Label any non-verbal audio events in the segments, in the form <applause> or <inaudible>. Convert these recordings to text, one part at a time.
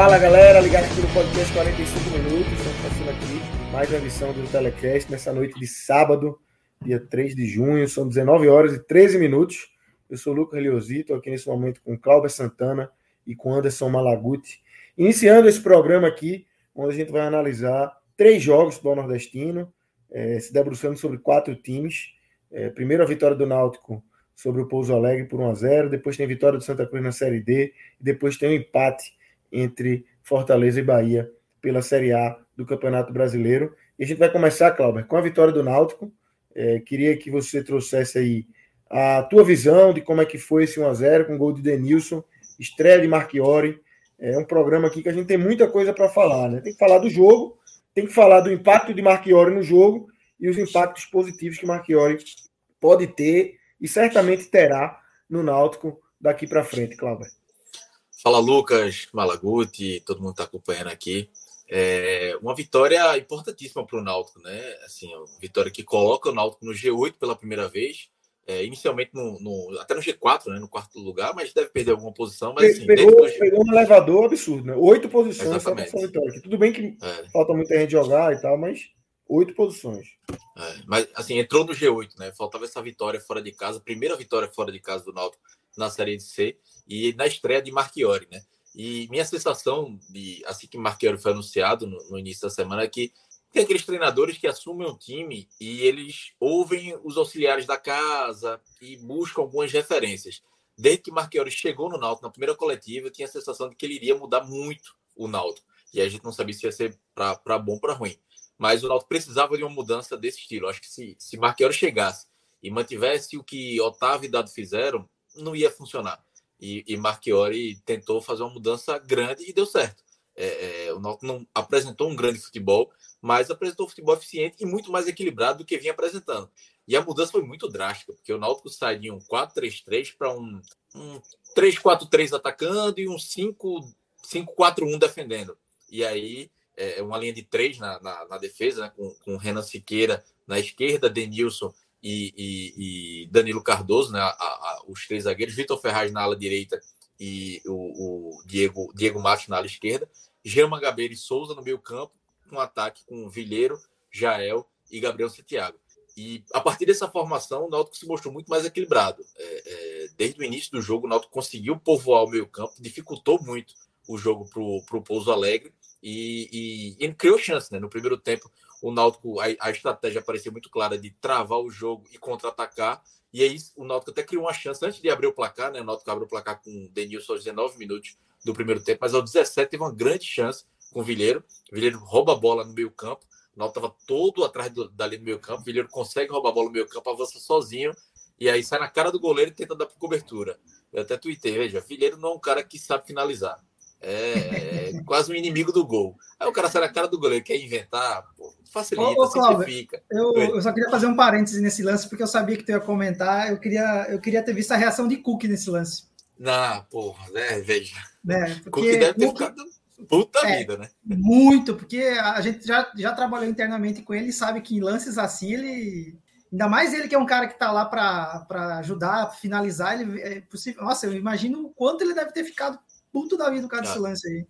Fala galera, ligado aqui no podcast 45 minutos. Estamos passando aqui mais uma edição do Telecast nessa noite de sábado, dia 3 de junho. São 19 horas e 13 minutos. Eu sou o Lucas Leozzi, estou aqui nesse momento com Cláudio Santana e com Anderson Malaguti. Iniciando esse programa aqui, onde a gente vai analisar três jogos do Nordestino, é, se debruçando sobre quatro times. É, primeiro a vitória do Náutico sobre o Pouso Alegre por 1 a 0 depois tem a vitória do Santa Cruz na Série D, e depois tem o um empate entre Fortaleza e Bahia pela Série A do Campeonato Brasileiro. E a gente vai começar, Cláudio, com a vitória do Náutico. É, queria que você trouxesse aí a tua visão de como é que foi esse 1x0 com o gol de Denilson, estreia de Marchiori. É um programa aqui que a gente tem muita coisa para falar, né? Tem que falar do jogo, tem que falar do impacto de Marchiori no jogo e os impactos positivos que Marchiori pode ter e certamente terá no Náutico daqui para frente, Cláudio. Fala Lucas, Malaguti, todo mundo está acompanhando aqui. É uma vitória importantíssima para o Náutico, né? Assim, uma vitória que coloca o Náutico no G8 pela primeira vez. É, inicialmente no, no, até no G4, né? No quarto lugar, mas deve perder alguma posição. Mas, assim, pegou, G... pegou um elevador absurdo, né? Oito posições Exatamente. só vitória. Tudo bem que é. falta muita gente jogar e tal, mas oito posições. É, mas assim, entrou no G8, né? Faltava essa vitória fora de casa, primeira vitória fora de casa do Náutico na Série de C e na estreia de Marchiori, né? E minha sensação, de assim que Marchiori foi anunciado no, no, início da semana, é que tem aqueles treinadores que assumem um time e eles ouvem os auxiliares da casa e buscam algumas referências. Desde que Marchiori chegou no Náutico na primeira coletiva, eu tinha a sensação de que ele iria mudar muito o Náutico. E a gente não sabia se ia ser para bom ou para ruim. Mas o Náutico precisava de uma mudança desse estilo. Acho que se, se Marchiori chegasse e mantivesse o que Otávio e Dado fizeram, não ia funcionar. E, e Marchiori tentou fazer uma mudança grande e deu certo. É, é, o Náutico não apresentou um grande futebol, mas apresentou um futebol eficiente e muito mais equilibrado do que vinha apresentando. E a mudança foi muito drástica, porque o Náutico sai de um 4-3-3 para um, um 3-4-3 atacando e um 5-4-1 defendendo. E aí, é uma linha de três na, na, na defesa, né, com, com Renan Siqueira na esquerda, Denilson e, e, e Danilo Cardoso, né, a, a, os três zagueiros, Vitor Ferraz na ala direita e o, o, Diego, Diego Matos na ala esquerda, Jean Mangabeira e Souza no meio campo, um ataque com Vilheiro, Jael e Gabriel Santiago. E a partir dessa formação, o Náutico se mostrou muito mais equilibrado. É, é, desde o início do jogo, o Náutico conseguiu povoar o meio campo, dificultou muito o jogo para o Pouso Alegre e, e, e, criou chance. Né? No primeiro tempo, o Náutico, a, a, estratégia parecia muito clara de travar o jogo e contra-atacar. E aí o Náutico até criou uma chance antes de abrir o placar, né? O Náutico abriu o placar com o Denilson aos 19 minutos do primeiro tempo, mas aos 17 teve uma grande chance com o Vilheiro. O Vilheiro rouba a bola no meio campo. O Náutico estava todo atrás do, dali no meio campo. O Vilheiro consegue roubar a bola no meio campo, avança sozinho. E aí sai na cara do goleiro e tenta dar cobertura. Eu até tuitei, veja, Vilheiro não é um cara que sabe finalizar. É, é quase um inimigo do gol. Aí o cara sai na cara do goleiro, quer inventar, pô, facilita, ô, ô, simplifica. Eu, eu, só queria fazer um parêntese nesse lance, porque eu sabia que tu ia comentar. Eu queria, eu queria ter visto a reação de Cook nesse lance. Não, porra, né? Veja. É, porque Cook deve ter Cook, ficado puta é, vida, né? Muito, porque a gente já, já trabalhou internamente com ele e sabe que em lances assim ele. Ainda mais ele que é um cara que tá lá para ajudar, finalizar, ele é possível. Nossa, eu imagino o quanto ele deve ter ficado puto da vida do cara desse ah. lance aí.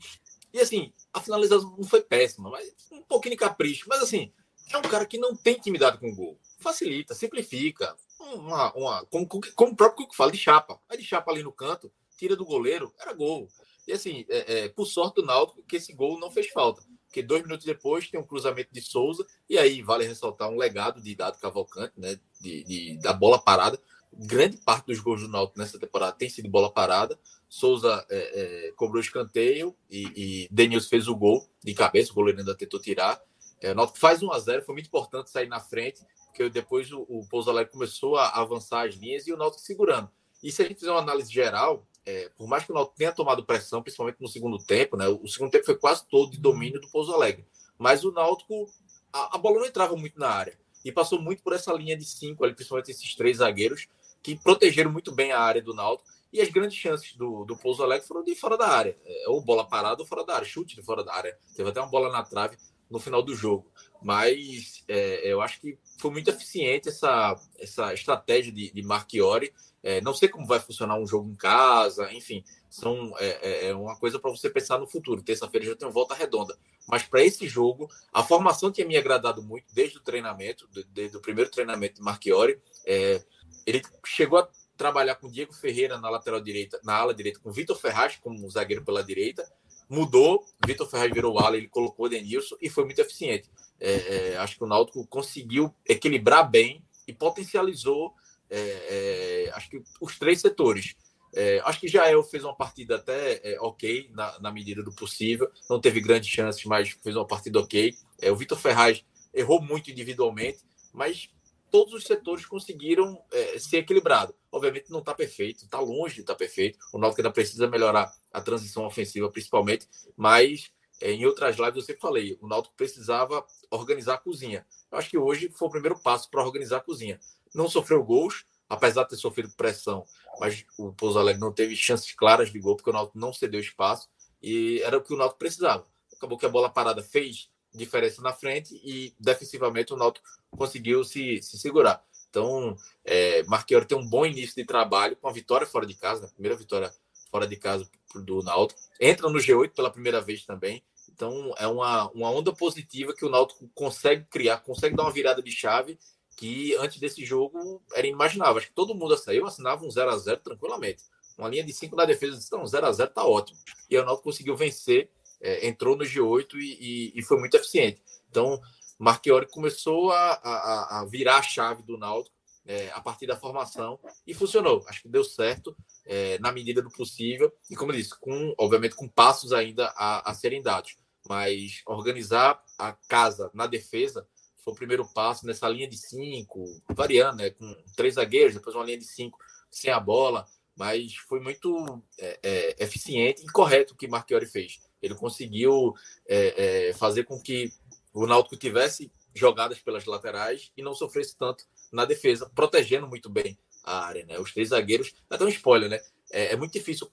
E assim, a finalização não foi péssima, mas um pouquinho de capricho. Mas assim, é um cara que não tem intimidade com o gol. Facilita, simplifica. Uma, uma, como, como o próprio Cuco fala, de chapa. Aí de chapa ali no canto, tira do goleiro, era gol. E assim, é, é, por sorte do Náutico, que esse gol não fez falta. Porque dois minutos depois tem um cruzamento de Souza, e aí vale ressaltar um legado de Dado Cavalcante, né? De, de da bola parada. Grande parte dos gols do Náutico nessa temporada tem sido bola parada. Souza é, é, cobrou escanteio e, e fez o gol de cabeça, o goleiro ainda tentou tirar. É, o Náutico faz 1 a 0 foi muito importante sair na frente, porque depois o, o Pouso Alegre começou a avançar as linhas e o Náutico segurando. E se a gente fizer uma análise geral, é, por mais que o Náutico tenha tomado pressão, principalmente no segundo tempo, né, o segundo tempo foi quase todo de domínio do Pouso Alegre, mas o Náutico, a, a bola não entrava muito na área e passou muito por essa linha de cinco, ali, principalmente esses três zagueiros, que protegeram muito bem a área do Náutico. E as grandes chances do, do Pouso Alegre foram de fora da área, é, ou bola parada ou fora da área, chute de fora da área. Teve até uma bola na trave no final do jogo. Mas é, eu acho que foi muito eficiente essa, essa estratégia de, de Marchiori. É, não sei como vai funcionar um jogo em casa, enfim, são, é, é, é uma coisa para você pensar no futuro. Terça-feira já tem uma volta redonda. Mas para esse jogo, a formação tinha me agradado muito desde o treinamento, desde o primeiro treinamento de Marchiori. É, ele chegou a trabalhar com Diego Ferreira na lateral direita, na ala direita, com Vitor Ferraz como zagueiro pela direita. Mudou, Vitor Ferraz virou ala, ele colocou o Denilson e foi muito eficiente. É, é, acho que o Náutico conseguiu equilibrar bem e potencializou, é, é acho que os três setores. É, acho que Jael fez uma partida até é, ok, na, na, medida do possível. Não teve grandes chances, mas fez uma partida ok. o Vitor Ferraz errou muito individualmente, mas todos os setores conseguiram é, ser equilibrado. Obviamente não está perfeito, está longe de estar tá perfeito. O Náutico ainda precisa melhorar a transição ofensiva, principalmente, mas é, em outras lives eu sempre falei, o Náutico precisava organizar a cozinha. Eu acho que hoje foi o primeiro passo para organizar a cozinha. Não sofreu gols, apesar de ter sofrido pressão, mas o Pouso Alegre não teve chances claras de gol, porque o Náutico não cedeu espaço, e era o que o Náutico precisava. Acabou que a bola parada fez diferença na frente e defensivamente o Náutico conseguiu se, se segurar. Então, é, Marqueiro tem um bom início de trabalho com a vitória fora de casa, a né? primeira vitória fora de casa do Náutico. Entra no G8 pela primeira vez também. Então, é uma, uma onda positiva que o Náutico consegue criar, consegue dar uma virada de chave que antes desse jogo era inimaginável. Acho que todo mundo saiu, assinava um 0 a 0 tranquilamente. Uma linha de 5 na defesa, disse, não, 0 a 0 tá ótimo. E o Náutico conseguiu vencer é, entrou no G8 e, e, e, foi muito eficiente. Então, Marchiori começou a, a, a virar a chave do Náutico é, a partir da formação e funcionou. Acho que deu certo é, na medida do possível e, como eu disse, com, obviamente com passos ainda a, a serem dados. Mas organizar a casa na defesa foi o primeiro passo nessa linha de cinco, variando, né, com três zagueiros, depois uma linha de cinco sem a bola, mas foi muito é, é, eficiente e correto o que Marchiori fez. Ele conseguiu é, é, fazer com que o Náutico tivesse jogadas pelas laterais e não sofresse tanto na defesa, protegendo muito bem a área. Né? Os três zagueiros, até um spoiler, né? É, é muito difícil,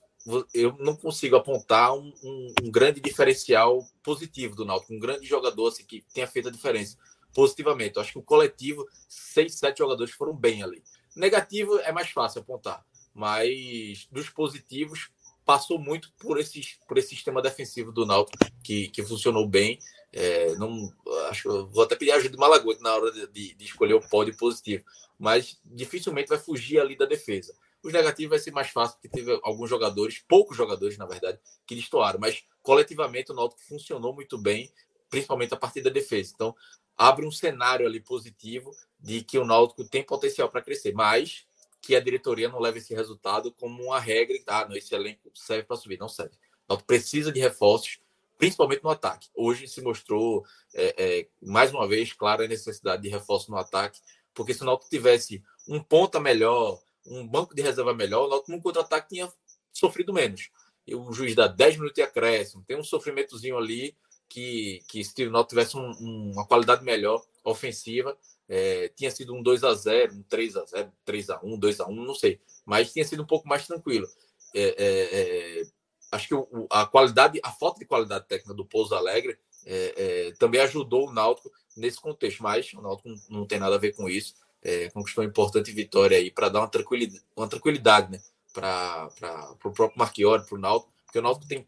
eu não consigo apontar um, um, um, grande diferencial positivo do Náutico, um grande jogador assim, que tenha feito a diferença positivamente. Eu acho que o coletivo, seis, sete jogadores foram bem ali. Negativo é mais fácil apontar, mas dos positivos, passou muito por, esses, por esse sistema defensivo do Náutico, que, que funcionou bem. É, não, acho, vou até pedir ajuda do Malagote na hora de, de, escolher o pódio positivo, mas dificilmente vai fugir ali da defesa. Os negativos vai ser mais fácil, porque teve alguns jogadores, poucos jogadores, na verdade, que destoaram, mas coletivamente o Náutico funcionou muito bem, principalmente a partir da defesa. Então, abre um cenário ali positivo de que o Náutico tem potencial para crescer, mas que a diretoria não leve esse resultado como uma regra e ah, não, esse elenco serve para subir. Não serve. Então, precisa de reforços, principalmente no ataque. Hoje se mostrou, é, é, mais uma vez, clara a necessidade de reforço no ataque, porque se o Náutico tivesse um ponta melhor, um banco de reserva melhor, o Náutico no contra-ataque tinha sofrido menos. E o juiz dá 10 minutos de acréscimo, tem um sofrimentozinho ali que, que se Náutico tivesse um, um, uma qualidade melhor ofensiva, é, tinha sido um 2 a 0 um 3 a 0 3 a 1 2 a 1 não sei. Mas tinha sido um pouco mais tranquilo. É, é, é acho que o, a qualidade, a falta de qualidade técnica do Pouso Alegre é, é, também ajudou o Náutico nesse contexto. Mas o Náutico não, não tem nada a ver com isso. conquistou uma importante vitória aí para dar uma tranquilidade, uma tranquilidade né, para o próprio Marchiori, para o Náutico. Porque o Náutico tem,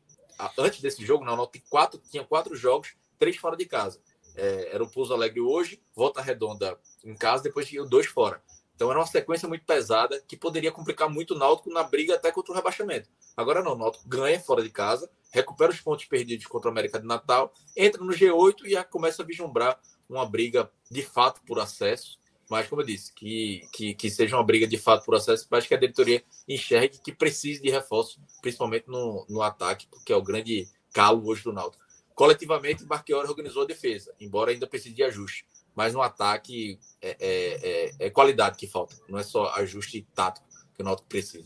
antes desse jogo, não, o Náutico quatro, tinha quatro jogos, três fora de casa é, era o Pouso Alegre hoje, Volta Redonda em casa, depois tinha dois fora. Então era uma sequência muito pesada que poderia complicar muito o Náutico na briga até contra o rebaixamento. Agora não, o Náutico ganha fora de casa, recupera os pontos perdidos contra o América de Natal, entra no G8 e já começa a vislumbrar uma briga de fato por acesso. Mas, como eu disse, que, que, que seja uma briga de fato por acesso, mas que a diretoria enxergue que precise de reforço, principalmente no, no ataque, porque é o grande calo hoje do Náutico. Coletivamente, o Marchiori organizou a defesa, embora ainda precise de ajuste. Mas no ataque é, é, é, é qualidade que falta, não é só ajuste tático que o Náutico precisa.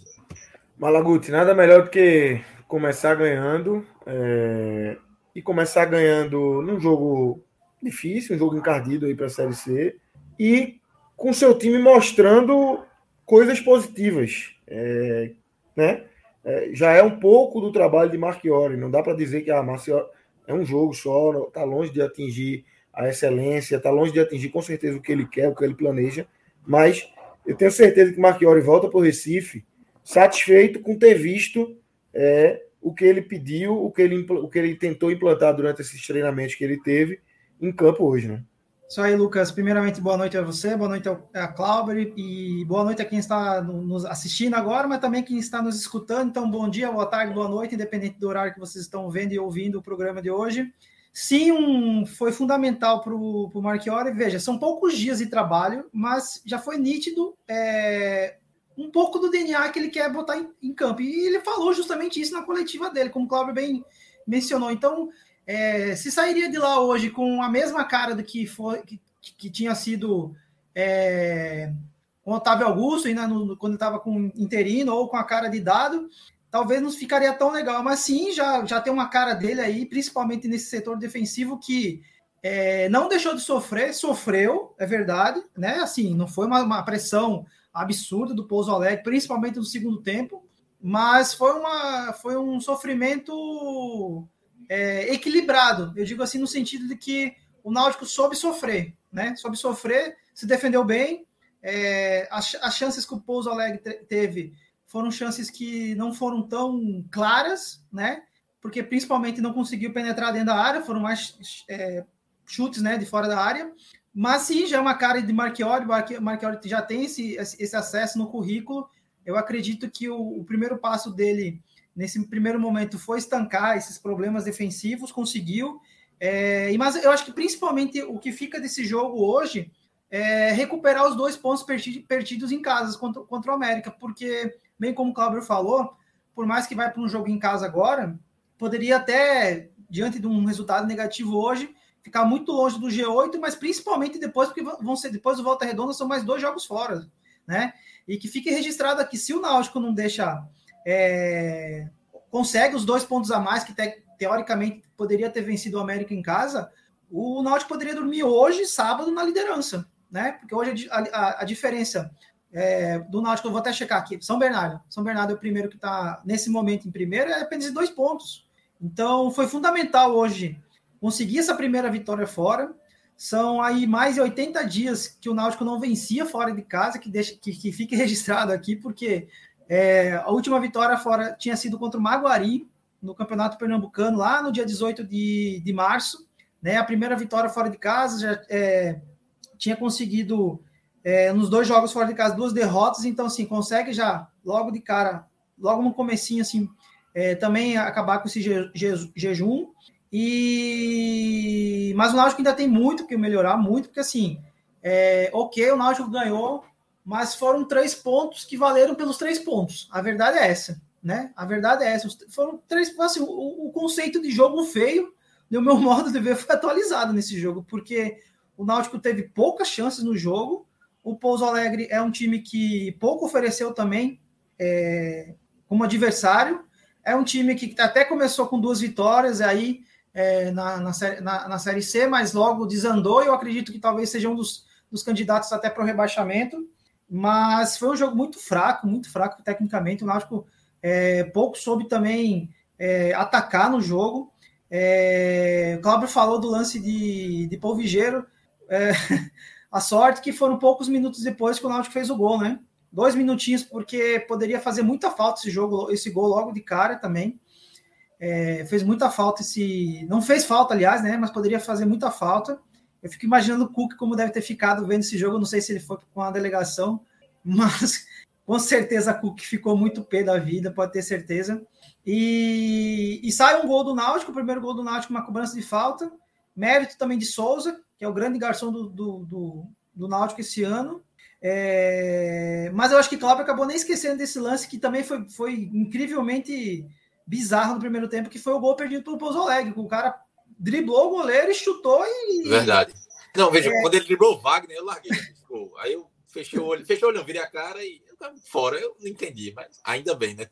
Malaguti, nada melhor do que começar ganhando é, e começar ganhando num jogo difícil, um jogo encardido aí para a Série C e com seu time mostrando coisas positivas, é, né? É, já é um pouco do trabalho de Marchiori. Não dá para dizer que a ah, é um jogo só, está longe de atingir a excelência, está longe de atingir com certeza o que ele quer, o que ele planeja. Mas eu tenho certeza que Marchiori volta para o Recife satisfeito com ter visto é, o que ele pediu, o que ele, o que ele tentou implantar durante esses treinamentos que ele teve em campo hoje, né? Isso aí, Lucas. Primeiramente, boa noite a você, boa noite a Cláudio e boa noite a quem está nos assistindo agora, mas também quem está nos escutando. Então, bom dia, boa tarde, boa noite, independente do horário que vocês estão vendo e ouvindo o programa de hoje. Sim, um, foi fundamental para o Marchiori. Veja, são poucos dias de trabalho, mas já foi nítido é, um pouco do DNA que ele quer botar em, em, campo. E ele falou justamente isso na coletiva dele, como o Cláudio bem mencionou. Então, é, se sairia de lá hoje com a mesma cara do que foi que, que tinha sido é, o Otávio Augusto, ainda no, quando estava com interino, ou com a cara de dado, talvez não ficaria tão legal. Mas sim, já, já tem uma cara dele aí, principalmente nesse setor defensivo, que é, não deixou de sofrer, sofreu, é verdade, né? Assim, não foi uma, uma pressão absurda do Pouso Alegre, principalmente no segundo tempo, mas foi, uma, foi um sofrimento é, equilibrado. Eu digo assim no sentido de que o Náutico soube sofrer, né? Soube sofrer, se defendeu bem. É, as, as, chances que o Pouso Alegre teve foram chances que não foram tão claras, né? Porque principalmente não conseguiu penetrar dentro da área, foram mais é, chutes, né, de fora da área. Mas sim, já é uma cara de Marchiori, Marchiori já tem esse, esse acesso no currículo. Eu acredito que o, o, primeiro passo dele, nesse primeiro momento, foi estancar esses problemas defensivos, conseguiu. É, mas eu acho que principalmente o que fica desse jogo hoje é recuperar os dois pontos perdidos em casa contra, contra o América, porque, bem como o Cláudio falou, por mais que vai para um jogo em casa agora, poderia até, diante de um resultado negativo hoje, ficar muito longe do G8, mas principalmente depois, porque vão ser depois do Volta Redonda, são mais dois jogos fora, né? E que fique registrado aqui, se o Náutico não deixa. É, consegue os dois pontos a mais, que te, teoricamente poderia ter vencido o América em casa, o Náutico poderia dormir hoje, sábado, na liderança, né? Porque hoje a, a, a diferença é, do Náutico, eu vou até checar aqui, São Bernardo. São Bernardo é o primeiro que está, nesse momento, em primeiro, é apenas dois pontos. Então, foi fundamental hoje conseguir essa primeira vitória fora. São aí mais de 80 dias que o Náutico não vencia fora de casa, que, deixa, que, que fique <laughs> registrado aqui, porque é, a última vitória fora tinha sido contra o Maguari, no Campeonato Pernambucano, lá no dia 18 de, de março. Né? A primeira vitória fora de casa já é, tinha conseguido, é, nos dois jogos fora de casa, duas derrotas, então, assim, consegue já, logo de cara, logo no comecinho, assim, é, também acabar com esse je, je, jejum. E mas o Náutico ainda tem muito que melhorar, muito, porque assim, é, ok, o Náutico ganhou, mas foram três pontos que valeram pelos três pontos. A verdade é essa, né? A verdade é essa. Foram três, assim, o, o conceito de jogo feio, no meu <laughs> modo de ver, foi atualizado nesse jogo, porque o Náutico teve poucas chances no jogo. O Pouso Alegre é um time que pouco ofereceu também é, como adversário. É um time que até começou com duas vitórias, aí é, na, na, na, na, Série C, mas logo desandou. E eu acredito que talvez seja um dos, dos candidatos até para o rebaixamento. Mas foi um jogo muito fraco, muito fraco tecnicamente. O Náutico é, pouco soube também é, atacar no jogo. É, o Cláudio falou do lance de, de Polvigeiro. É, <laughs> a sorte que foram poucos minutos depois que o Náutico fez o gol, né? Dois minutinhos, porque poderia fazer muita falta esse jogo, esse gol logo de cara também. É, fez muita falta esse. Não fez falta, aliás, né? Mas poderia fazer muita falta. Eu fico imaginando o Cook como deve ter ficado vendo esse jogo. Não sei se ele foi com a delegação, <laughs> mas com certeza Cook ficou muito pé da vida, pode ter certeza. E, e sai um gol do Náutico, o primeiro gol do Náutico, uma cobrança de falta. Mérito também de Souza, que é o grande garçom do, do, do, do Náutico esse ano. É, mas eu acho que Cláudio acabou nem esquecendo desse lance que também foi, foi incrivelmente bizarro no primeiro tempo, que foi o gol perdido pelo Pouso Alegre. O cara driblou o goleiro e chutou e. Verdade. Não, veja, é... quando ele driblou o Wagner, eu larguei. Aí eu fechei o olho, fechei o olho, virei a cara e fora. Eu não entendi, mas ainda bem, né?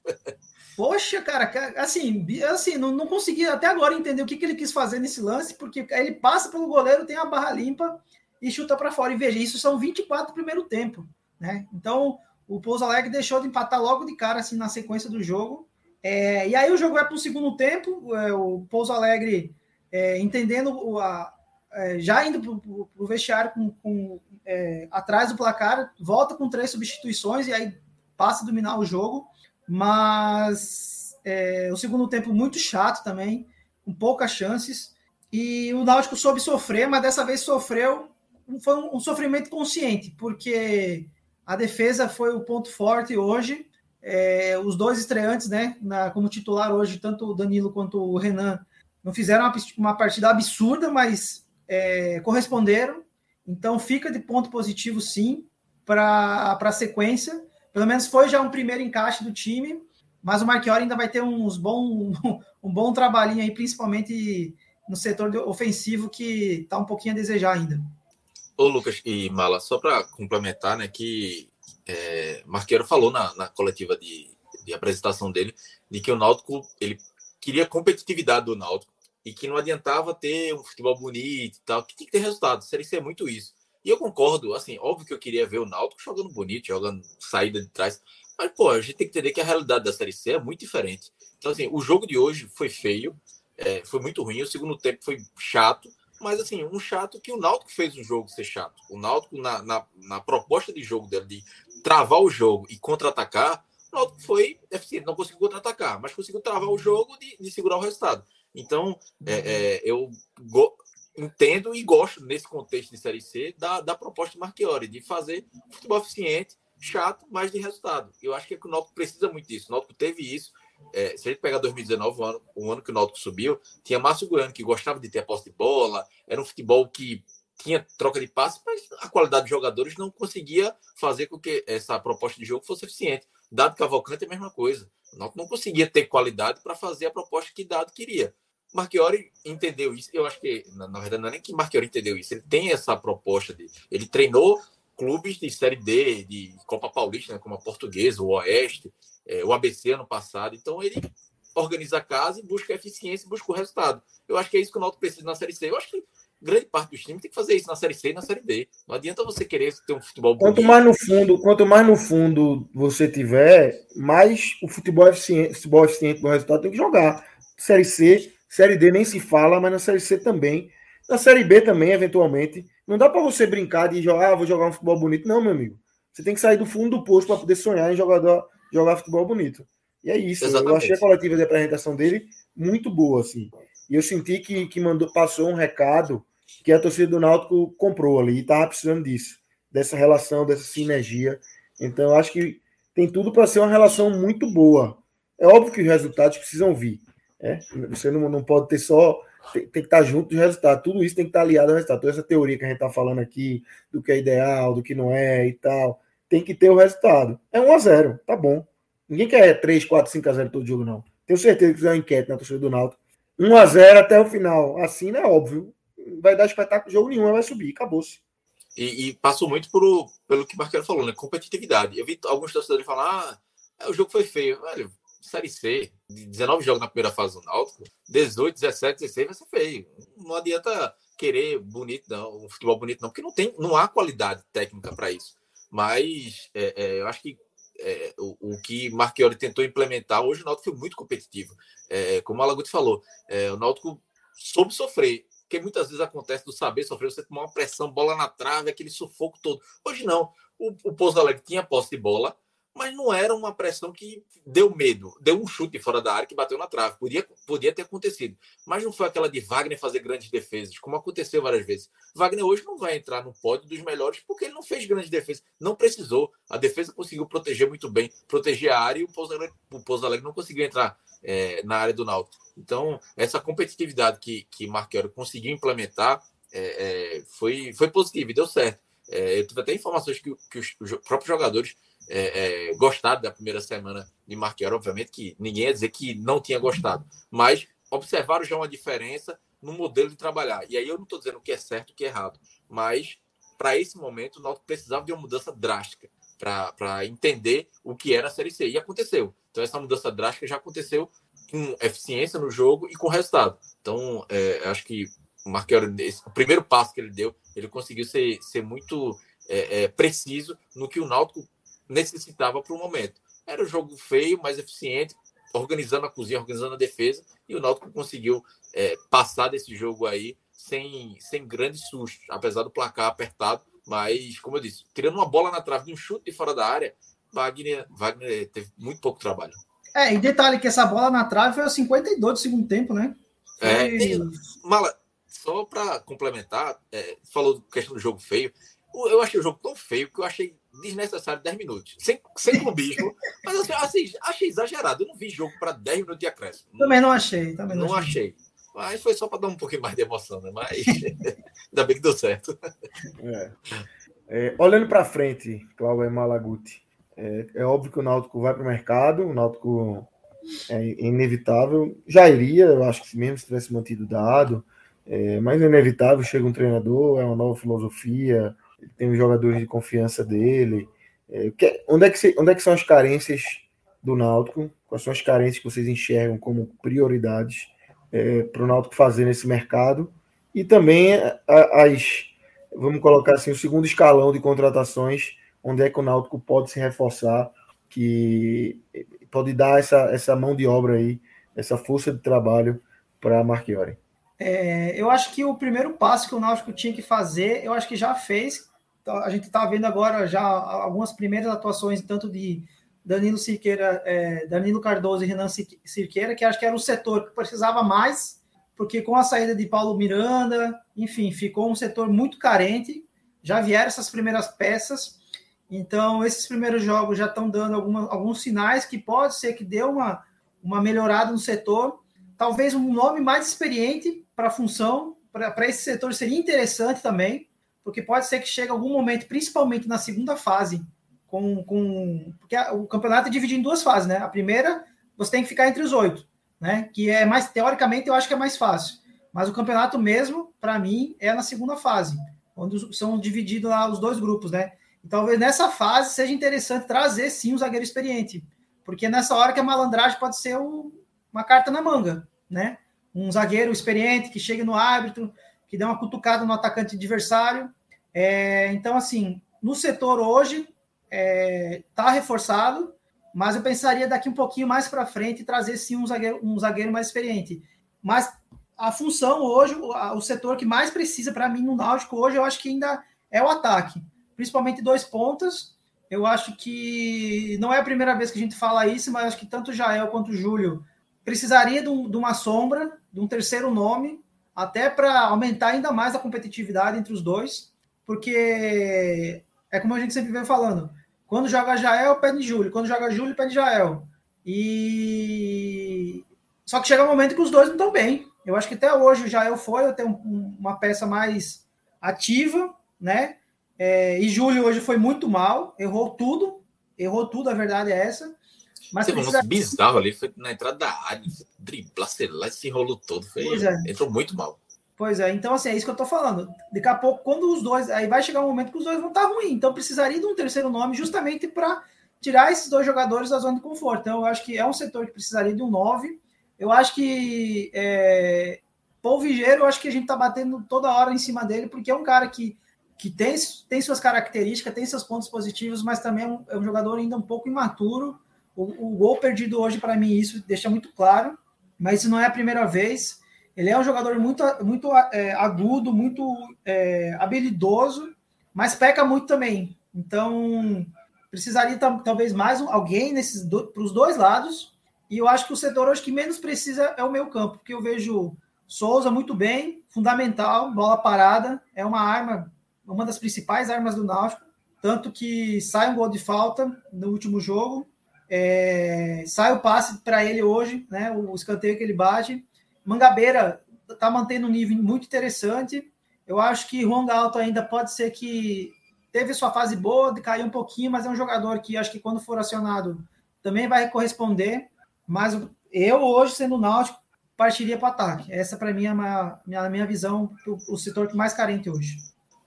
Poxa, cara, assim, assim não, não consegui até agora entender o que, que ele quis fazer nesse lance, porque ele passa pelo goleiro, tem a barra limpa e chuta para fora. E veja, isso são 24 primeiro tempo, né? Então, o Pouso Alegre deixou de empatar logo de cara, assim, na sequência do jogo. É, e aí o jogo vai para o segundo tempo, é, o Pouso Alegre é, entendendo o, a, é, já indo para o vestiário com, com é, atrás do placar, volta com três substituições e aí passa a dominar o jogo, mas é, o segundo tempo muito chato também, com poucas chances, e o Náutico soube sofrer, mas dessa vez sofreu, foi um, um sofrimento consciente, porque a defesa foi o ponto forte hoje, é, os dois estreantes, né, na, como titular hoje, tanto o Danilo quanto o Renan, não fizeram uma, partida absurda, mas é, corresponderam. Então fica de ponto positivo, sim, para a sequência. Pelo menos foi já um primeiro encaixe do time, mas o Marchiori ainda vai ter uns bom, <laughs> um bom trabalhinho aí, principalmente no setor ofensivo, que está um pouquinho a desejar ainda. Ô, Lucas e Mala, só para complementar, né, que é, Marqueiro falou na, na coletiva de, de, apresentação dele de que o Náutico ele queria competitividade do Náutico e que não adiantava ter um futebol bonito e tal, que tinha que ter resultado. Série C é muito isso. E eu concordo, assim, óbvio que eu queria ver o Náutico jogando bonito, jogando saída de trás, mas pô, a gente tem que entender que a realidade da Série C é muito diferente. Então, assim, o jogo de hoje foi feio, é, foi muito ruim, o segundo tempo foi chato, mas assim, um chato que o Náutico fez o jogo ser chato. O Náutico, na, na, na proposta de jogo dele, de travar o jogo e contra-atacar, o Náutico foi eficiente, não conseguiu contra-atacar, mas conseguiu travar o jogo de, de segurar o resultado. Então, é, é, eu entendo e gosto, nesse contexto de Série C, da, da proposta de Marchiori, de fazer futebol eficiente, chato, mas de resultado. Eu acho que, é que o Náutico precisa muito disso. O Náutico teve isso, é, se a gente pegar 2019, o ano, o ano que o Náutico subiu, tinha Márcio Goiano, que gostava de ter a posse de bola, era um futebol que tinha troca de passes, mas a qualidade de jogadores não conseguia fazer com que essa proposta de jogo fosse eficiente. Dado Cavalcante é a mesma coisa. O Náutico não conseguia ter qualidade para fazer a proposta que Dado queria. Marchiori entendeu isso. Eu acho que, na, na verdade, não é nem que Marchiori entendeu isso. Ele tem essa proposta de. Ele treinou clubes de Série D, de Copa Paulista, né, como a Portuguesa, o Oeste, é, o ABC ano passado. Então ele organiza a casa e busca eficiência busca o resultado. Eu acho que é isso que o Náutico precisa na Série C. Eu acho que grande parte dos times tem que fazer isso na Série C e na Série D. Não adianta você querer ter um futebol bonito. Quanto mais no fundo, quanto mais no fundo você tiver, mais o futebol eficiente, futebol eficiente do resultado tem que jogar. Série C, Série D nem se fala, mas na Série C também. Na Série B também, eventualmente. Não dá para você brincar de jogar, ah, vou jogar um futebol bonito. Não, meu amigo. Você tem que sair do fundo do posto para poder sonhar em jogador, jogar futebol bonito. E é isso. Exatamente. Eu achei a coletiva de apresentação dele muito boa, assim. E eu senti que, que mandou, passou um recado que a torcida do Náutico comprou ali e estava precisando disso, dessa relação, dessa sinergia. Então, acho que tem tudo para ser uma relação muito boa. É óbvio que os resultados precisam vir. É? Você não, não pode ter só. Tem, tem que estar junto do resultado. Tudo isso tem que estar aliado ao resultado. Toda essa teoria que a gente está falando aqui, do que é ideal, do que não é e tal, tem que ter o resultado. É 1 a 0 tá bom. Ninguém quer 3, 4, 5 a 0 todo jogo, não. Tenho certeza que fizer uma enquete na torcida do Náutico. 1 a 0 até o final. Assim, é óbvio vai dar espetáculo jogo nenhum, vai subir, acabou-se. E, e, passou muito por, pelo que o Marqueiro falou, né? Competitividade. Eu vi alguns torcedores falar: ah, o jogo foi feio. Velho, Série C, 19 jogos na primeira fase do Náutico, 18, 17, 16 vai ser feio. Não adianta querer bonito, não, um futebol bonito, não, porque não, tem, não há qualidade técnica para isso. Mas é, é, eu acho que é, o, o, que Marchiori tentou implementar, hoje o Náutico foi muito competitivo. É, como o Alaguti falou, é, o Náutico soube sofrer porque muitas vezes acontece do saber sofrer, você tomar uma pressão, bola na trave, aquele sufoco todo. Hoje não. O, o Pouso Alegre tinha posse de bola, mas não era uma pressão que deu medo. Deu um chute fora da área que bateu na trave. Podia, podia ter acontecido. Mas não foi aquela de Wagner fazer grandes defesas, como aconteceu várias vezes. Wagner hoje não vai entrar no pódio dos melhores porque ele não fez grandes defesas. Não precisou. A defesa conseguiu proteger muito bem, proteger a área e o Pouso Alegre, o Pouso Alegre não conseguiu entrar é, na área do Náutico. Então, essa competitividade que, que Marquero conseguiu implementar é, é, foi, foi positiva e deu certo. É, eu tive até informações que, que os, os próprios jogadores é, é, gostaram da primeira semana de Marquinhos. Obviamente que ninguém ia dizer que não tinha gostado, mas observaram já uma diferença no modelo de trabalhar. E aí eu não estou dizendo o que é certo e o que é errado, mas para esse momento o Náutico precisava de uma mudança drástica para entender o que era a Série C. E aconteceu. Então essa mudança drástica já aconteceu com eficiência no jogo e com resultado. Então é, acho que o Marquinhos, o primeiro passo que ele deu, ele conseguiu ser, ser muito é, é, preciso no que o Náutico necessitava para o momento. Era um jogo feio, mas eficiente, organizando a cozinha, organizando a defesa, e o Náutico conseguiu é, passar desse jogo aí sem, sem grandes sustos, apesar do placar apertado. Mas, como eu disse, tirando uma bola na trave de um chute de fora da área, Wagner, Wagner teve muito pouco trabalho. É, e detalhe que essa bola na trave foi aos 52 do segundo tempo, né? É, foi... É, tem, Mala, só para complementar, é, falou questão do jogo feio. Eu achei o jogo tão feio que eu achei desnecessário 10 minutos. Sem, sem clubismo. mas assim, assim, achei exagerado. Eu não vi jogo para 10 minutos de acréscimo. Também não achei. Também não, não achei. achei. Mas foi só para dar um pouquinho mais de emoção, né? Mas <laughs> ainda bem que deu certo. É. É, olhando para frente, Cláudio Malaguti, é, é, óbvio que o Náutico vai para o mercado, o Náutico é inevitável. Já iria, eu acho que mesmo se tivesse mantido dado, é, mas é inevitável. Chega um treinador, é uma nova filosofia, tem os jogadores de confiança dele. É, que, onde, é que, onde é que são as carências do Náutico? Quais são as carências que vocês enxergam como prioridades é, para o Náutico fazer nesse mercado? E também as, vamos colocar assim, o segundo escalão de contratações, onde é que o Náutico pode se reforçar, que pode dar essa, essa mão de obra aí, essa força de trabalho para a Marchiori. É, eu acho que o primeiro passo que o Náutico tinha que fazer, eu acho que já fez, a gente está vendo agora já algumas primeiras atuações, tanto de Danilo Cirqueira, é, Danilo Cardoso e Renan Cirqueira, que acho que era o setor que precisava mais, porque com a saída de Paulo Miranda, enfim, ficou um setor muito carente. Já vieram essas primeiras peças, então esses primeiros jogos já estão dando alguma, alguns sinais que pode ser que dê uma, uma melhorada no setor. Talvez um nome mais experiente para a função, para esse setor seria interessante também porque pode ser que chegue algum momento, principalmente na segunda fase, com, com porque o campeonato é dividido em duas fases, né? A primeira você tem que ficar entre os oito, né? Que é mais teoricamente eu acho que é mais fácil, mas o campeonato mesmo, para mim, é na segunda fase, onde são divididos lá os dois grupos, né? E talvez nessa fase seja interessante trazer sim um zagueiro experiente, porque nessa hora que a malandragem pode ser uma carta na manga, né? Um zagueiro experiente que chegue no árbitro, que dá uma cutucada no atacante adversário. É, então, assim, no setor hoje está é, tá reforçado, mas eu pensaria daqui um pouquinho mais para frente trazer sim um zagueiro, um zagueiro mais experiente. Mas a função hoje, o, o setor que mais precisa para mim no Náutico hoje, eu acho que ainda é o ataque, principalmente dois pontas. Eu acho que não é a primeira vez que a gente fala isso, mas acho que tanto o Jael quanto o Júlio precisaria de, um, de uma sombra, de um terceiro nome, até para aumentar ainda mais a competitividade entre os dois, porque é como a gente sempre vem falando, quando joga Jael, pede Júlio, quando joga Júlio, pede Jael. E só que chega um momento que os dois não estão bem. Eu acho que até hoje o Jael foi até um, uma peça mais ativa, né? É, e Júlio hoje foi muito mal, errou tudo, errou tudo, a verdade é essa. Mas Teve um bizarro ali, foi na entrada da área, driblar, sei lá, se enrolou todo. Foi, é. Entrou muito mal. Pois é, então assim, é isso que eu tô falando. Daqui a pouco, quando os dois. Aí vai chegar um momento que os dois vão estar tá ruins. Então precisaria de um terceiro nome justamente para tirar esses dois jogadores da zona de conforto. Então eu acho que é um setor que precisaria de um 9. Eu acho que. É... Paul Vigeiro, eu acho que a gente tá batendo toda hora em cima dele, porque é um cara que, que tem, tem suas características, tem seus pontos positivos, mas também é um, é um jogador ainda um pouco imaturo o, o gol perdido hoje, para mim, isso deixa muito claro, mas isso não é a primeira vez. Ele é um jogador muito, muito é, agudo, muito é, habilidoso, mas peca muito também. Então, precisaria talvez mais alguém nesses para os dois lados. E eu acho que o setor hoje que menos precisa é o meio campo, porque eu vejo Souza muito bem, fundamental, bola parada, é uma arma, uma das principais armas do Náutico, tanto que sai um gol de falta no último jogo, é, sai o passe para ele hoje, né? O escanteio que ele bate. Mangabeira está mantendo um nível muito interessante. Eu acho que Juan Galto ainda pode ser que teve sua fase boa, caiu um pouquinho, mas é um jogador que acho que quando for acionado também vai corresponder. Mas eu, hoje, sendo náutico, partiria para o ataque. Essa, para mim, é a minha, minha visão, o, o setor mais carente hoje.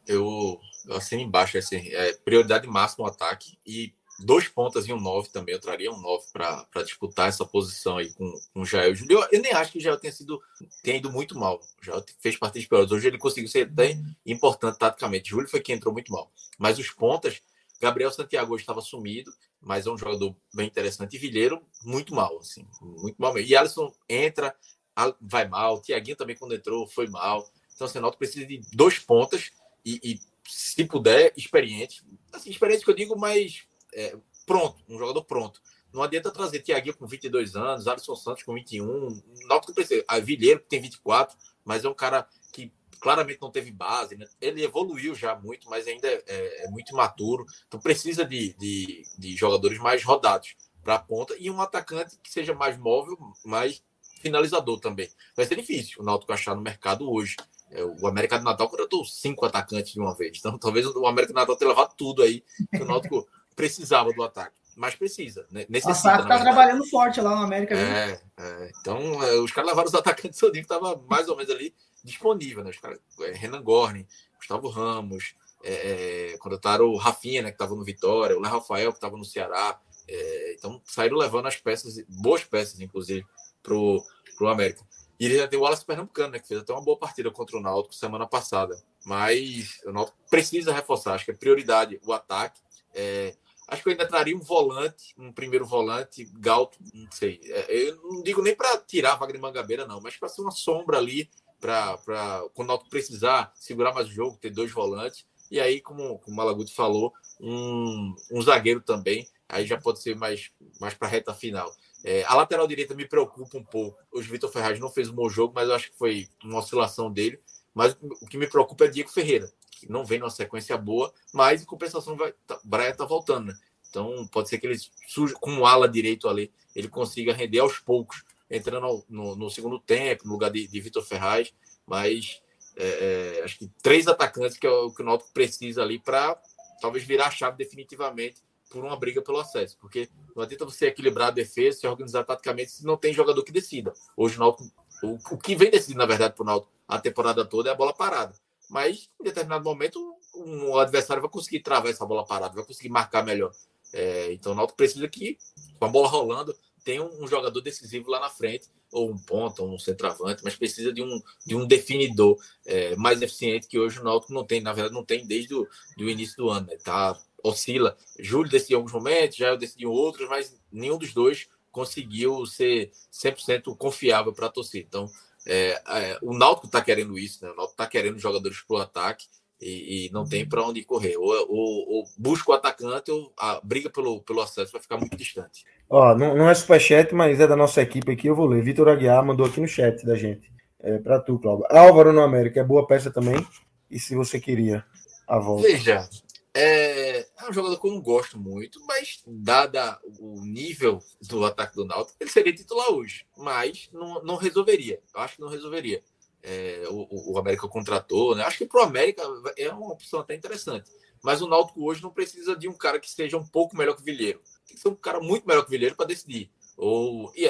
Eu, eu assino embaixo, assim, é, prioridade máxima o ataque e dois pontas e um 9 também. Eu traria um 9 para disputar essa posição aí com, com o Jael. Eu, eu, nem acho que o Jael tenha, sido, tenha ido muito mal. Já fez partidas piores. Hoje ele conseguiu ser bem importante taticamente. Júlio foi quem entrou muito mal. Mas os pontas, Gabriel Santiago estava sumido, mas é um jogador bem interessante. E Vilheiro, muito mal, assim, muito mal mesmo. E Alisson entra, vai mal. Tiaguinho também, quando entrou, foi mal. Então, assim, Náutico precisa de dois pontas e, e, se puder, experiente. Assim, experiente que eu digo, mas é, pronto, um jogador pronto. Não adianta trazer Tiaguinho com 22 anos, Alisson Santos com 21. Náutico precisa. A Vilheiro tem 24, mas é um cara que claramente não teve base. Né? Ele evoluiu já muito, mas ainda é, é, é muito imaturo. Então precisa de, de, de jogadores mais rodados para a ponta e um atacante que seja mais móvel, mais finalizador também. Vai ser difícil o Náutico achar no mercado hoje. É, o América do Natal contratou cinco atacantes de uma vez. Então, talvez o América do Natal tenha levado tudo aí que o Náutico precisava do ataque. Mas precisa. Né? Necessita, a tá trabalhando forte lá no América. É, é, então, é, os caras levaram os atacantes <laughs> que estava mais ou menos ali disponível. Né? Os caras, é, Renan Gorne, Gustavo Ramos, é, é contrataram o Rafinha, né, que estava no Vitória, o Léo Rafael, que estava no Ceará. então, saíram levando as peças, boas peças, inclusive, para o América. E ele já tem o Wallace Pernambucano, né, que fez até uma boa partida contra o Náutico semana passada. Mas o Náutico precisa reforçar, acho que é prioridade o ataque. É, acho que eu ainda traria um volante, um primeiro volante, Galto, não sei. É, eu não digo nem para tirar a Mangabeira, não, mas para ser uma sombra ali, para quando o Náutico precisar segurar mais o jogo, ter dois volantes. E aí, como, como o Malaguti falou, um, um zagueiro também. Aí já pode ser mais, mais para reta final. É, a lateral direita me preocupa um pouco. Hoje o Vitor Ferraz não fez um bom jogo, mas eu acho que foi uma oscilação dele. Mas o que me preocupa é Diego Ferreira, não vem numa sequência boa, mas em compensação vai, tá, Braia está voltando, né? Então pode ser que ele surja com um ala direito ali, ele consiga render aos poucos, entrando no, no, no segundo tempo, no lugar de, de Vitor Ferraz. Mas é, é, acho que três atacantes que é o que o Náutico precisa ali para talvez virar a chave definitivamente por uma briga pelo acesso, porque não adianta você equilibrar a defesa, se organizar taticamente, se não tem jogador que decida. Hoje o Náutico, o, o que vem decidindo, na verdade, para o Náutico a temporada toda é a bola parada. Mas, em determinado momento, um adversário vai conseguir travar essa bola parada, vai conseguir marcar melhor. É, então o Náutico precisa que, com a bola rolando, tenha um, jogador decisivo lá na frente, ou um ponta, ou um centroavante, mas precisa de um, de um definidor é, mais eficiente que hoje o Náutico não tem, na verdade, não tem desde o do início do ano. Né? Tá oscila. Júlio decidiu alguns momentos, já eu decidi outros, mas nenhum dos dois conseguiu ser 100% confiável para a torcida. Então, é, é, o Náutico está querendo isso, né? o Náutico está querendo jogadores para o ataque e, e, não tem para onde correr. Ou, ou, ou, busca o atacante ou a briga pelo, pelo acesso vai ficar muito distante. Ó, não, não é superchat, mas é da nossa equipe aqui, eu vou ler. Vitor Aguiar mandou aqui no chat da gente. É, para tu, Cláudio. Álvaro no América é boa peça também. E se você queria a volta? Veja, é, é, um jogador que eu não gosto muito, mas dada o nível do ataque do Náutico, ele seria titular hoje, mas não, não resolveria. Eu acho que não resolveria. É, o, o, América contratou, né? Acho que para o América é uma opção até interessante. Mas o Náutico hoje não precisa de um cara que seja um pouco melhor que o Vilheiro. Tem que ser um cara muito melhor que o Vilheiro para decidir. Ou e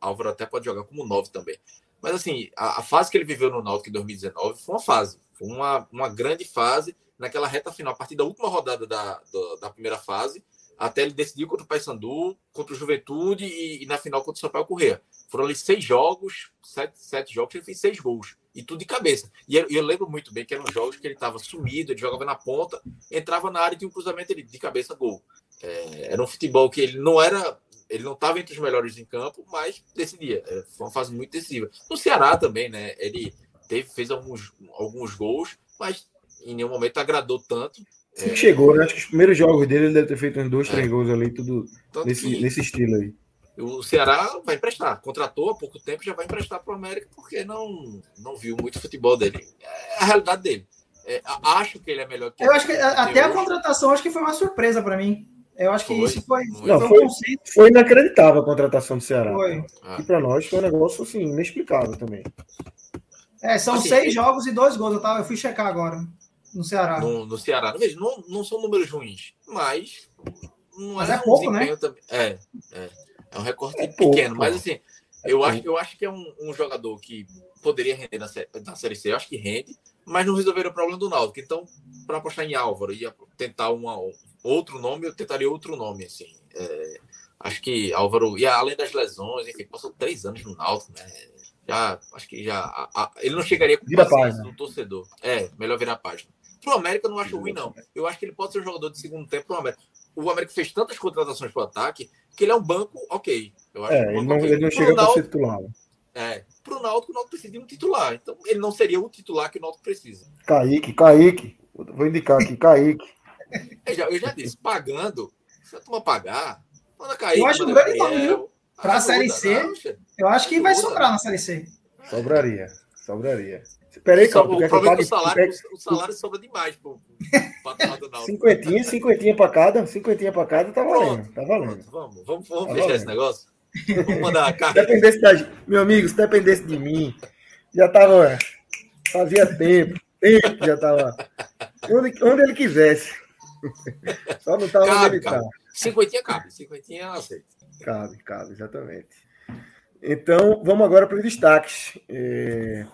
Álvaro até pode jogar como 9 também. Mas assim, a, a, fase que ele viveu no Náutico em 2019 foi uma fase, foi uma, uma grande fase naquela reta final, a partir da última rodada da, da, da primeira fase, até ele decidir contra o Paysandu, contra o Juventude e, e, na final contra o Sampaio Corrêa. Foram ali seis jogos, sete, sete jogos, ele fez seis gols. E tudo de cabeça. E eu, eu lembro muito bem que eram jogos que ele estava sumido, ele jogava na ponta, entrava na área e tinha um cruzamento ele, de cabeça, gol. É, era um futebol que ele não era. Ele não estava entre os melhores em campo, mas decidia. É, foi uma fase muito decisiva. No Ceará também, né? Ele teve, fez alguns, alguns gols, mas em nenhum momento agradou tanto. É... Chegou, né? Acho que os primeiros jogos dele ele deve ter feito uns dois, é. três gols ali, tudo nesse, que... nesse estilo aí. O Ceará vai emprestar, contratou há pouco tempo já vai emprestar para o América porque não, não viu muito futebol dele. É a realidade dele. É, acho que ele é melhor que Eu acho que até a contratação acho que foi uma surpresa para mim. Eu acho que foi, isso foi, não, foi, foi, um foi, inacreditável a contratação do Ceará. Foi. Ah. E para nós foi um negócio assim, inexplicável também. É, são assim, seis jogos e dois gols. Eu, tava, eu fui checar agora. No Ceará. No, no Ceará. Veja, não, não são números ruins, mas não mas é, é pouco, né? Também. É, é, é um recorte é pequeno, pouco, mas assim, eu acho, eu acho que é um, um jogador que poderia render na, na Série C, eu acho que rende, mas não resolveram o problema do Náutico. Então, para apostar em Álvaro e tentar uma, outro nome, eu tentaria outro nome, assim. É, acho que Álvaro, e além das lesões, enfim, passou três anos no Náutico, né? Já, acho que já. A, a, ele não chegaria com paciência do torcedor. É, melhor virar a página. Pro América eu não acho ruim, não. Eu acho que ele pode ser um jogador de segundo tempo pro América. O América fez tantas contratações pro ataque que ele é um banco ok. Eu acho é, um ele, não, okay. ele não chega para ser titular. É, pro Náutico, o Náutico precisa de um titular. Então, ele não seria o titular que o Náutico precisa. Kaique, Kaique. Vou indicar aqui, Kaique. <laughs> eu, já, eu já disse, pagando, se a turma pagar, manda Kaique. Eu acho um grande nome? Pra a Série C, não, eu acho que vai sobrar na Série C. Sobraria, sobraria. Peraí, só, o problema é que o salário, o salário sobra demais pro Cinquentinha, cinquentinha para cada, cinquentinha para cada, tá valendo, tá valendo. Vamos, vamos, vamos tá fechar valendo. esse negócio? Vamos mandar a carta. <laughs> dependesse da, meu amigo, se dependesse de mim, já tava, fazia tempo, tempo já tava, onde, onde ele quisesse. Só não tava cabe, onde ele cabe. Cinquentinha cabe, cinquentinha eu aceito. Cabe, cabe, exatamente. Então, vamos agora para os destaques. É...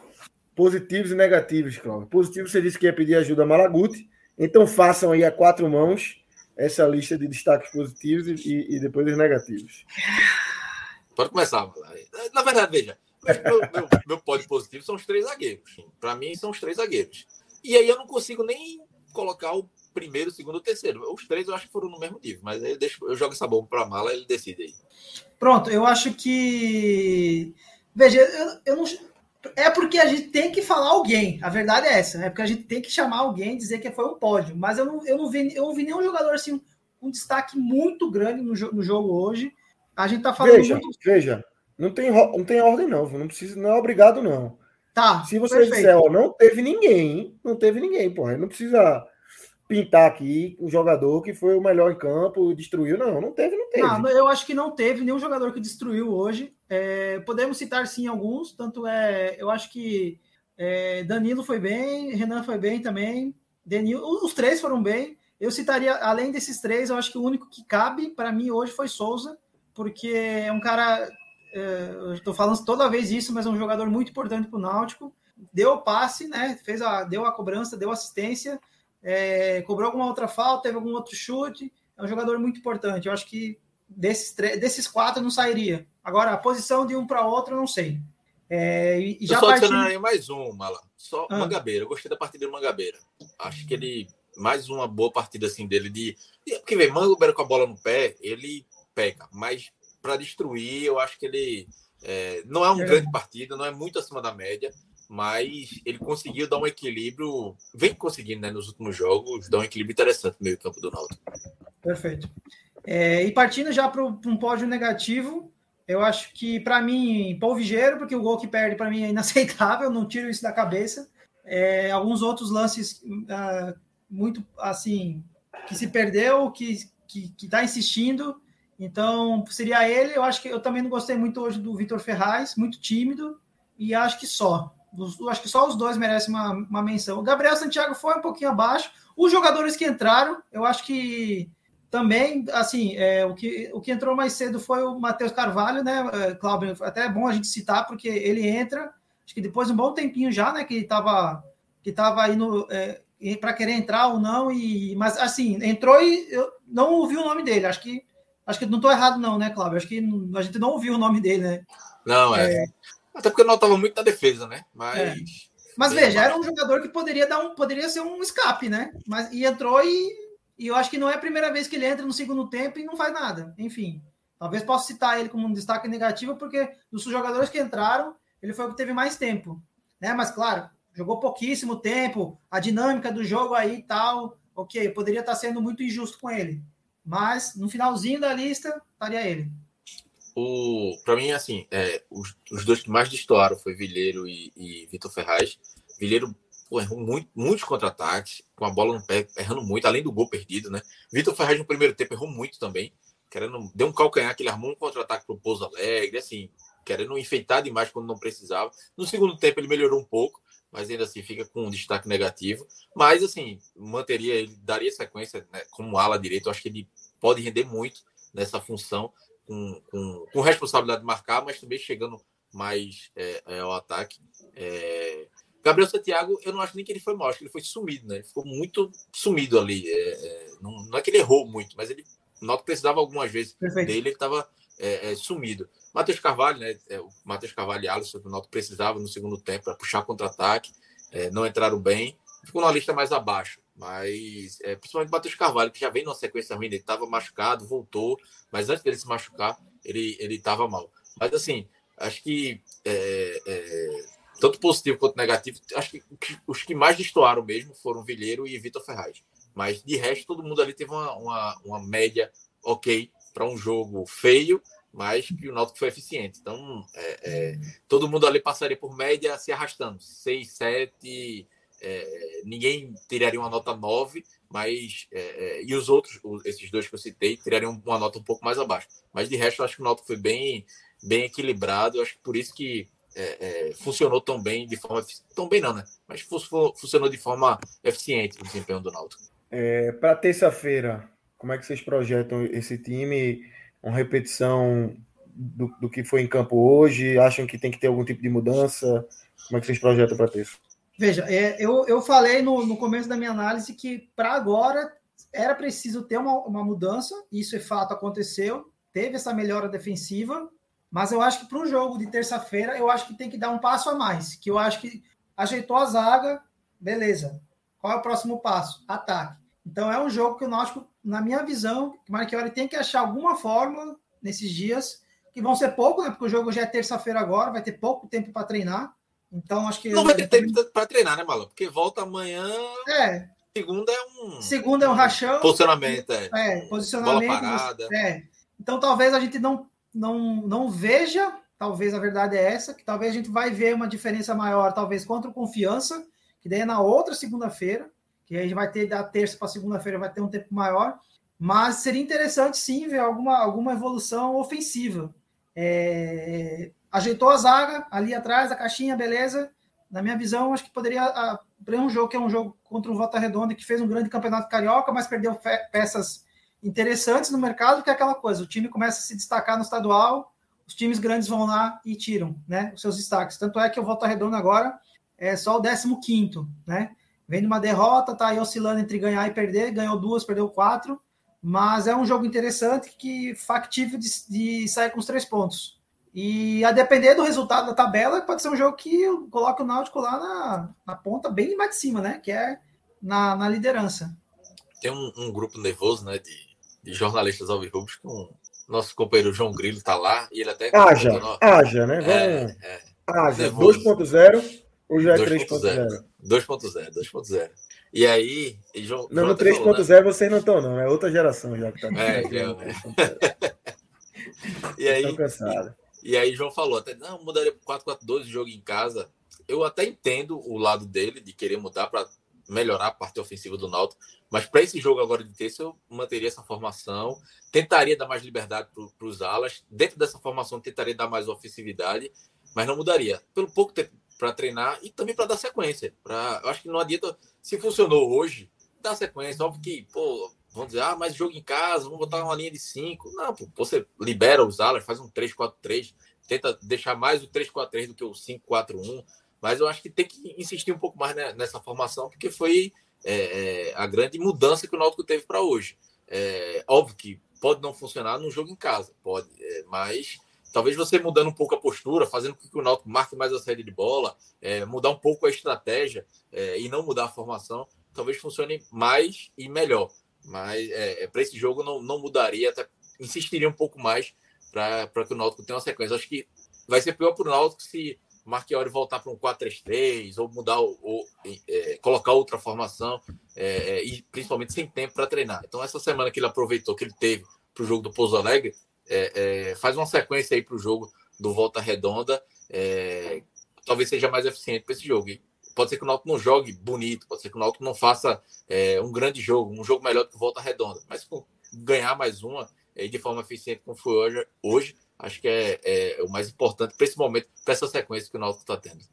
Positivos e negativos, Cláudio. Positivo, você disse que ia pedir ajuda a Malaguti. Então, façam aí a quatro mãos essa lista de destaques positivos e, e depois os negativos. Pode começar. Na verdade, veja, meu, meu, meu pódio positivo são os três zagueiros. Para mim, são os três zagueiros. E aí eu não consigo nem colocar o primeiro, segundo ou terceiro. Os três eu acho que foram no mesmo nível, mas aí eu, deixo, eu jogo essa bomba para a mala e ele decide aí. Pronto, eu acho que. Veja, eu, eu não. É porque a gente tem que falar alguém. A verdade é essa. É porque a gente tem que chamar alguém e dizer que foi um pódio. Mas eu não, eu não, vi, eu não vi nenhum jogador assim, um, um destaque muito grande no, no jogo hoje. A gente tá falando. Veja, muito... veja. Não tem, não tem ordem, não. Não precisa, não é obrigado, não. Tá. Se você perfeito. disser, ó, não teve ninguém, não teve ninguém, porra. Não precisa pintar aqui um jogador que foi o melhor em campo, destruiu. Não, não teve, não teve. Não, eu acho que não teve nenhum jogador que destruiu hoje. É, podemos citar sim alguns, tanto é, eu acho que é, Danilo foi bem, Renan foi bem também, Denil, os três foram bem. Eu citaria, além desses três, eu acho que o único que cabe para mim hoje foi Souza, porque é um cara, é, eu estou falando toda vez isso, mas é um jogador muito importante para o Náutico. Deu o passe, né? Fez a, deu a cobrança, deu assistência é, cobrou alguma outra falta, teve algum outro chute. É um jogador muito importante. Eu acho que desses, desses quatro não sairia. Agora, a posição de um para outro, eu não sei. É, e já eu só partindo... mais um, Mala. Só ah. Mangabeira. Eu gostei da partida do Mangabeira. Acho que ele. Mais uma boa partida assim dele de. Porque, vem, Mangabeira com a bola no pé, ele pega. Mas para destruir, eu acho que ele. É, não é um é. grande partida, não é muito acima da média, mas ele conseguiu dar um equilíbrio, vem conseguindo né, nos últimos jogos, dar um equilíbrio interessante no meio campo do Náutico. Perfeito. É, e partindo já para um pódio negativo, eu acho que para mim, Paul Vigeiro, porque o gol que perde para mim é inaceitável, não tiro isso da cabeça. É, alguns outros lances uh, muito assim que se perdeu, que que está insistindo. Então seria ele. Eu acho que eu também não gostei muito hoje do Vitor Ferraz, muito tímido e acho que só acho que só os dois merecem uma, uma menção. O Gabriel Santiago foi um pouquinho abaixo. Os jogadores que entraram, eu acho que também, assim, é, o, que, o que entrou mais cedo foi o Matheus Carvalho, né, é, Cláudio? Até é bom a gente citar, porque ele entra, acho que depois de um bom tempinho já, né, que estava que tava indo é, para querer entrar ou não, e, mas assim, entrou e eu não ouvi o nome dele. Acho que acho que não estou errado, não, né, Cláudio? Acho que a gente não ouviu o nome dele, né? Não, é. é até porque não estava muito na defesa, né? Mas. É. Mas veja, era um jogador que poderia dar um, poderia ser um escape, né? Mas e entrou e, e eu acho que não é a primeira vez que ele entra no segundo tempo e não faz nada. Enfim, talvez possa citar ele como um destaque negativo, porque dos jogadores que entraram, ele foi o que teve mais tempo, né? Mas claro, jogou pouquíssimo tempo, a dinâmica do jogo aí e tal, ok, poderia estar sendo muito injusto com ele. Mas no finalzinho da lista estaria ele o para mim assim é, os, os, dois que mais destoaram foi Vilheiro e, e Vitor Ferraz Vilheiro pô, errou muito, muitos contra-ataques com a bola no pé errando muito além do gol perdido né Vitor Ferraz no primeiro tempo errou muito também querendo deu um calcanhar que ele armou um contra-ataque pro Pouso Alegre assim querendo enfeitar demais quando não precisava no segundo tempo ele melhorou um pouco mas ainda assim fica com um destaque negativo. Mas, assim, manteria, ele daria sequência né, como ala direito. Acho que ele pode render muito nessa função, com, com, com responsabilidade de marcar, mas também chegando mais é, é, ao ataque. É... Gabriel Santiago, eu não acho nem que ele foi mal, acho que ele foi sumido, né? Ele ficou muito sumido ali. É, é, não, não, é que ele errou muito, mas ele que precisava algumas vezes Perfeito. dele, ele estava é, sumido. Matheus Carvalho, né? o Matheus Carvalho e Alisson, o Náutico precisava no segundo tempo para puxar contra-ataque, não entraram bem, ficou na lista mais abaixo. Mas principalmente o Matheus Carvalho, que já vem numa sequência ruim, ele estava machucado, voltou, mas antes dele se machucar, ele estava mal. Mas assim, acho que é, é, tanto positivo quanto negativo, acho que os que mais destoaram mesmo foram Vilheiro e Vitor Ferraz. Mas de resto, todo mundo ali teve uma, uma, uma média ok para um jogo feio, mas que o Náutico foi eficiente. Então, é, é, todo mundo ali passaria por média se arrastando. 6, 7, é, ninguém tiraria uma nota 9, mas. É, é, e os outros, esses dois que eu citei, tirariam uma nota um pouco mais abaixo. Mas de resto, acho que o Náutico foi bem, bem equilibrado. Eu acho que por isso que é, é, funcionou tão bem, de forma tão bem não, né? Mas funcionou de forma eficiente o desempenho do Náutico. É, Para terça-feira, como é que vocês projetam esse time? Uma repetição do, do, que foi em campo hoje? Acham que tem que ter algum tipo de mudança? Como é que vocês projetam para terça? Veja, é, eu, eu falei no, no começo da minha análise que para agora era preciso ter uma, uma mudança, isso é fato, aconteceu, teve essa melhora defensiva, mas eu acho que para um jogo de terça-feira, eu acho que tem que dar um passo a mais. Que eu acho que ajeitou a zaga, beleza. Qual é o próximo passo? Ataque. Então é um jogo que o Náutico, na minha visão, o Marchiori tem que achar alguma forma nesses dias, que vão ser pouco, né? Porque o jogo já é terça-feira agora, vai ter pouco tempo para treinar. Então acho que. Não vai ter tempo para treinar, né, Malu? Porque volta amanhã. É. Segunda é um. Segunda é um rachão. Posicionamento, é. É, posicionamento. Bola parada. É. Então talvez a gente não não, não veja, talvez a verdade é essa, que talvez a gente vai ver uma diferença maior, talvez contra o Confiança, que daí é na outra segunda-feira, que aí vai ter da terça para segunda-feira, vai ter um tempo maior, mas seria interessante sim ver alguma, alguma evolução ofensiva. É, ajeitou a zaga ali atrás, a caixinha, beleza. Na minha visão, acho que poderia. Para um jogo que é um jogo contra o Volta Redonda, que fez um grande campeonato carioca, mas perdeu peças interessantes no mercado, que é aquela coisa, o time começa a se destacar no estadual, os times grandes vão lá e tiram né, os seus destaques. Tanto é que o Volta Redonda agora é só o 15 né? Vem de uma derrota, tá aí oscilando entre ganhar e perder, ganhou duas, perdeu quatro, mas é um jogo interessante que factível de, de sair com os três pontos. E a depender do resultado da tabela, pode ser um jogo que coloca o Náutico lá na, na ponta, bem mais de cima, né? Que é na, na liderança. Tem um, um grupo nervoso, né? De de jornalistas alvirrubos com nosso companheiro João Grilo está lá e ele até haja, no... haja, né? Vamos... É, é. Haja, 2.0 ou já é 3.0? 2.0, 2.0. E aí, e João, não, no 3.0 né? vocês não estão, não. É outra geração já que tá. É, <laughs> já, é. <laughs> e aí, e, aí, João falou até, não, mudaria para 4-4-2 o jogo em casa. Eu até entendo o lado dele de querer mudar para melhorar a parte ofensiva do Náutico, mas para esse jogo agora de terça, eu manteria essa formação, tentaria dar mais liberdade para os alas. Dentro dessa formação, tentaria dar mais ofensividade, mas não mudaria. Pelo pouco tempo para treinar e também para dar sequência. Pra, eu acho que não adianta. Se funcionou hoje, dá sequência. Óbvio que, pô, vamos dizer, ah, mas jogo em casa, vamos botar uma linha de 5. Não, pô, você libera os alas, faz um 3-4-3, tenta deixar mais o 3-4-3 do que o 5-4-1. Mas eu acho que tem que insistir um pouco mais nessa formação, porque foi é, é, a grande mudança que o Náutico teve para hoje. É, óbvio que pode não funcionar num jogo em casa, pode, é, mas talvez você mudando um pouco a postura, fazendo com que o Náutico marque mais a série de bola, é, mudar um pouco a estratégia é, e não mudar a formação, talvez funcione mais e melhor. Mas para esse jogo não, não mudaria, até insistiria um pouco mais para que o Náutico tenha uma sequência. Acho que vai ser pior para o Náutico se Marchiori voltar para um 4-3-3 ou mudar ou é, colocar outra formação é, é, e principalmente sem tempo para treinar. Então essa semana que ele aproveitou que ele teve para o jogo do Pouso Alegre é, é, faz uma sequência aí para o jogo do Volta Redonda é, talvez seja mais eficiente para esse jogo. Pode ser que o Náutico não jogue bonito, pode ser que o Náutico não faça um grande jogo, um jogo melhor do que o Volta Redonda, mas ganhar mais uma de forma eficiente como foi hoje, hoje acho que é, é o mais importante para esse momento, para essa sequência que o Náutico está tendo.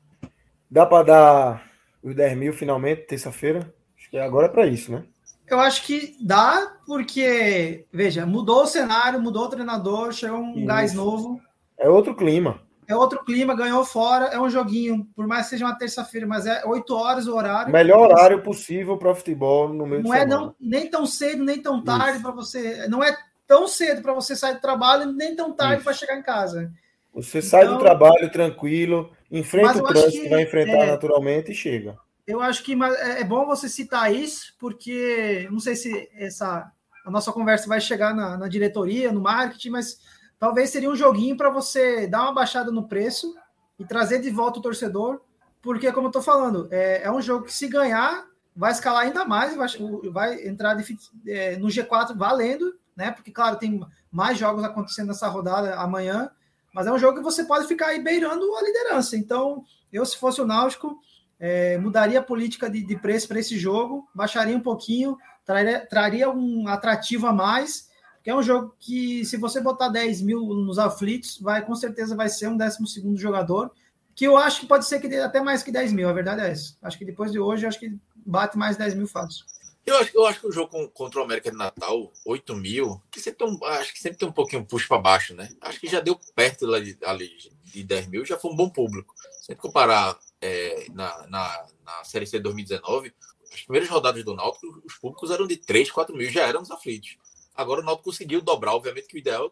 Dá para dar os 10 mil finalmente, terça-feira? Acho que agora é para isso, né? Eu acho que dá, porque, veja, mudou o cenário, mudou o treinador, chegou um isso. gás novo. É outro clima. É outro clima, ganhou fora, é um joguinho, por mais que seja uma terça-feira, mas é 8 horas o horário. Melhor horário possível para futebol no meio Não é não, nem tão cedo, nem tão tarde para você. Não é tão cedo para você sair do trabalho, nem tão tarde para chegar em casa. Você então, sai do então trabalho tranquilo, enfrenta o trânsito que, vai enfrentar é, naturalmente e chega. Eu acho que é, é bom você citar isso, porque não sei se essa a nossa conversa vai chegar na, na diretoria, no marketing, mas talvez seria um joguinho para você dar uma baixada no preço e trazer de volta o torcedor, porque, como eu estou falando, é, é, um jogo que se ganhar, vai escalar ainda mais, vai, vai entrar de, é, no G4 valendo, né? Porque, claro, tem mais jogos acontecendo nessa rodada amanhã, mas é um jogo que você pode ficar aí beirando a liderança. Então, eu, se fosse o Náutico, é, mudaria a política de, de preço para esse jogo, baixaria um pouquinho, traria, traria um atrativo a mais, que é um jogo que, se você botar 10 mil nos aflitos, vai com certeza vai ser um 12 segundo jogador, que eu acho que pode ser que até mais que 10 mil, a verdade é essa. Acho que depois de hoje, acho que bate mais 10 mil fácil. Eu acho, eu acho que o jogo contra o América de Natal, 8 mil, que sempre tem um, acho que sempre tem um pouquinho puxo para baixo, né? Acho que já deu perto ali, ali de 10 mil, já foi um bom público. Se comparar é, na, na, na Série C 2019, as primeiras rodadas do Náutico, os públicos eram de 3, 4 mil, já eram os aflitos. Agora o Náutico conseguiu dobrar, obviamente que o ideal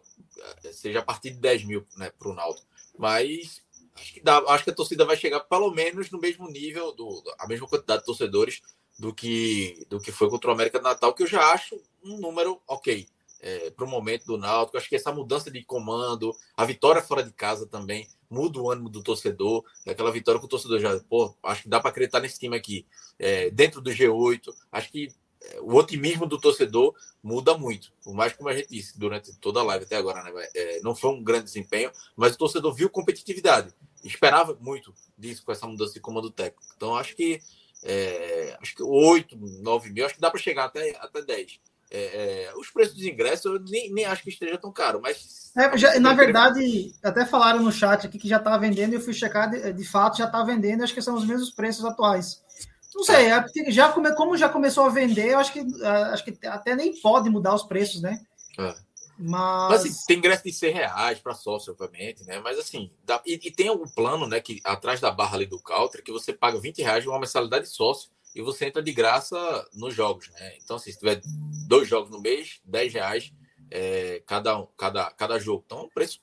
é, seja a partir de 10 mil né, para o Náutico. Mas acho que, dá, acho que a torcida vai chegar pelo menos no mesmo nível, do, a mesma quantidade de torcedores do que, do que foi contra o América do Natal, que eu já acho um número ok é, para o momento do Náutico. Acho que essa mudança de comando, a vitória fora de casa também muda o ânimo do torcedor. Aquela vitória que o torcedor já, pô, acho que dá para acreditar nesse time aqui. É, dentro do G8, acho que é, o otimismo do torcedor muda muito. Por mais como a gente disse durante toda a live até agora, né? É, não foi um grande desempenho, mas o torcedor viu competitividade. Esperava muito disso com essa mudança de comando técnico. Então acho que é, acho que 8, 9 mil, acho que dá para chegar até, até 10. É, é, os preços dos ingressos eu nem, nem acho que esteja tão caro, mas. É, já, na verdade, até falaram no chat aqui que já está vendendo, e eu fui checar, de, de fato já está vendendo, acho que são os mesmos preços atuais. Não sei, é, já come, como já começou a vender, eu acho que, acho que até nem pode mudar os preços, né? É. Mas, Mas assim, tem ingresso de 100 reais para sócio, obviamente, né? Mas assim, dá... e, e, tem algum plano, né, que atrás da barra ali do Caltra, que você paga 20 reais uma mensalidade de sócio e você entra de graça nos jogos, né? Então, assim, se tiver dois jogos no mês, 10 reais é, cada, cada, cada jogo. Então, o preço,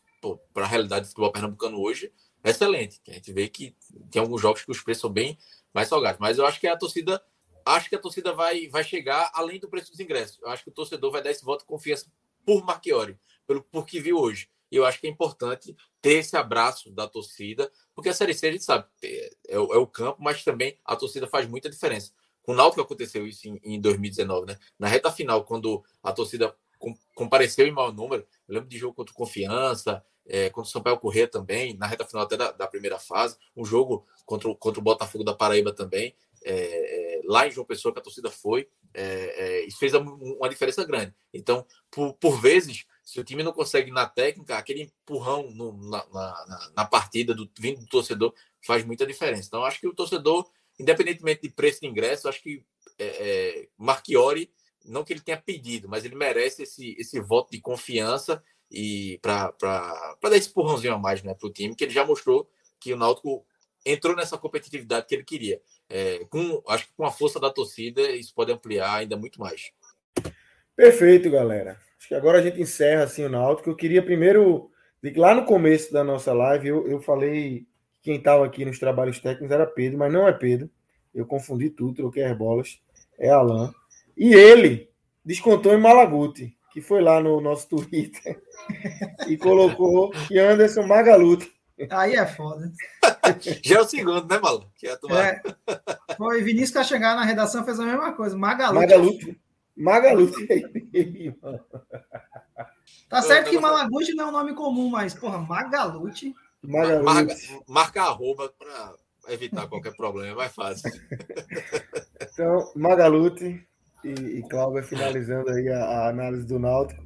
para a realidade do futebol pernambucano hoje, é excelente. A gente vê que tem alguns jogos que os preços são bem mais salgados. Mas eu acho que a torcida acho que a torcida vai, vai chegar além do preço dos ingressos. Eu acho que o torcedor vai dar esse voto de confiança por Marchiori, pelo por que viu hoje. E eu acho que é importante ter esse abraço da torcida, porque a Série C a gente sabe, é, é, é o campo, mas também a torcida faz muita diferença. Com o Náutico aconteceu isso em, em 2019, né? Na reta final, quando a torcida com, compareceu em maior número, eu lembro de jogo contra Confiança, é, contra o Sampaio Corrêa também, na reta final até da, da, primeira fase, um jogo contra, o, contra o Botafogo da Paraíba também, é, é, lá em João Pessoa que a torcida foi, é, é, isso fez uma diferença grande. Então, por, por vezes, se o time não consegue na técnica, aquele empurrão no, na, na, na, partida do vindo do torcedor faz muita diferença. Então, acho que o torcedor, independentemente de preço de ingresso, acho que é, é, Marchiori, não que ele tenha pedido, mas ele merece esse, esse voto de confiança e para dar esse empurrãozinho a mais né, para o time, que ele já mostrou que o Náutico entrou nessa competitividade que ele queria. É, com, acho que com a força da torcida, isso pode ampliar ainda muito mais. Perfeito, galera. Acho que agora a gente encerra assim o Náutico. Eu queria primeiro, lá no começo da nossa live, eu, eu falei que quem estava aqui nos trabalhos técnicos era Pedro, mas não é Pedro. Eu confundi tudo, troquei as bolas. É Alan. E ele descontou em Malaguti, que foi lá no nosso Twitter <laughs> e colocou que Anderson Magaluti Aí é foda. <laughs> Já é o segundo, né, Malu? Que é, é. Foi Vinícius que chegar na redação fez a mesma coisa. Magalute. Magalute. Magalute. <laughs> tá certo que Malaguti não é um nome comum, mas, porra, Magalute. Magalute. Marca, marca arroba para evitar qualquer problema, é mais fácil. Então, Magalute e, e Cláudio finalizando aí a, a análise do Náutico.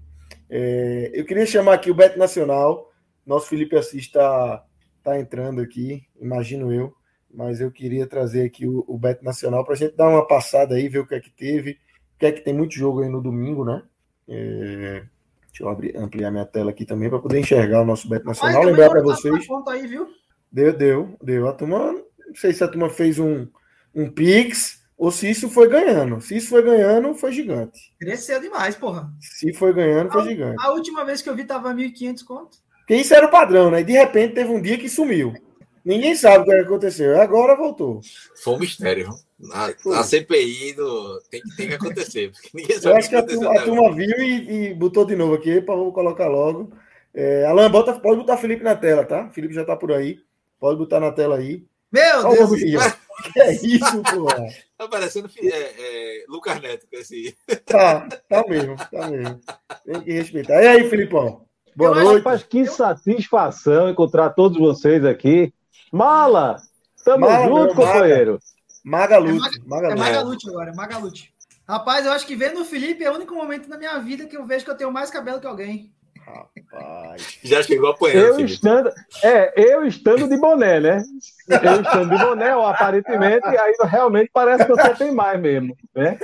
É, eu queria chamar aqui o Beto Nacional nosso Felipe Assis está tá entrando aqui, imagino eu. mas eu queria trazer aqui o, o Bet Nacional para a gente dar uma passada aí, ver o que é que teve. O que é que tem muito jogo aí no domingo, né? É, deixa eu abrir, ampliar minha tela aqui também para poder enxergar o nosso Bet Nacional. Ai, Lembrar para vocês. Aí? Deu, deu, deu. A turma, não sei se a turma fez um, um Pix ou se isso foi ganhando. Se isso foi ganhando, foi gigante. Cresceu demais, porra. Se foi ganhando, foi a, gigante. A última vez que eu vi tava 1.500 conto. Porque isso era o padrão, né? E de repente teve um dia que sumiu. Ninguém sabe o que aconteceu. Agora voltou. Foi um mistério. A, a CPI do... tem, tem que acontecer. Eu acho que a turma, a turma viu e, e, botou de novo aqui para colocar logo. É, Alan, bota, pode botar Felipe na tela, tá? Felipe já tá por aí. Pode botar na tela aí. Meu Deus! Que é isso, porra? Tá parecendo é, é, Lucas Neto com esse. Tá, tá mesmo, tá mesmo. Tem que respeitar. E aí, Filipão? Boa Eu noite. Rapaz, que satisfação encontrar todos vocês aqui. Mala! Tamo Mala, junto, companheiro. Magalute. É, Maga, é Magalute agora, é Magalute. Rapaz, eu acho que vendo o Felipe é o único momento na minha vida que eu vejo que eu tenho mais cabelo que alguém. Rapaz. Já chegou apanhando. Eu estando, é, eu estando de boné, né? Eu estando de boné, ó, aparentemente, aí realmente parece que você tem mais mesmo, né?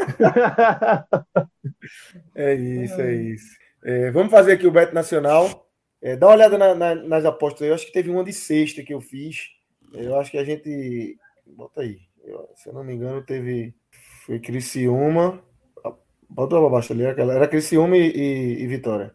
É isso, é isso. É, vamos fazer aqui o Beto Nacional. É, dá uma olhada na, na, nas apostas aí. Eu acho que teve uma de sexta que eu fiz. Eu acho que a gente. Bota aí. Eu, se eu não me engano, teve. Foi Criciúma. Bota lá abaixo ali. Aquela, era Criciúma e, e, e Vitória.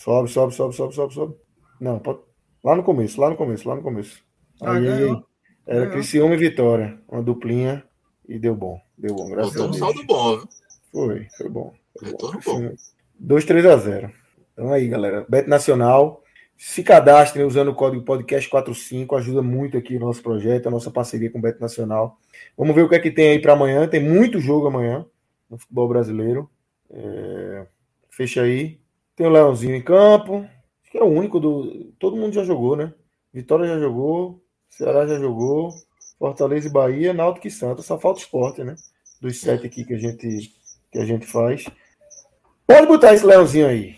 Sobe, sobe, sobe, sobe, sobe, sobe. Não, pode... lá no começo, lá no começo, lá no começo. Ah, aí, aí era ganhou. Criciúma e Vitória, uma duplinha e deu bom. Deu bom, graças a Deus. um saldo bom, viu? Foi, foi bom. Foi Retorno bom. bom. 2, 3 a 0. Então aí, galera. Bet Nacional. Se cadastrem usando o código podcast45, ajuda muito aqui o nosso projeto, a nossa parceria com o Bet Nacional. Vamos ver o que é que tem aí para amanhã. Tem muito jogo amanhã no futebol brasileiro. É... Fecha aí. Tem o Leãozinho em campo. Acho que é o único do. Todo mundo já jogou, né? Vitória já jogou. Ceará já jogou. Fortaleza e Bahia, Náutico e Santos. Só falta esporte, né? Dos sete aqui que a gente, que a gente faz. Pode botar esse Leãozinho aí.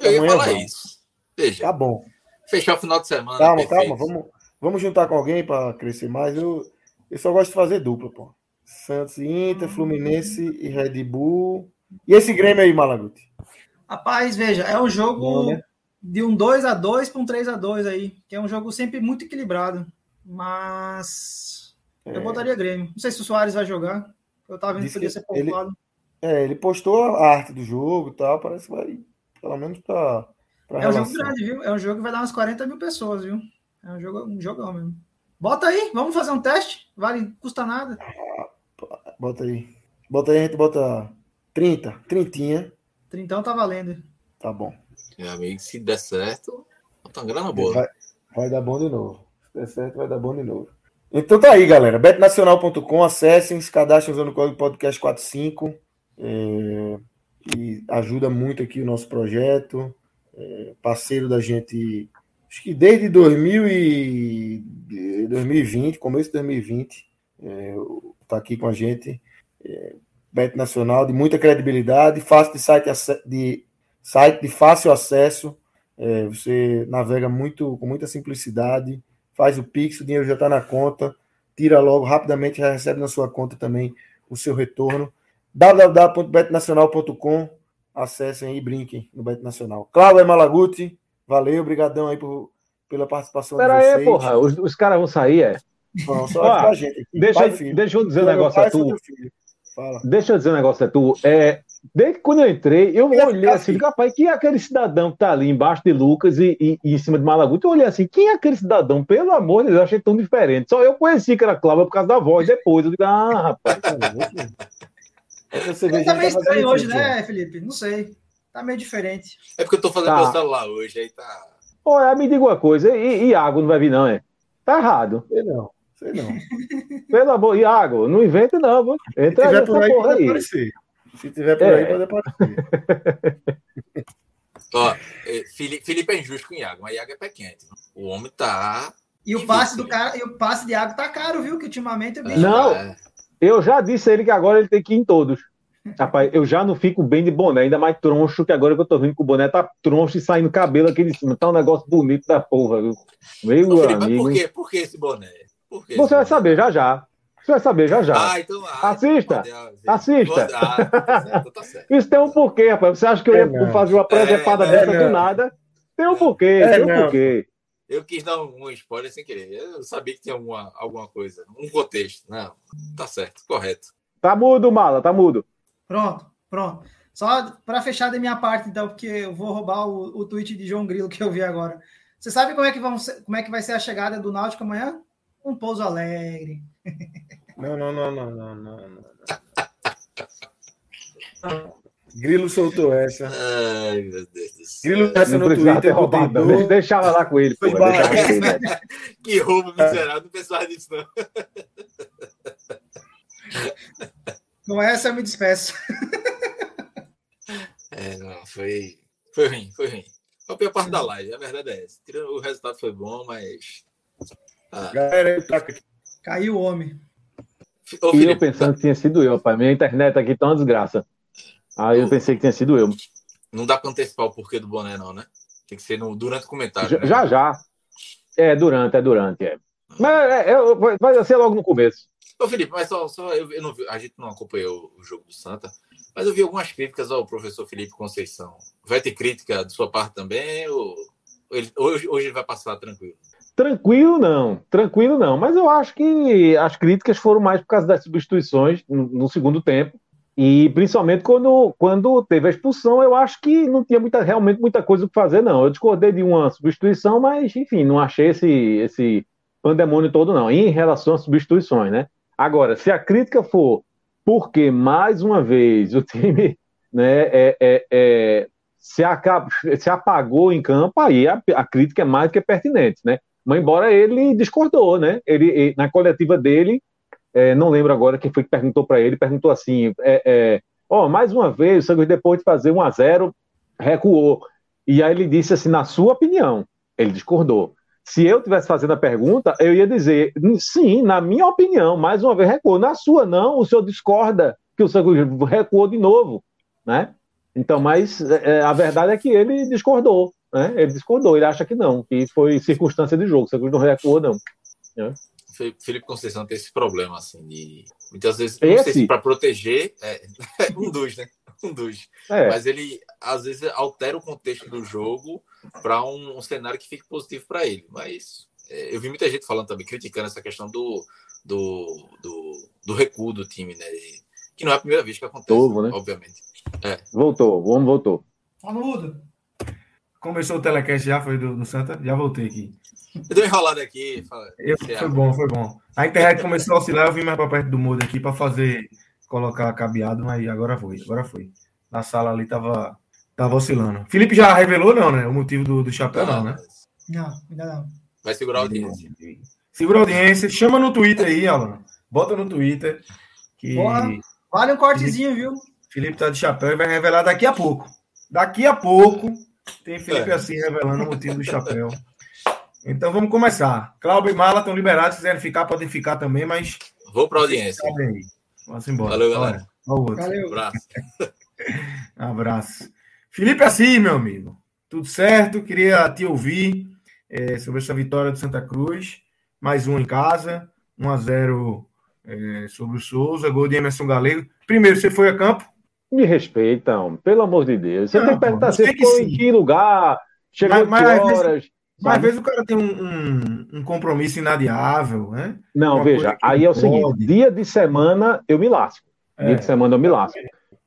Eu ia falar isso. Veja. Tá bom. Fechar o final de semana. Calma, perfeito. calma. Vamos, vamos juntar com alguém para crescer mais. Eu, eu só gosto de fazer dupla, pô. Santos e Inter, Fluminense e Red Bull. E esse Grêmio aí, Malaguti? Rapaz, veja, é um jogo né? de um 2 a 2 para um 3 a 2 aí, que é um jogo sempre muito equilibrado. Mas é. eu botaria Grêmio. Não sei se o Soares vai jogar. Eu tava vendo que podia ser poupado. Ele, é, ele postou a arte do jogo e tal, parece que vai, pelo menos para. É um jogo grande, viu? É um jogo que vai dar umas 40 mil pessoas, viu? É um, jogo, um jogão mesmo. Bota aí, vamos fazer um teste. Vale, custa nada. Bota aí. Bota aí, a gente bota 30, trintinha. Trintão tá valendo. Tá bom. Meu amigo, se der certo, tá uma grana boa. Vai, vai, dar bom de novo. Se der certo, vai dar bom de novo. Então tá aí, galera. betnacional.com, acessem, se cadastrem usando o código podcast45. É, e ajuda muito aqui o nosso projeto. É, parceiro da gente, acho que desde 2000 e 2020, começo de 2020, é, tá aqui com a gente. É, Bet Nacional, de muita credibilidade, fácil de site de, site de fácil acesso. É, você navega muito com muita simplicidade, faz o Pix, o dinheiro já está na conta, tira logo rapidamente, já recebe na sua conta também o seu retorno. www.betnacional.com Acessem aí e brinquem no Bet Nacional. Cláudio Malaguti, valeu, obrigadão aí por, pela participação Pera de vocês. aí, porra, os, os caras vão sair, é? Não, só ah, a gente. Deixa, pai, deixa eu dizer um negócio a tu. Fala. Deixa eu dizer um negócio tu. É, desde quando eu entrei, eu olhei assim, rapaz, quem é aquele cidadão que tá ali embaixo de Lucas e, e, e em cima de Malaguti? Eu olhei assim, quem é aquele cidadão? Pelo amor de Deus, eu achei tão diferente. Só eu conheci que era Cláudia por causa da voz. Depois eu digo, ah, rapaz. Você Ele tá meio estranho hoje, né, Felipe? Não sei. Tá meio diferente. É porque eu tô fazendo tá. meu celular hoje, aí tá. Olha, me diga uma coisa, e Iago não vai vir, não, é? Tá errado. Sei não. Sei não. Pelo amor, Iago, não invente não, viu? Entra Se tiver por aí, pode aí. aparecer. Se tiver por é. aí, pode aparecer. <laughs> Ó, é, Felipe é injusto com o Iago, mas Iago é pé quente. O homem tá. E o passe do cara, e o passe de Iago tá caro, viu? Que ultimamente o bicho. Não, é. eu já disse a ele que agora ele tem que ir em todos. Rapaz, eu já não fico bem de boné, ainda mais troncho, que agora que eu tô vendo que o boné tá troncho e saindo cabelo aqui de cima. Tá um negócio bonito da porra, viu? Meu Ô, Felipe, amigo. Por, quê? por que esse boné? Você vai saber já já. Você vai saber já já. Ah, então. Ah, assista! Então assista! Ah, tá certo, tá certo. Isso tem um porquê, rapaz. Você acha que eu ia é, fazer uma presepada é, dessa é, do nada? Tem um porquê, é, tem um não. porquê. Eu quis dar um spoiler sem querer. Eu sabia que tinha alguma, alguma coisa, um contexto. Não, tá certo, correto. Tá mudo, Mala, tá mudo. Pronto, pronto. Só para fechar da minha parte, então, porque eu vou roubar o, o tweet de João Grilo que eu vi agora. Você sabe como é que, vamos, como é que vai ser a chegada do Náutico amanhã? Um pouso alegre. Não, não, não, não, não, não. não. Grilo soltou essa. Ai, meu Deus do céu. Grilo essa no Twitter. Roubado, deixa, deixa ela lá com ele. Pô, <laughs> que roubo miserável, não pensava nisso, não. Com essa eu me despeço. É, não, foi, foi ruim, foi ruim. Foi a pior parte da live, a verdade é essa. O resultado foi bom, mas. Ah. Galera, Caiu o homem. Ô, e eu pensando que tinha sido eu, pai. Minha internet aqui tá uma desgraça. Aí eu pensei que tinha sido eu. Não dá para antecipar o porquê do boné, não, né? Tem que ser no, durante o comentário. Já, né? já, já. É, durante, é durante, é. Mas é, é, vai ser logo no começo. Ô, Felipe, mas só, só eu, eu não vi, a gente não acompanhou o jogo do Santa, mas eu vi algumas críticas ao professor Felipe Conceição. Vai ter crítica de sua parte também? Ou, ou ele, hoje, hoje ele vai passar tranquilo? Tranquilo não, tranquilo não. Mas eu acho que as críticas foram mais por causa das substituições no, no segundo tempo. E principalmente quando, quando teve a expulsão, eu acho que não tinha muita, realmente muita coisa para fazer, não. Eu discordei de uma substituição, mas, enfim, não achei esse, esse pandemônio todo, não, em relação às substituições, né? Agora, se a crítica for porque, mais uma vez, o time <laughs> né, é, é, é se, acaba, se apagou em campo, aí a, a crítica é mais do que pertinente, né? Mas embora ele discordou, né? Ele, ele na coletiva dele, é, não lembro agora quem foi que perguntou para ele, perguntou assim, é, é, ó, mais uma vez, o Santos depois de fazer 1 a 0 recuou. E aí ele disse assim, na sua opinião, ele discordou. Se eu tivesse fazendo a pergunta, eu ia dizer, sim, na minha opinião, mais uma vez recuou. Na sua não, o senhor discorda que o Santos recuou de novo, né? Então, mas é, a verdade é que ele discordou. Né? Ele discordou, ele acha que não, que foi circunstância de jogo, Santos não recuou, não. Né? Felipe Conceição tem esse problema, assim, de muitas vezes, não esse? sei se para proteger, é, <laughs> um dos, né? Um dos. É. Mas ele, às vezes, altera o contexto do jogo para um, um, cenário que fique positivo para ele. Mas é, eu vi muita gente falando também, criticando essa questão do, do, do, do recuo do time, né? Que não é a primeira vez que acontece, Novo, né? obviamente. É. Voltou, o homem voltou. Tá mudo. Começou o telecast já, foi do, do Santa? Já voltei aqui. Eu dei uma enrolada aqui. Eu, foi bom, foi bom. A internet começou a oscilar, eu vim mais para perto do mudo aqui para fazer, colocar cabeado, mas agora foi, agora foi. Na sala ali tava, tava oscilando. Felipe já revelou, não, né? O motivo do, do chapéu, não, não né? Não, ainda não. Vai segurar a audiência. Segura a audiência, chama no Twitter aí, Alan. Bota no Twitter. Que... Porra, vale um cortezinho, viu? Felipe tá de chapéu e vai revelar daqui a pouco. Daqui a pouco tem Felipe é. assim revelando o motivo do chapéu. Então vamos começar. Cláudio e Mala estão liberados, se quiserem ficar, podem ficar também, mas. Vou para a audiência. Vamos embora. Valeu, galera. Olha, Valeu. Abraço. <laughs> Abraço. Felipe Assis, meu amigo. Tudo certo? Queria te ouvir é, sobre essa vitória do Santa Cruz. Mais um em casa. 1 a 0 é, sobre o Souza. Gol de Emerson Galego. Primeiro, você foi a campo? Me respeitam, pelo amor de Deus. Você não, tem que perguntar se ficou em que lugar, chegou mas, mas, que horas. Mas às vezes o cara tem um, um, um compromisso inadiável, né? Não, Uma veja, aí é o pode. seguinte: dia de semana eu me lasco. É. Dia de semana eu me lasco.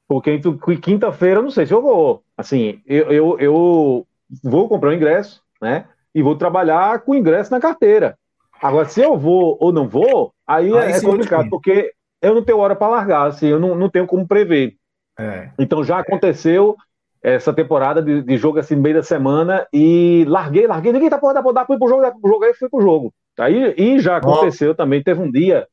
Porque quinta-feira eu não sei se eu vou. Assim, eu, eu, eu vou comprar um ingresso, né? E vou trabalhar com o ingresso na carteira. Agora, se eu vou ou não vou, aí, aí é, é complicado, porque eu não tenho hora para largar, assim, eu não, não tenho como prever. É. Então já aconteceu essa temporada de, de, jogo assim no meio da semana e larguei, larguei, ninguém tá porra, dá, dá, fui pro jogo, pro jogo, aí fui pro jogo. Aí, e já aconteceu também, teve um dia,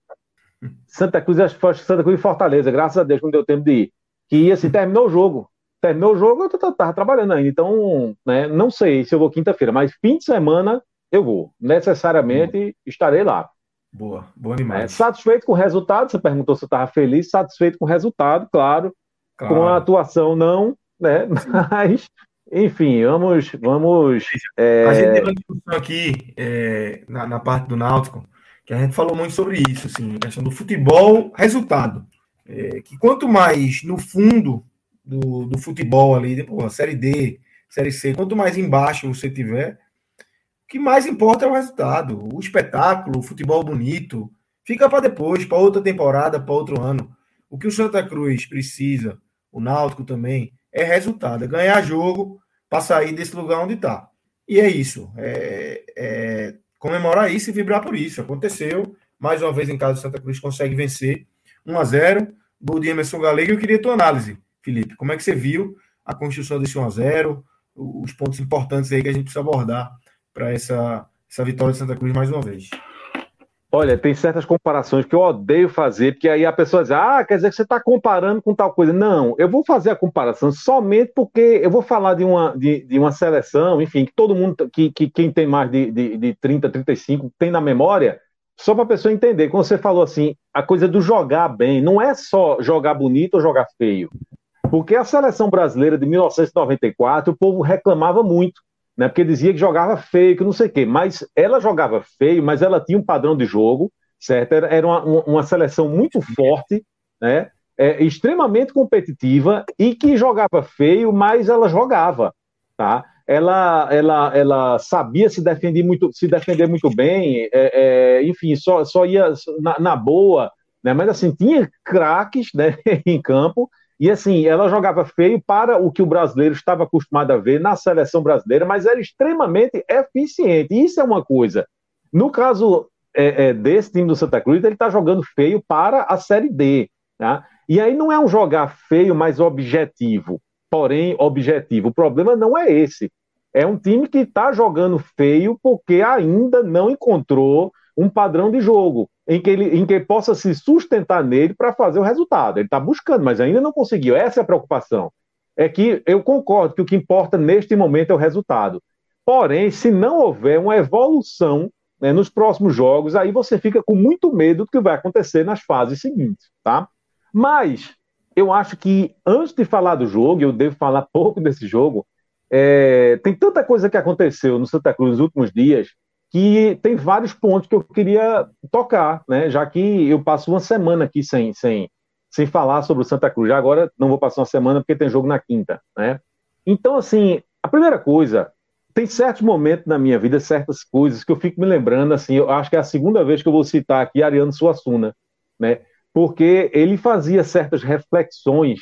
Santa Cruz, acho que foi Santa Cruz e Fortaleza, graças a Deus não deu tempo de ir, que assim, terminou o jogo. Terminou o jogo, eu tava trabalhando ainda, então, né, não sei se eu vou quinta-feira, mas fim de semana eu vou, necessariamente estarei lá. Boa, boa demais. É, satisfeito com o resultado, você perguntou se eu estava feliz, satisfeito com o resultado, claro, Claro. Com a atuação, não, né? <laughs> Mas, enfim, vamos. vamos é... A gente teve uma discussão aqui é, na, na, parte do Náutico que a gente falou muito sobre isso, assim, a questão do futebol, resultado. É, que quanto mais no fundo do, do futebol ali, pô, Série D, Série C, quanto mais embaixo você tiver, o que mais importa é o resultado, o espetáculo, o futebol bonito, fica para depois, para outra temporada, para outro ano. O que o Santa Cruz precisa, o Náutico também, é resultado, é ganhar jogo para sair desse lugar onde está. E é isso. É, é, comemorar isso e vibrar por isso. Aconteceu. Mais uma vez em casa, o Santa Cruz consegue vencer 1 a 0 Gol de Emerson Galego. Eu queria tua análise, Felipe. Como é que você viu a construção desse 1 a 0 os pontos importantes aí que a gente precisa abordar para essa, essa vitória de Santa Cruz mais uma vez? Olha, tem certas comparações que eu odeio fazer, porque aí a pessoa diz, ah, quer dizer que você está comparando com tal coisa. Não, eu vou fazer a comparação somente porque eu vou falar de uma, de, de uma seleção, enfim, que todo mundo, que, que quem tem mais de, de, de 30, 35 tem na memória, só para a pessoa entender. Quando você falou assim, a coisa do jogar bem, não é só jogar bonito ou jogar feio. Porque a seleção brasileira de 1994, o povo reclamava muito né? Porque dizia que jogava feio, que não sei o quê. Mas ela jogava feio, mas ela tinha um padrão de jogo, certo? Era, era uma, uma seleção muito forte, né? É, extremamente competitiva e que jogava feio, mas ela jogava, tá? Ela, ela, ela sabia se defender muito, se defender muito bem, é, é, enfim, só, só ia na, na boa, né? Mas assim tinha craques, né, <laughs> em campo e assim, ela jogava feio para o que o brasileiro estava acostumado a ver na seleção brasileira, mas era extremamente eficiente. Isso é uma coisa. No caso é, é, desse time do Santa Cruz, ele está jogando feio para a Série D. Tá? E aí não é um jogar feio, mas objetivo. Porém, objetivo. O problema não é esse. É um time que está jogando feio porque ainda não encontrou um padrão de jogo em que ele, em que possa se sustentar nele para fazer o resultado. Ele está buscando, mas ainda não conseguiu. Essa é a preocupação. É que eu concordo que o que importa neste momento é o resultado. Porém, se não houver uma evolução né, nos próximos jogos, aí você fica com muito medo do que vai acontecer nas fases seguintes, tá? Mas eu acho que antes de falar do jogo, eu devo falar <laughs> pouco desse jogo. É, tem tanta coisa que aconteceu no Santa Cruz nos últimos dias que tem vários pontos que eu queria tocar, né? Já que eu passo uma semana aqui sem, sem, sem falar sobre o Santa Cruz. Já agora não vou passar uma semana porque tem jogo na quinta, né? Então, assim, a primeira coisa, tem certos momentos na minha vida, certas coisas que eu fico me lembrando, assim, eu acho que é a segunda vez que eu vou citar aqui Ariano Suassuna, né? Porque ele fazia certas reflexões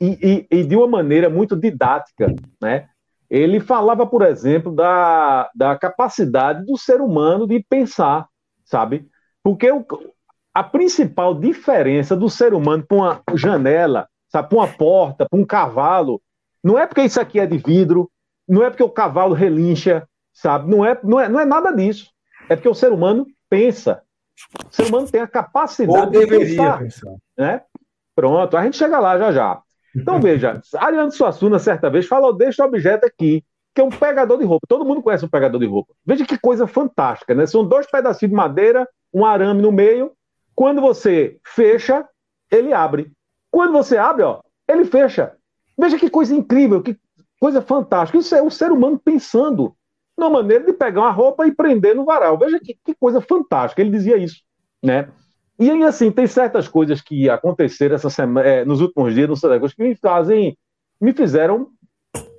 e, e, e de uma maneira muito didática, né? Ele falava, por exemplo, da, da capacidade do ser humano de pensar, sabe? Porque o, a principal diferença do ser humano para uma janela, sabe, para uma porta, para um cavalo, não é porque isso aqui é de vidro, não é porque o cavalo relincha, sabe? Não é, não é, não é nada disso. É porque o ser humano pensa. O ser humano tem a capacidade Ou de pensar, pensar. Né? Pronto, a gente chega lá já já. Então, veja, Ariano Suassuna, certa vez, falou deste objeto aqui, que é um pegador de roupa. Todo mundo conhece um pegador de roupa. Veja que coisa fantástica, né? São dois pedacinhos de madeira, um arame no meio. Quando você fecha, ele abre. Quando você abre, ó, ele fecha. Veja que coisa incrível, que coisa fantástica. Isso é o ser humano pensando na maneira de pegar uma roupa e prender no varal. Veja que, que coisa fantástica. Ele dizia isso, né? E aí, assim, tem certas coisas que aconteceram essa semana, é, nos últimos dias no Santa Cruz que me fazem, me fizeram,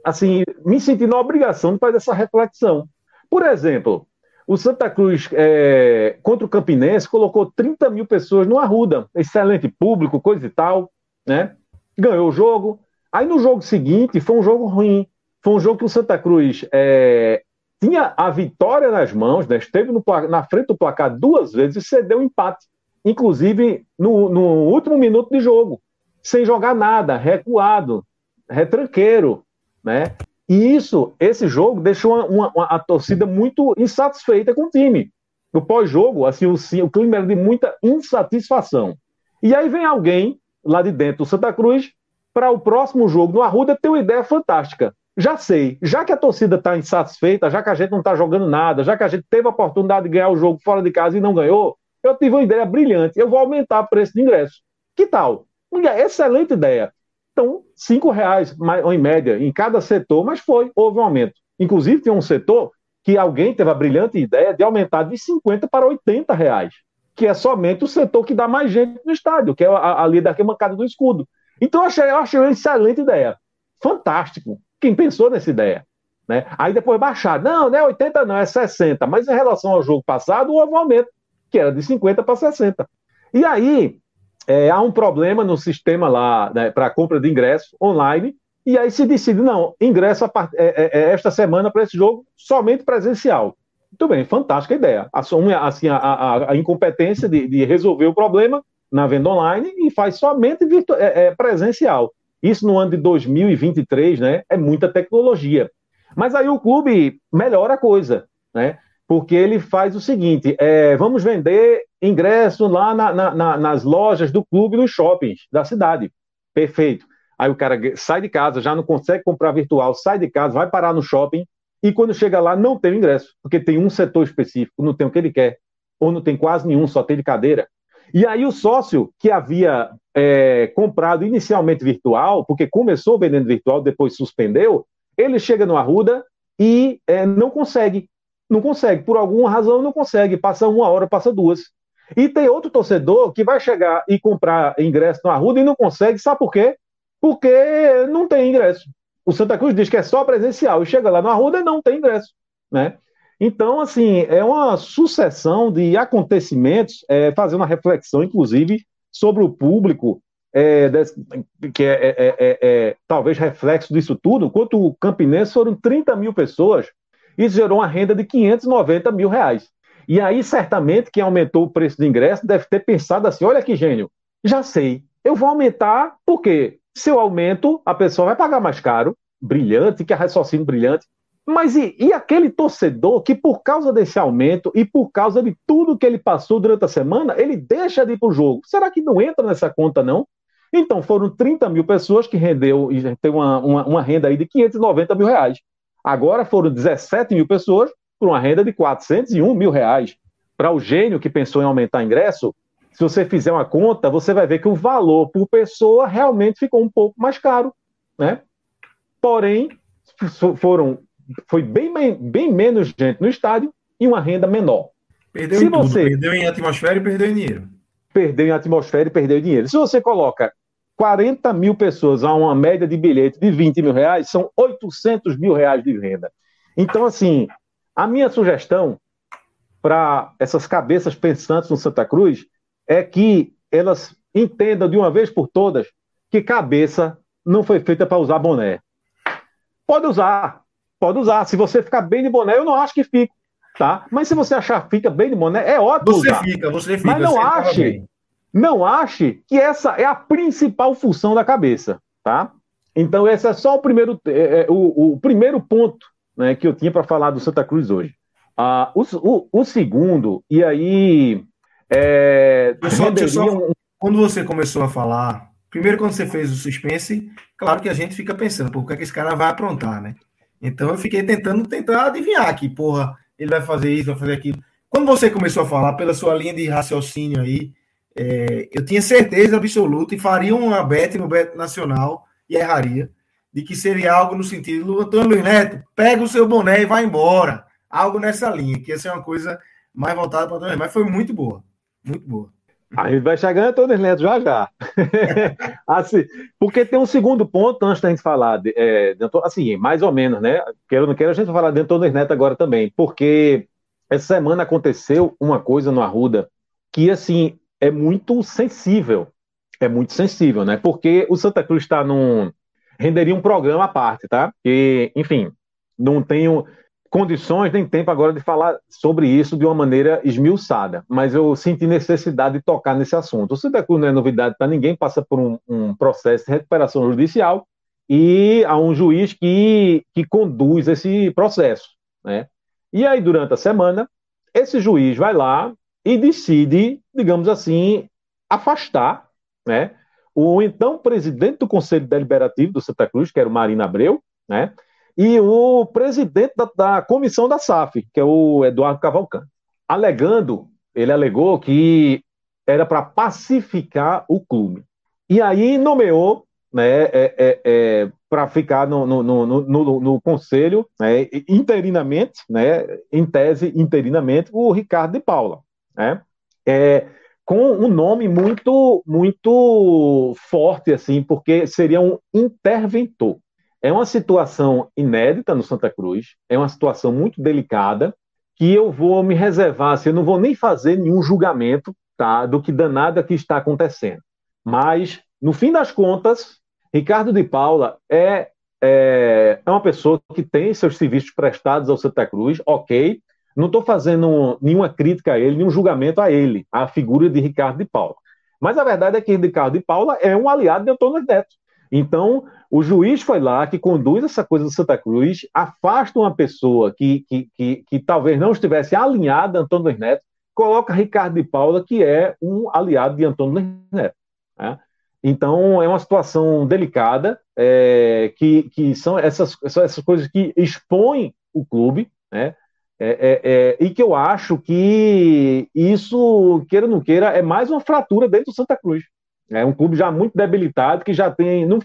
assim, me sentir na obrigação de fazer essa reflexão. Por exemplo, o Santa Cruz é, contra o Campinense colocou 30 mil pessoas no Arruda, excelente público, coisa e tal, né? Ganhou o jogo. Aí no jogo seguinte foi um jogo ruim. Foi um jogo que o Santa Cruz é, tinha a vitória nas mãos, né? esteve no, na frente do placar duas vezes e cedeu um empate inclusive no, no último minuto de jogo, sem jogar nada, recuado, retranqueiro, né? E isso, esse jogo deixou uma, uma, uma, a torcida muito insatisfeita com o time. No pós-jogo, assim, o, o clima era de muita insatisfação. E aí vem alguém lá de dentro do Santa Cruz para o próximo jogo no Arruda ter uma ideia fantástica. Já sei, já que a torcida está insatisfeita, já que a gente não está jogando nada, já que a gente teve a oportunidade de ganhar o jogo fora de casa e não ganhou, eu tive uma ideia brilhante, eu vou aumentar o preço de ingresso. Que tal? Excelente ideia. Então, cinco reais em média em cada setor, mas foi, houve um aumento. Inclusive, tem um setor que alguém teve a brilhante ideia de aumentar de 50 para 80 reais, que é somente o setor que dá mais gente no estádio, que é ali da arquibancada do escudo. Então eu achei, eu achei uma excelente ideia. Fantástico. Quem pensou nessa ideia? Né? Aí depois baixar. Não, não é 80, não, é 60. Mas em relação ao jogo passado, houve um aumento, que era de 50 para 60. E aí é, há um problema no sistema lá né, para compra de ingresso online, e aí se decide, não, ingresso part... é, é, é, esta semana para esse jogo somente presencial. Muito bem, fantástica ideia. Assume assim, a, a, a incompetência de, de, resolver o problema na venda online e faz somente virtu... É, é, presencial. Isso no ano de 2023, né? É muita tecnologia. Mas aí o clube melhora a coisa, né? Porque ele faz o seguinte: é, vamos vender ingresso lá na, na, nas lojas do clube nos shoppings da cidade. Perfeito. Aí o cara sai de casa, já não consegue comprar virtual, sai de casa, vai parar no shopping e quando chega lá não tem o ingresso, porque tem um setor específico, não tem o que ele quer, ou não tem quase nenhum, só tem de cadeira. E aí o sócio que havia é, comprado inicialmente virtual, porque começou vendendo virtual, depois suspendeu, ele chega no Arruda e é, não consegue. Não consegue, por alguma razão não consegue. Passa uma hora, passa duas. E tem outro torcedor que vai chegar e comprar ingresso no Arruda e não consegue, sabe por quê? Porque não tem ingresso. O Santa Cruz diz que é só presencial e chega lá no Arruda e não tem ingresso, né? Então, assim, é uma sucessão de acontecimentos, é, fazer uma reflexão, inclusive, sobre o público, é, que é, é, é, é, talvez reflexo disso tudo. Enquanto o Campinense foram 30 mil pessoas, isso gerou uma renda de 590 mil reais. E aí, certamente, quem aumentou o preço do ingresso deve ter pensado assim: olha que gênio, já sei, eu vou aumentar, porque se eu aumento, a pessoa vai pagar mais caro, brilhante, que é raciocínio brilhante. Mas e, e, aquele torcedor que, por causa desse aumento e por causa de tudo que ele passou durante a semana, ele deixa de ir para o jogo? Será que não entra nessa conta, não? Então, foram 30 mil pessoas que rendeu e tem uma, uma, uma, renda aí de 590 mil reais. Agora foram 17 mil pessoas por uma renda de 401 mil reais. Para o gênio que pensou em aumentar ingresso, se você fizer uma conta, você vai ver que o valor por pessoa realmente ficou um pouco mais caro, né? Porém, foram foi bem, bem menos gente no estádio e uma renda menor. Perdeu Se em tudo, você... perdeu em atmosfera e perdeu em dinheiro. Perdeu em atmosfera e perdeu em dinheiro. Se você coloca 40 mil pessoas a uma média de bilhete de 20 mil reais, são 800 mil reais de renda. Então, assim, a minha sugestão para essas cabeças pensantes no Santa Cruz é que elas entendam de uma vez por todas que cabeça não foi feita para usar boné. Pode usar, pode usar. Se você ficar bem de boné, eu não acho que fica, tá? Mas se você achar que fica bem de boné, é ótimo. Você usar. fica, você fica. Mas não ache, não ache que essa é a principal função da cabeça, tá? Então esse é só o primeiro, é, é o, o, primeiro ponto né, que eu tinha para falar do Santa Cruz hoje. Ah, o, o, o segundo, e aí. É, só, só, quando você começou a falar, primeiro quando você fez o suspense, claro que a gente fica pensando, por que, é que esse cara vai aprontar, né? Então eu fiquei tentando tentar adivinhar aqui, porra, ele vai fazer isso, vai fazer aquilo. Quando você começou a falar, pela sua linha de raciocínio aí, é, eu tinha certeza absoluta e faria uma bet no Bet Nacional e erraria, de que seria algo no sentido, Antônio Luiz Neto, pega o seu boné e vai embora. Algo nessa linha, que ia ser uma coisa mais voltada para o Mas foi muito boa, muito boa. A gente vai chegando a Tones Neto já já. <laughs> assim, porque tem um segundo ponto antes da gente falar, de, é, de, assim, mais ou menos, né? Quero não quero, a gente vai falar de Tones Neto agora também, porque essa semana aconteceu uma coisa no Arruda que, assim, é muito sensível. É muito sensível, né? Porque o Santa Cruz está num. renderia um programa à parte, tá? E, enfim, não tenho condições nem tempo agora de falar sobre isso de uma maneira esmiuçada, mas eu senti necessidade de tocar nesse assunto. O Santa Cruz não é novidade para ninguém, passa por um, um, processo de recuperação judicial e há um juiz que, que conduz esse processo. Né? E aí, durante a semana, esse juiz vai lá e decide, digamos assim, afastar né, o então presidente do Conselho Deliberativo do Santa Cruz, que era o Marina Abreu, né, e o presidente da, da comissão da SAF, que é o Eduardo Cavalcante, alegando, ele alegou que era para pacificar o clube. E aí nomeou né, é, é, é, para ficar no, no, no, no, conselho, né, interinamente, né, em tese, interinamente, o Ricardo de Paula. Né, é, com um nome muito, muito forte, assim, porque seria um interventor. É uma situação inédita no Santa Cruz, é uma situação muito delicada, que eu vou me reservar, assim, eu não vou nem fazer nenhum julgamento tá, do que danada que está acontecendo. Mas, no fim das contas, Ricardo de Paula é, é, é uma pessoa que tem seus serviços prestados ao Santa Cruz, ok. Não estou fazendo nenhuma crítica a ele, nenhum julgamento a ele, a figura de Ricardo de Paula. Mas a verdade é que Ricardo de Paula é um aliado de Antônio Neto. Então, o juiz foi lá, que conduz essa coisa do Santa Cruz, afasta uma pessoa que, que, que, que talvez não estivesse alinhada a Antônio Neto, coloca Ricardo de Paula, que é um aliado de Antônio Neto. Né? Então, é uma situação delicada, é, que, que são, essas, essas coisas que expõem o clube, né? É, é, é, e que eu acho que isso, queira ou não queira, é mais uma fratura dentro do Santa Cruz. É um clube já muito debilitado, que já tem. Não,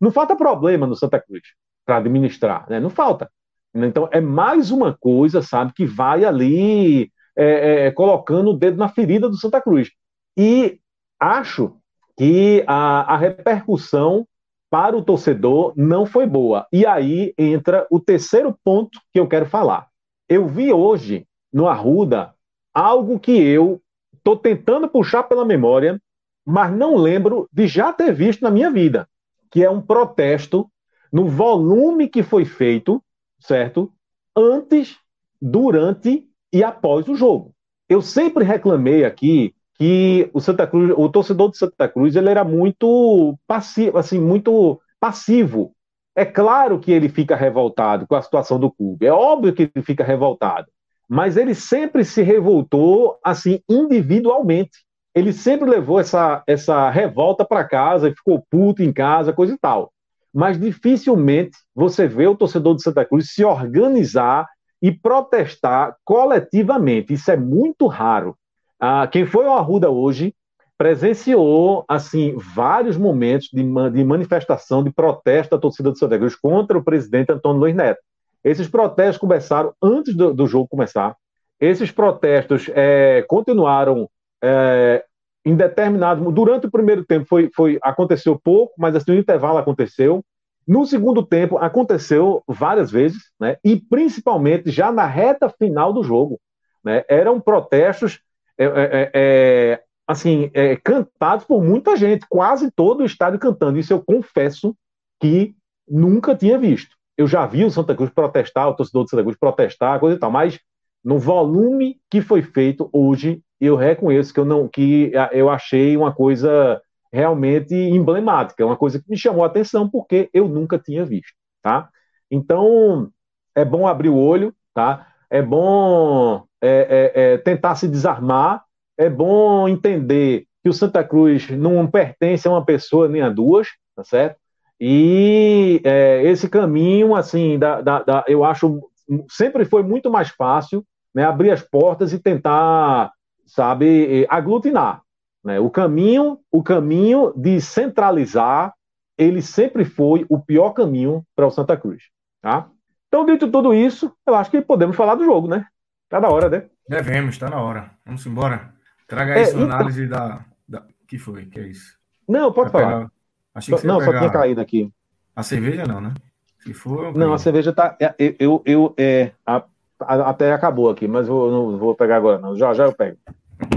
não falta problema no Santa Cruz para administrar, né? não falta. Então, é mais uma coisa, sabe, que vai ali é, é, colocando o dedo na ferida do Santa Cruz. E acho que a, a repercussão para o torcedor não foi boa. E aí entra o terceiro ponto que eu quero falar. Eu vi hoje no Arruda algo que eu estou tentando puxar pela memória, mas não lembro de já ter visto na minha vida, que é um protesto no volume que foi feito, certo? Antes, durante e após o jogo. Eu sempre reclamei aqui que o Santa Cruz, o torcedor do Santa Cruz, ele era muito passivo, assim, muito passivo. É claro que ele fica revoltado com a situação do clube, é óbvio que ele fica revoltado, mas ele sempre se revoltou assim individualmente. Ele sempre levou essa, essa revolta para casa e ficou puto em casa, coisa e tal. Mas dificilmente você vê o torcedor do Santa Cruz se organizar e protestar coletivamente. Isso é muito raro. Ah, quem foi ao Arruda hoje presenciou assim vários momentos de, de manifestação, de protesto da torcida do Santa Cruz contra o presidente Antônio Luiz Neto. Esses protestos começaram antes do, do jogo começar. Esses protestos é, continuaram é, em determinado durante o primeiro tempo foi, foi aconteceu pouco, mas assim, no intervalo aconteceu. No segundo tempo aconteceu várias vezes, né? E principalmente já na reta final do jogo, né? Eram protestos é, é, é, é, assim, é, cantados por muita gente, quase todo o estádio cantando. Isso eu confesso que nunca tinha visto. Eu já vi o Santa Cruz protestar, o torcedor do Santa Cruz protestar, coisa e tal, mas no volume que foi feito hoje, eu reconheço que eu não que eu achei uma coisa realmente emblemática, uma coisa que me chamou a atenção porque eu nunca tinha visto, tá? Então é bom abrir o olho, tá? É bom é, é, é, tentar se desarmar, é bom entender que o Santa Cruz não pertence a uma pessoa nem a duas, tá certo? E é, esse caminho, assim, da, da, da, eu acho sempre foi muito mais fácil né, abrir as portas e tentar, sabe, aglutinar. Né? O caminho, o caminho de centralizar, ele sempre foi o pior caminho para o Santa Cruz, tá? Então, dito tudo isso, eu acho que podemos falar do jogo, né? Tá na hora, né? Devemos, tá na hora. Vamos embora. Traga aí é, sua então... análise da, da. que foi? Que é isso? Não, pode Vai falar. Pegar... Achei que não, só tinha caído aqui. A cerveja não, né? Se for. Não, a cerveja tá. É, eu, eu, eu é, a, a, até acabou aqui, mas eu não vou pegar agora, não. Já já eu pego.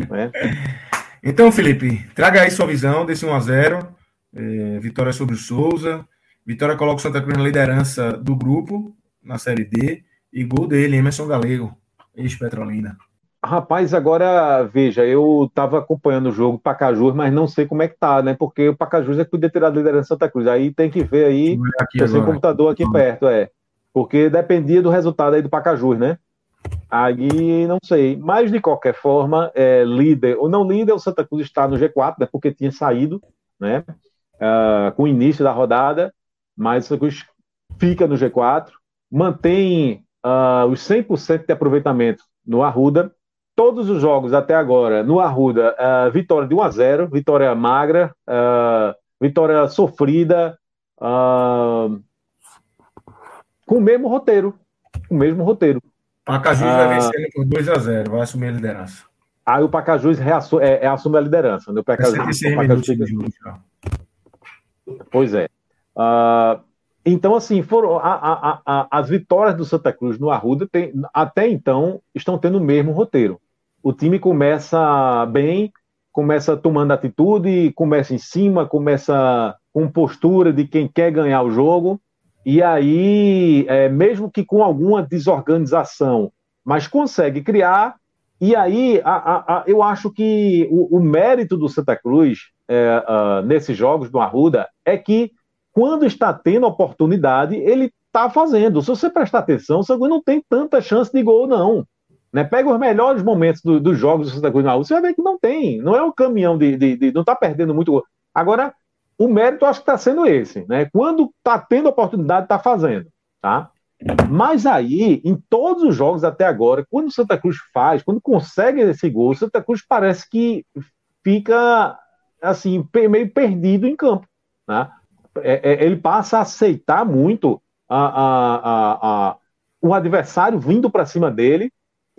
Né? <laughs> então, Felipe, traga aí sua visão desse 1x0. É, vitória sobre o Souza. Vitória coloca o Santa Cruz na liderança do grupo, na Série D. E gol dele, Emerson Galego ex-Petrolina. Rapaz, agora veja, eu estava acompanhando o jogo Pacajus, mas não sei como é que tá, né? Porque o Pacajus é que podia ter a liderança Santa Cruz. Aí tem que ver aí, tem um computador aqui perto, é. Porque dependia do resultado aí do Pacajus, né? Aí não sei. Mas de qualquer forma, é, líder ou não líder, o Santa Cruz está no G4, né? Porque tinha saído, né? Uh, com o início da rodada, mas o Santa Cruz fica no G4, mantém uh, os 100% de aproveitamento no Arruda. Todos os jogos até agora no Arruda, uh, vitória de 1 a 0, vitória magra, uh, vitória sofrida, uh, com o mesmo roteiro. O mesmo roteiro. Pacajus uh, vai vencendo por 2 a 0 vai assumir a liderança. Aí o Pacajus reassu é, é, assume a liderança. Né? O Pacajus, o Pacajus fica... Pois é. Uh, então, assim, foram a, a, a, as vitórias do Santa Cruz no Arruda tem, até então estão tendo o mesmo roteiro. O time começa bem, começa tomando atitude, começa em cima, começa com postura de quem quer ganhar o jogo. E aí, é, mesmo que com alguma desorganização, mas consegue criar. E aí, a, a, eu acho que o, o, mérito do Santa Cruz é, uh, nesses jogos do Arruda é que quando está tendo oportunidade, ele está fazendo. Se você prestar atenção, o Santa não tem tanta chance de gol, não. Né? Pega os melhores momentos do, dos jogos do Santa Cruz na Arruda, você vai ver que não tem. Não é um caminhão de, de, de não está perdendo muito gol. Agora, o mérito acho que está sendo esse, né? Quando está tendo oportunidade, está fazendo, tá? Mas aí, em todos os jogos até agora, quando o Santa Cruz faz, quando consegue esse gol, o Santa Cruz parece que fica assim meio perdido em campo, né? É, é, ele passa a aceitar muito a, a, a o adversário vindo para cima dele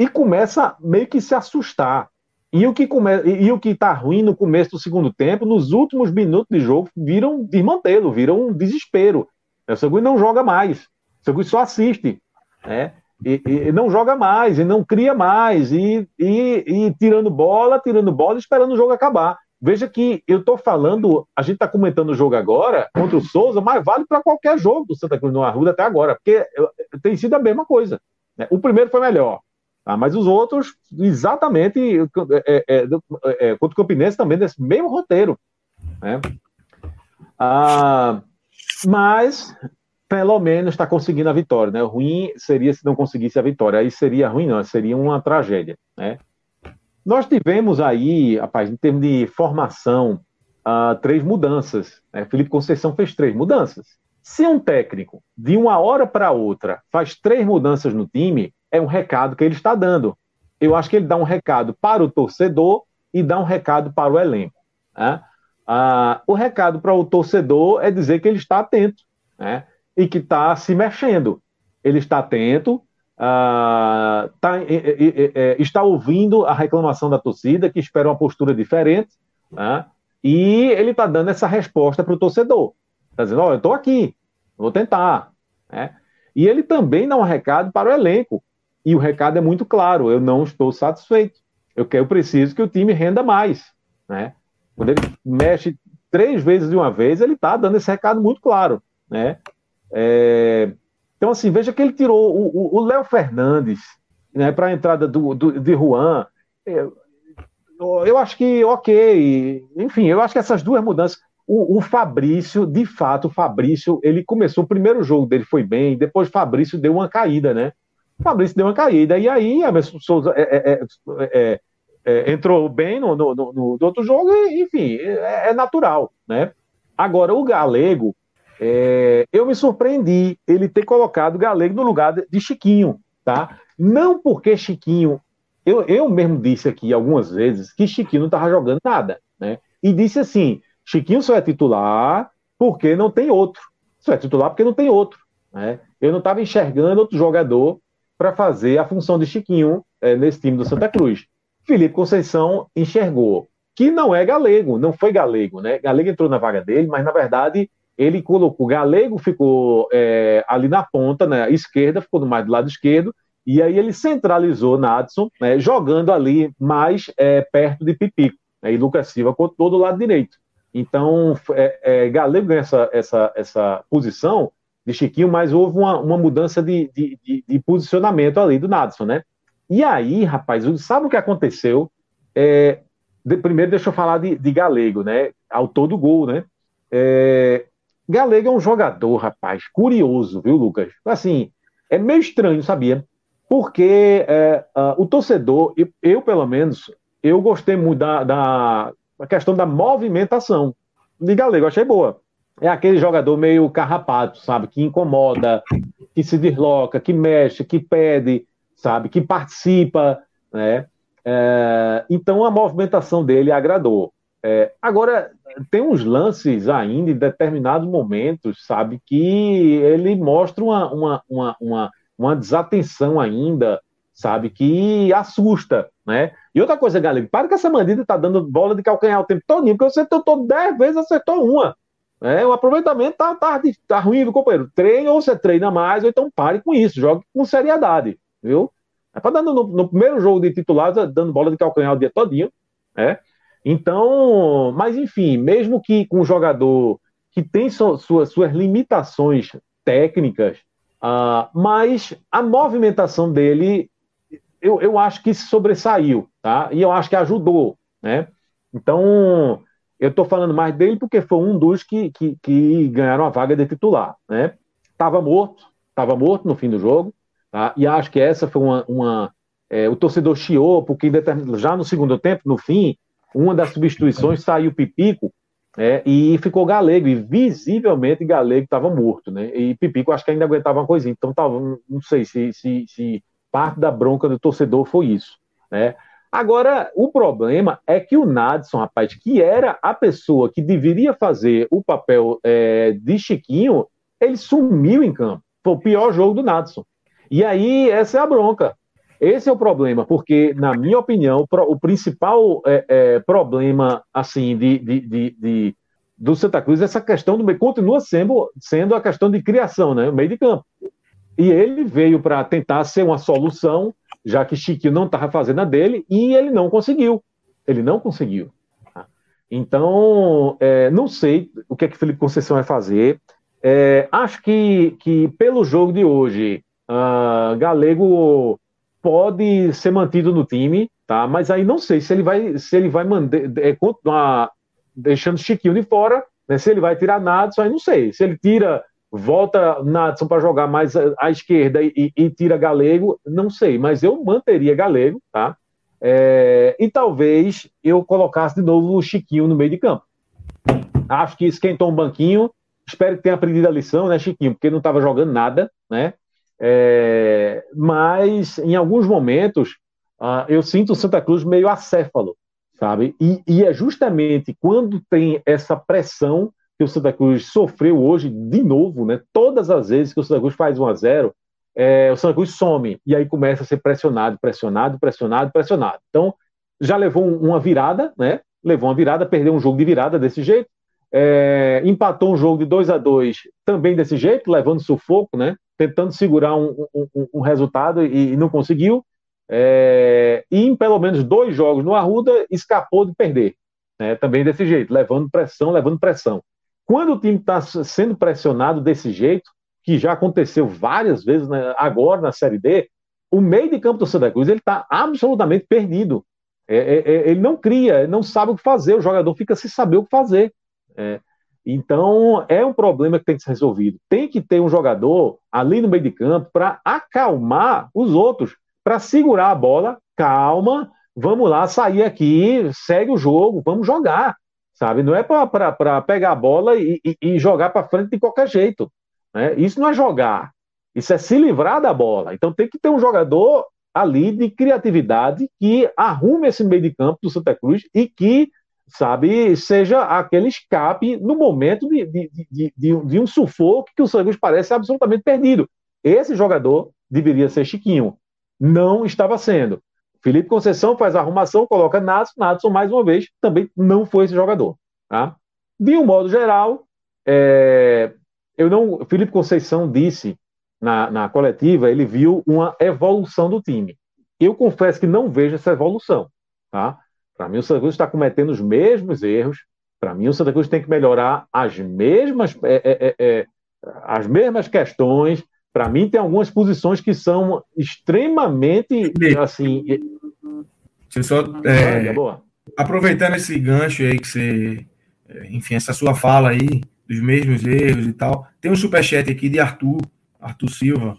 e começa meio que se assustar. E o que come... e o que está ruim no começo do segundo tempo, nos últimos minutos de jogo, viram desmantelo, viram um desespero. O Sagui não joga mais. O Sagui só assiste. Né? E, e, não joga mais, e não cria mais, e, e, e tirando bola, tirando bola, esperando o jogo acabar. Veja que eu estou falando, a gente está comentando o jogo agora contra o Souza, mas vale para qualquer jogo do Santa Cruz no Arruda até agora, porque tem sido a mesma coisa. Né? O primeiro foi melhor, Tá? Mas os outros, exatamente, é, é, é, é, contra o Campinense também, nesse mesmo roteiro. Né? Ah, mas, pelo menos, está conseguindo a vitória. Né? O ruim seria se não conseguisse a vitória. Aí seria ruim, não, seria uma tragédia. Né? Nós tivemos aí, rapaz, em termos de formação, ah, três mudanças. Né? Felipe Conceição fez três mudanças. Se um técnico, de uma hora para outra, faz três mudanças no time, é um recado que ele está dando. Eu acho que ele dá um recado para o torcedor e dá um recado para o elenco. Né? Ah, o recado para o torcedor é dizer que ele está atento né? e que está se mexendo. Ele está atento, ah, tá, é, está ouvindo a reclamação da torcida, que espera uma postura diferente, né? e ele está dando essa resposta para o torcedor. Está dizendo: Olha, eu estou aqui, vou tentar. Né? E ele também dá um recado para o elenco. E o recado é muito claro: eu não estou satisfeito. Eu, quero, preciso que o time renda mais. Né? Quando ele mexe três vezes de uma vez, ele está dando esse recado muito claro. Né? É... Então, assim, veja que ele tirou o Léo Fernandes né, para a entrada do, do, de Juan. Eu, eu acho que, ok. Enfim, eu acho que essas duas mudanças. O, o, Fabrício, de fato, o Fabrício, ele começou o primeiro jogo dele foi bem, depois o Fabrício deu uma caída, né? Fabrício deu uma caída. E aí, a Souza é é, é, é, é, entrou bem no, no, no, no, outro jogo, e, enfim, é, é, natural, né? Agora, o Galego, eu me surpreendi ele ter colocado o Galego no lugar de Chiquinho, tá? Não porque Chiquinho. Eu, eu mesmo disse aqui algumas vezes que Chiquinho não estava jogando nada, né? E disse assim: Chiquinho só é titular porque não tem outro. Só é titular porque não tem outro. Né? Eu não estava enxergando outro jogador para fazer a função de Chiquinho é, nesse time do Santa Cruz. Felipe Conceição enxergou que não é galego, não foi galego, né? Galego entrou na vaga dele, mas na verdade ele colocou Galego, ficou é, ali na ponta, né, esquerda, ficou mais do lado esquerdo, e aí ele centralizou Nadson, né, jogando ali mais é, perto de Pipico, né, e Lucas Silva com todo o lado direito. Então, é, é, Galego ganha essa, essa, essa posição de Chiquinho, mas houve uma, uma mudança de, de, de, de, posicionamento ali do Nadson, né? E aí, rapaz, sabe o que aconteceu? É, primeiro, deixa eu falar de, Galego, né? Autor do gol, né? É, Galego é um jogador, rapaz, curioso, viu, Lucas? Assim, é meio estranho, sabia? Porque é, o torcedor, eu, eu, pelo menos, eu gostei muito da, da questão da movimentação de Galego, achei boa é aquele jogador meio carrapato, sabe? Que incomoda, que se desloca, que mexe, que pede, sabe? Que participa, né? É, então a movimentação dele agradou. É, agora, tem uns lances ainda em determinados momentos, sabe, que ele mostra uma, uma, uma, uma, uma desatenção ainda, sabe, que assusta, né? E outra coisa, galera, para que essa bandida tá dando bola de calcanhar o tempo todo, porque você tentou 10 vezes, acertou uma. É, o aproveitamento tá, tá, tá ruim, viu, companheiro? Treine ou você treina mais, ou então pare com isso, jogue com seriedade, viu? É para dando no, no, primeiro jogo de titular, dando bola de calcanhar o dia todinho, né? Então, mas enfim, mesmo que com um jogador que tem so, suas, suas limitações técnicas, uh, mas a movimentação dele, eu, eu acho que sobressaiu, tá? E eu acho que ajudou, né? Então, eu estou falando mais dele porque foi um dos que, que, que ganharam a vaga de titular, né? Tava morto, estava morto no fim do jogo, tá? E acho que essa foi uma, uma é, o torcedor chiou porque já no segundo tempo, no fim, uma das substituições saiu Pipico é, e ficou Galego, e visivelmente Galego estava morto, né? E Pipico acho que ainda aguentava uma coisinha, então tava, não sei se, se, se parte da bronca do torcedor foi isso, né? Agora, o problema é que o Nadson, rapaz, que era a pessoa que deveria fazer o papel é, de Chiquinho, ele sumiu em campo. Foi o pior jogo do Nadson. E aí, essa é a bronca. Esse é o problema, porque, na minha opinião, o principal é, é, problema assim de, de, de, de, do Santa Cruz é essa questão do meio, continua sendo, sendo a questão de criação, né? O meio de campo. E ele veio para tentar ser uma solução, já que Chiquinho não estava fazendo a dele, e ele não conseguiu. Ele não conseguiu. Então, é, não sei o que é que Felipe Conceição vai fazer. É, acho que, que pelo jogo de hoje, uh, Galego pode ser mantido no time, tá? Mas aí não sei se ele vai, se ele vai manter, é, continuar deixando Chiquinho de fora, né? Se ele vai tirar Nadson, aí não sei. Se ele tira, volta Nadson para jogar mais à, esquerda e, e, tira Galego, não sei. Mas eu manteria Galego, tá? É, e talvez eu colocasse de novo o Chiquinho no meio de campo. Acho que esquentou um banquinho. Espero que tenha aprendido a lição, né, Chiquinho? Porque não estava jogando nada, né? É, mas em alguns momentos uh, eu sinto o Santa Cruz meio acéfalo, sabe? E, e, é justamente quando tem essa pressão que o Santa Cruz sofreu hoje de novo, né? Todas as vezes que o Santa Cruz faz 1 a 0 é, o Santa Cruz some e aí começa a ser pressionado, pressionado, pressionado, pressionado. Então já levou uma virada, né? Levou uma virada, perdeu um jogo de virada desse jeito. É, empatou um jogo de 2 a 2 também desse jeito, levando sufoco, né? tentando segurar um, um, um resultado e, e, não conseguiu. É, e em pelo menos dois jogos no Arruda escapou de perder. Né, também desse jeito, levando pressão, levando pressão. Quando o time está sendo pressionado desse jeito, que já aconteceu várias vezes né, agora na Série D, o meio de campo do Santa Cruz ele está absolutamente perdido. É, é, é, ele não cria, ele não sabe o que fazer, o jogador fica sem saber o que fazer. É, então, é um problema que tem que ser resolvido. Tem que ter um jogador ali no meio de campo para acalmar os outros, para segurar a bola, calma, vamos lá, sair aqui, segue o jogo, vamos jogar, sabe? Não é para pegar a bola e, e, e jogar para frente de qualquer jeito. Né? Isso não é jogar, isso é se livrar da bola. Então, tem que ter um jogador ali de criatividade que arrume esse meio de campo do Santa Cruz e que sabe, seja aquele escape no momento de, de, de, de, de um sufoco que o Santos parece absolutamente perdido. Esse jogador deveria ser Chiquinho. Não estava sendo. Felipe Conceição faz a arrumação, coloca Natson. Natson, mais uma vez, também não foi esse jogador. Tá? De um modo geral, é, eu não. Felipe Conceição disse na, na coletiva, ele viu uma evolução do time. Eu confesso que não vejo essa evolução. Tá? Para mim, o Santa Cruz está cometendo os mesmos erros. Para mim, o Santa Cruz tem que melhorar as mesmas, é, é, é, é as mesmas questões. Para mim, tem algumas posições que são extremamente assim. Deixa eu só. É, aproveitando esse gancho aí que você. Enfim, essa sua fala aí, dos mesmos erros e tal. Tem um superchat aqui de Arthur, Arthur Silva,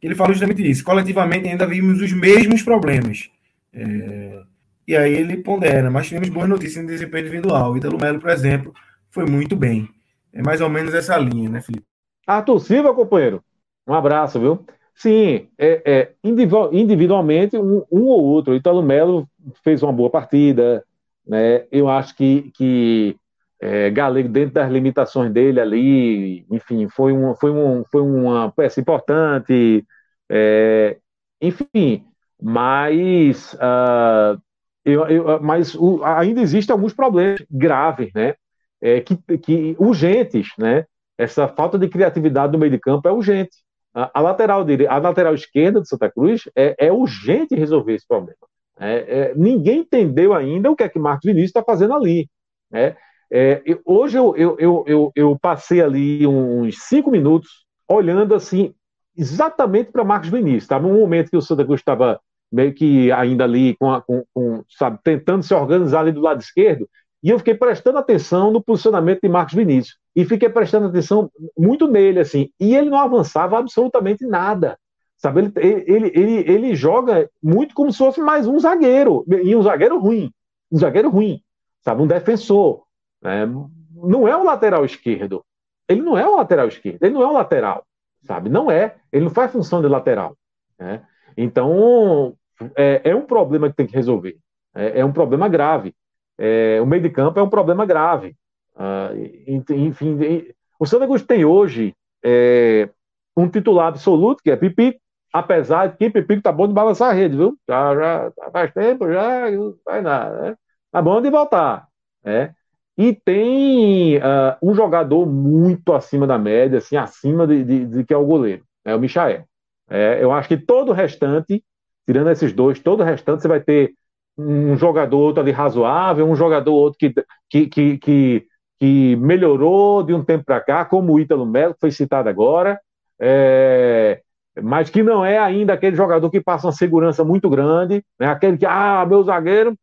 que ele fala justamente isso. Coletivamente ainda vimos os mesmos problemas. É, e aí ele pondera, mas tivemos boas notícias em desempenho individual. Ítalo Melo, por exemplo, foi muito bem. É mais ou menos essa linha, né, Felipe? Arthur Silva, companheiro. Um abraço, viu? Sim, é, é individualmente, um, um, ou outro. O Italo Melo fez uma boa partida. né? Eu acho que, que é, Galego, dentro das limitações dele ali, enfim, foi, um, foi, um, foi uma peça importante, é, enfim, mas, uh, eu, eu, mas o, ainda existem alguns problemas graves, né? É, que, que urgentes, né? Essa falta de criatividade no meio de campo é urgente. A, lateral dele, a lateral esquerda de Santa Cruz é, é urgente resolver esse problema. É, é, ninguém entendeu ainda o que é que Marcos Vinícius está fazendo ali. Né? É, hoje eu, eu, eu, eu, passei ali uns cinco minutos olhando assim exatamente para Marcos Vinícius. Estava um momento que o Santa Cruz estava meio que ainda ali com, a, com, com, sabe, tentando se organizar ali do lado esquerdo, e eu fiquei prestando atenção no posicionamento de Marcos Vinícius. E fiquei prestando atenção muito nele, assim. E ele não avançava absolutamente nada. Sabe, ele, ele, ele, ele joga muito como se fosse mais um zagueiro. E um zagueiro ruim. Um zagueiro ruim. Sabe, um defensor. É, não é um lateral esquerdo. Ele não é um lateral esquerdo. Ele não é um lateral. Sabe, não é. Ele não faz função de lateral. Né? Então, é, é, um problema que tem que resolver. É, é um problema grave. É, o meio de campo é um problema grave. Ah, enfim, o Santa Cruz tem hoje é, um titular absoluto, que é Pipico, apesar de que Pipico tá bom de balançar a rede, viu? Já, já faz tempo, já não vai nada, né? Tá bom de voltar, né? E tem uh, um jogador muito acima da média, assim, acima de, de, de que é o goleiro, é o Michael. É, eu acho que todo o restante, tirando esses dois, todo o restante você vai ter um jogador outro ali razoável, um jogador outro que, que, que, que, que melhorou de um tempo para cá, como o Ítalo Melo, que foi citado agora, é, mas que não é ainda aquele jogador que passa uma segurança muito grande, né? aquele que, ah, meu zagueiro,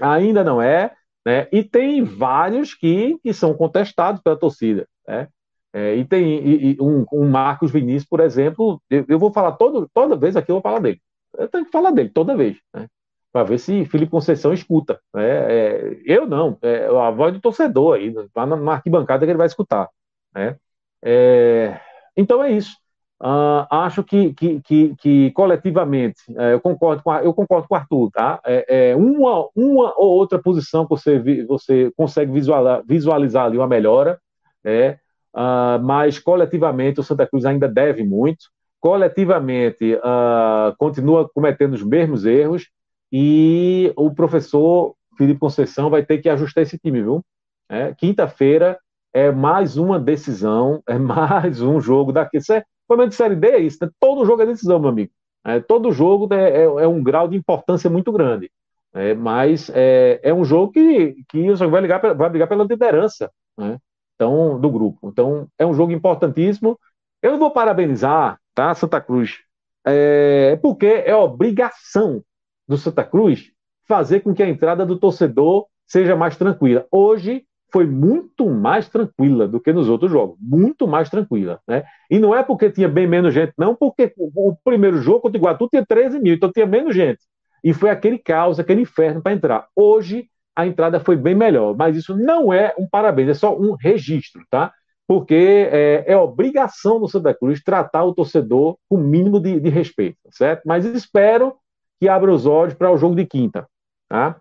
ainda não é, né? e tem vários que, que são contestados pela torcida. Né? É, e tem e, e um, um, Marcos Vinícius, por exemplo, eu, eu, vou falar todo, toda vez aqui, eu vou falar dele. Eu tenho que falar dele toda vez, né? Para ver se Felipe Conceição escuta. Né? É, eu não, é a voz do torcedor aí, lá na, na arquibancada que ele vai escutar. Né? É, então é isso. Uh, acho que, que, que, que coletivamente, é, eu, concordo com, eu concordo com o Arthur, tá? É, é uma, uma ou outra posição que você, você consegue visualizar, visualizar ali uma melhora, é, uh, mas coletivamente o Santa Cruz ainda deve muito, coletivamente uh, continua cometendo os mesmos erros e o professor Felipe Conceição vai ter que ajustar esse time, viu? É, Quinta-feira é mais uma decisão, <laughs> é mais um jogo daqui. Isso é, pelo de Série D é isso, né? todo jogo é decisão, meu amigo. É, todo jogo é, é, é, um grau de importância muito grande. É, mas é, é um jogo que, que o vai, ligar, vai brigar pela liderança né? então, do grupo. Então, é um jogo importantíssimo. Eu vou parabenizar tá, Santa Cruz, é, porque é obrigação do Santa Cruz fazer com que a entrada do torcedor seja mais tranquila. Hoje, foi muito mais tranquila do que nos outros jogos, muito mais tranquila, né? E não é porque tinha bem menos gente, não, porque o primeiro jogo contra o Iguatu tinha 13 mil, então tinha menos gente. E foi aquele caos, aquele inferno para entrar. Hoje a entrada foi bem melhor, mas isso não é um parabéns, é só um registro, tá? Porque é, é obrigação do Santa Cruz tratar o torcedor com o mínimo de, de respeito, certo? Mas espero que abra os olhos para o jogo de quinta, tá?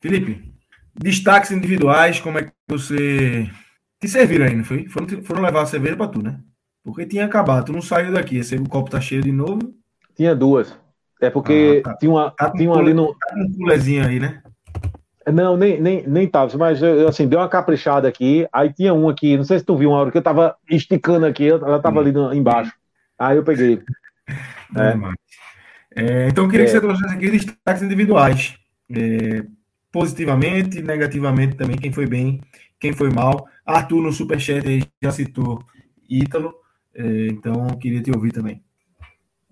Felipe, Destaques individuais, como é que você. Te serviram aí, não foi? Foram, foram levar a cerveja para tu, né? Porque tinha acabado, tu não saiu daqui. Esse o copo tá cheio de novo. Tinha duas. É porque ah, tá. tinha uma, tá tinha uma ali no. Tá um culezinho aí, né? Não, nem, nem, nem tava, mas assim, deu uma caprichada aqui. Aí tinha um aqui, não sei se tu viu uma hora que eu tava esticando aqui, ela tava ali no, embaixo. Aí eu peguei. <laughs> é. É, então eu queria é. que você trouxesse aqui destaques individuais. É, positivamente, negativamente também, quem foi bem, quem foi mal. Arthur no Superchat já citou Ítalo, é, então queria te ouvir também.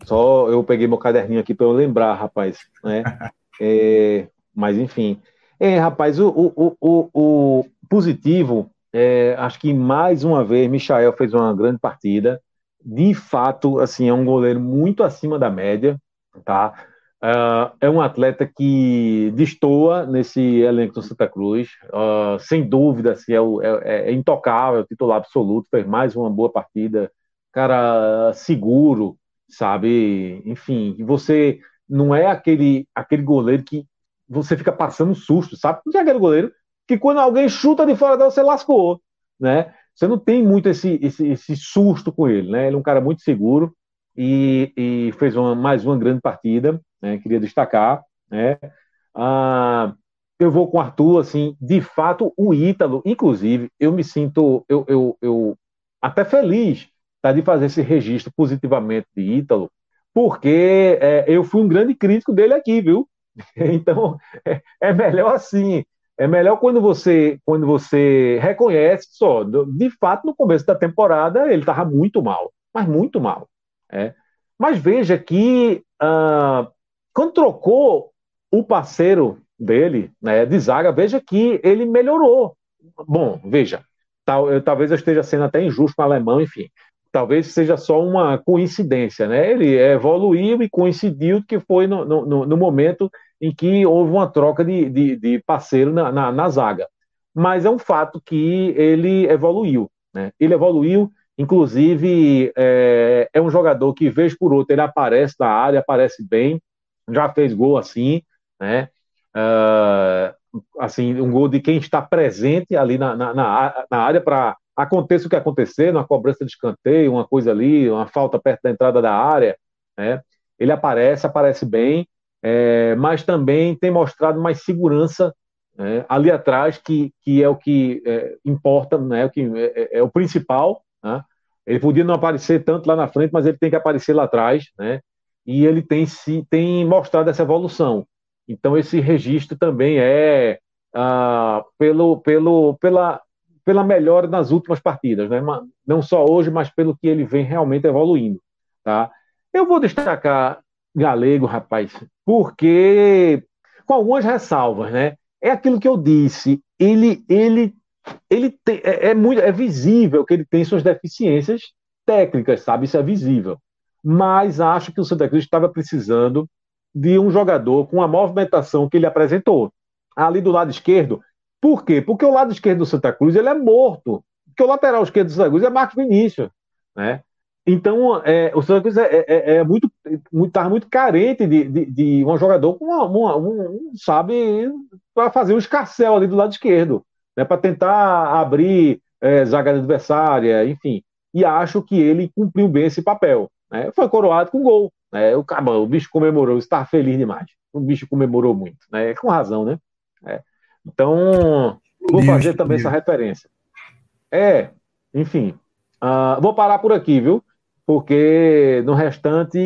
Só eu peguei meu caderninho aqui para eu lembrar, rapaz, né? <laughs> é, mas enfim. É, rapaz, o, o, o, o positivo, é, acho que mais uma vez Michael fez uma grande partida. De fato, assim, é um goleiro muito acima da média, tá? Uh, é um atleta que destoa nesse elenco do Santa Cruz, uh, sem dúvida, assim, é, o, é, é, intocável, é titular absoluto, fez mais uma boa partida, cara seguro, sabe? Enfim, você não é aquele, aquele goleiro que você fica passando susto, sabe? Não é aquele goleiro que quando alguém chuta de fora dela, você lascou, né? Você não tem muito esse, esse, esse susto com ele, né? Ele é um cara muito seguro e, e fez uma, mais uma grande partida, né? Queria destacar, né? Ah, eu vou com o Arthur, assim, de fato, o Ítalo, inclusive, eu me sinto, eu, eu, eu até feliz tá, de fazer esse registro positivamente de Ítalo, porque é, eu fui um grande crítico dele aqui, viu? <laughs> Então, é, é, melhor assim, é melhor quando você, quando você reconhece só, de fato, no começo da temporada ele estava muito mal, mas muito mal. É. Mas veja que ah, quando trocou o parceiro dele, né, de zaga, veja que ele melhorou. Bom, veja, tal, eu, talvez eu esteja sendo até injusto com o alemão, enfim. Talvez seja só uma coincidência, né? Ele evoluiu e coincidiu que foi no, no, no momento em que houve uma troca de, de, de parceiro na, na, na, zaga. Mas é um fato que ele evoluiu, né? Ele evoluiu, inclusive é, é um jogador que, vez por outra, ele aparece na área, aparece bem, já fez gol assim, né? Uh, assim, um gol de quem está presente ali na, na, na área para aconteça o que acontecer, uma cobrança de escanteio, uma coisa ali, uma falta perto da entrada da área, né? Ele aparece, aparece bem, é, mas também tem mostrado mais segurança né, ali atrás, que, que é o que é, importa, né, o que é, é, é o principal. Né? Ele podia não aparecer tanto lá na frente, mas ele tem que aparecer lá atrás, né? E ele tem, se, tem mostrado essa evolução. Então, esse registro também é ah, pelo, pelo, pela, pela melhora nas últimas partidas, né? não só hoje, mas pelo que ele vem realmente evoluindo. Tá? Eu vou destacar Galego, rapaz, porque com algumas ressalvas, né? É aquilo que eu disse, ele, ele, ele tem, é, é, muito, é visível que ele tem suas deficiências técnicas, sabe? Isso é visível. Mas acho que o Santa Cruz estava precisando de um jogador com a movimentação que ele apresentou. Ali do lado esquerdo. Por quê? Porque o lado esquerdo do Santa Cruz ele é morto. Porque o lateral esquerdo do Santa Cruz é Marcos Vinícius. Né? Então, é, o Santa Cruz é, é, é, é muito, muito, muito carente de, de, de um jogador com uma, uma, um, sabe, para fazer um escarcel ali do lado esquerdo, né, para tentar abrir é, zaga adversária, enfim. E acho que ele cumpriu bem esse papel. Né? Foi coroado com gol. Né? O, cara, o bicho comemorou, está feliz demais. O bicho comemorou muito, né? com razão, né? É. Então, vou fazer também essa referência. É, enfim. Uh, vou parar por aqui, viu? Porque no restante,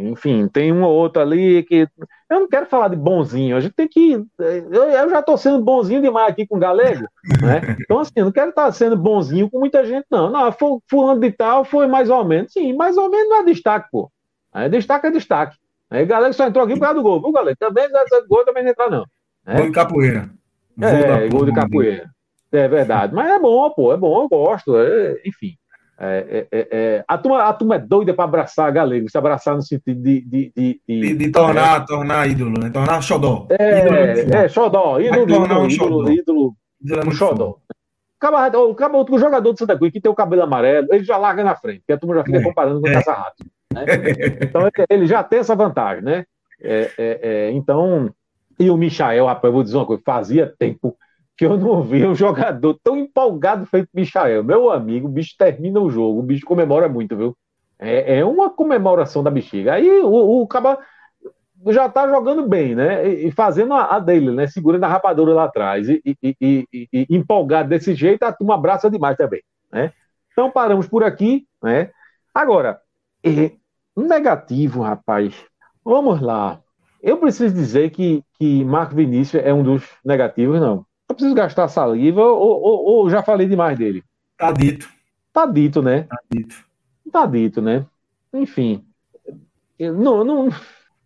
enfim, tem um ou outro ali que. Eu não quero falar de bonzinho, a gente tem que. Eu, eu já estou sendo bonzinho demais aqui com o galego, né? Então, assim, eu não quero estar sendo bonzinho com muita gente, não. Não, fulano de tal foi mais ou menos. Sim, mais ou menos não é destaque, pô. Aí destaque é destaque. Aí galera só entrou aqui por causa do gol, viu, galera? Também não gol também não entrar, não. É? Gol de capoeira. É, gol de capoeira. É verdade. Mas é bom, pô, é bom, eu gosto. É, enfim. É, é, é, é, a, turma, a turma é doida para abraçar galego, se abraçar no sentido de. De, de, de, de, tornar, tornar ídolo, né? Tornar xodó. É, ídolo, é, xodó, ídolo, ídolo, um ídolo, ídolo, ídolo, um xodó. O, o, jogador do Santa Cruz que tem o cabelo amarelo, ele já larga na frente, porque a turma já fica comparando com o caça-rato. Né? <laughs> Então ele já tem essa vantagem, né? então, e o Michael, rapaz, eu vou dizer uma coisa, fazia tempo que eu não vi um jogador tão empolgado feito Michael. Meu amigo, o bicho termina o jogo, o bicho comemora muito, viu? É, é uma comemoração da bexiga. Aí o, o Caba já tá jogando bem, né? E, fazendo a, a, dele, né? Segurando a rapadura lá atrás. E, e, e, e, empolgado desse jeito, a turma abraça demais também, né? Então paramos por aqui, né? Agora, é, negativo, rapaz. Vamos lá. Eu preciso dizer que, que Marco Vinícius é um dos negativos, não. Não preciso gastar saliva ou, ou, ou, já falei demais dele? Tá dito. Tá dito, né? Tá dito. Tá dito, né? Enfim. Não, não,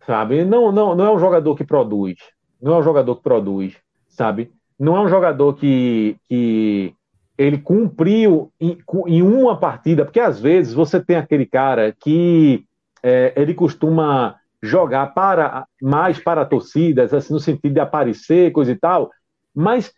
sabe? Não, não, não é um jogador que produz. Não é um jogador que produz, sabe? Não é um jogador que, que ele cumpriu em, em uma partida, porque às vezes você tem aquele cara que é, ele costuma jogar para mais para torcidas, assim, no sentido de aparecer, coisa e tal, mas,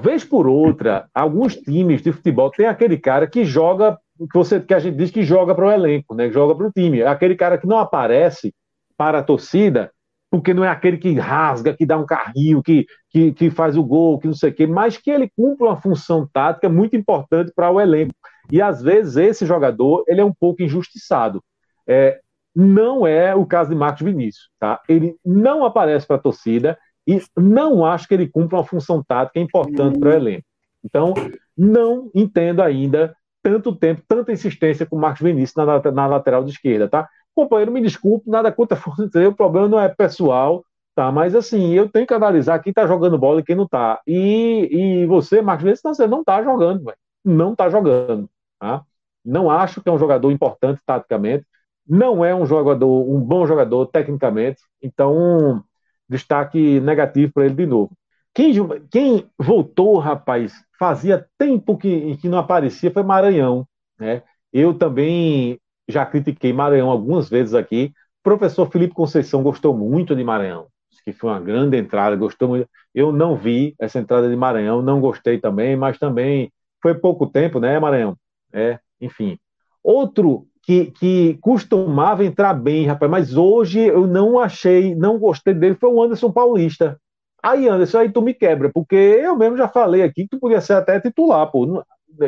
vez por outra, alguns times de futebol tem aquele cara que joga, que, você, que a gente diz que joga para o elenco, né? joga para o time. Aquele cara que não aparece para a torcida, porque não é aquele que rasga, que dá um carrinho, que, que, que faz o gol, que não sei o quê, mas que ele cumpre uma função tática muito importante para o elenco. E às vezes esse jogador ele é um pouco injustiçado. É, não é o caso de Marcos Vinícius, tá? Ele não aparece para a torcida e não acho que ele cumpra uma função tática importante para o elenco. Então, não entendo ainda tanto tempo, tanta insistência com o Marcos Vinícius na, na lateral de esquerda, tá? Companheiro, me desculpe, nada contra <laughs> a o problema não é pessoal, tá? Mas assim, eu tenho que analisar quem tá jogando bola e quem não tá. E, e você, Marcos Vinícius, não, você não tá jogando, velho. Não tá jogando, tá? Não acho que é um jogador importante taticamente, não é um jogador, um bom jogador tecnicamente, então destaque negativo para ele de novo. Quem, quem voltou, rapaz, fazia tempo que, que não aparecia foi Maranhão, né? Eu também já critiquei Maranhão algumas vezes aqui. O professor Felipe Conceição gostou muito de Maranhão, que foi uma grande entrada, gostou muito. Eu não vi essa entrada de Maranhão, não gostei também, mas também foi pouco tempo, né, Maranhão? É, enfim. Outro que, que costumava entrar bem, rapaz, mas hoje eu não achei, não gostei dele, foi o Anderson Paulista. Aí, Anderson, aí tu me quebra, porque eu mesmo já falei aqui que tu podia ser até titular, pô.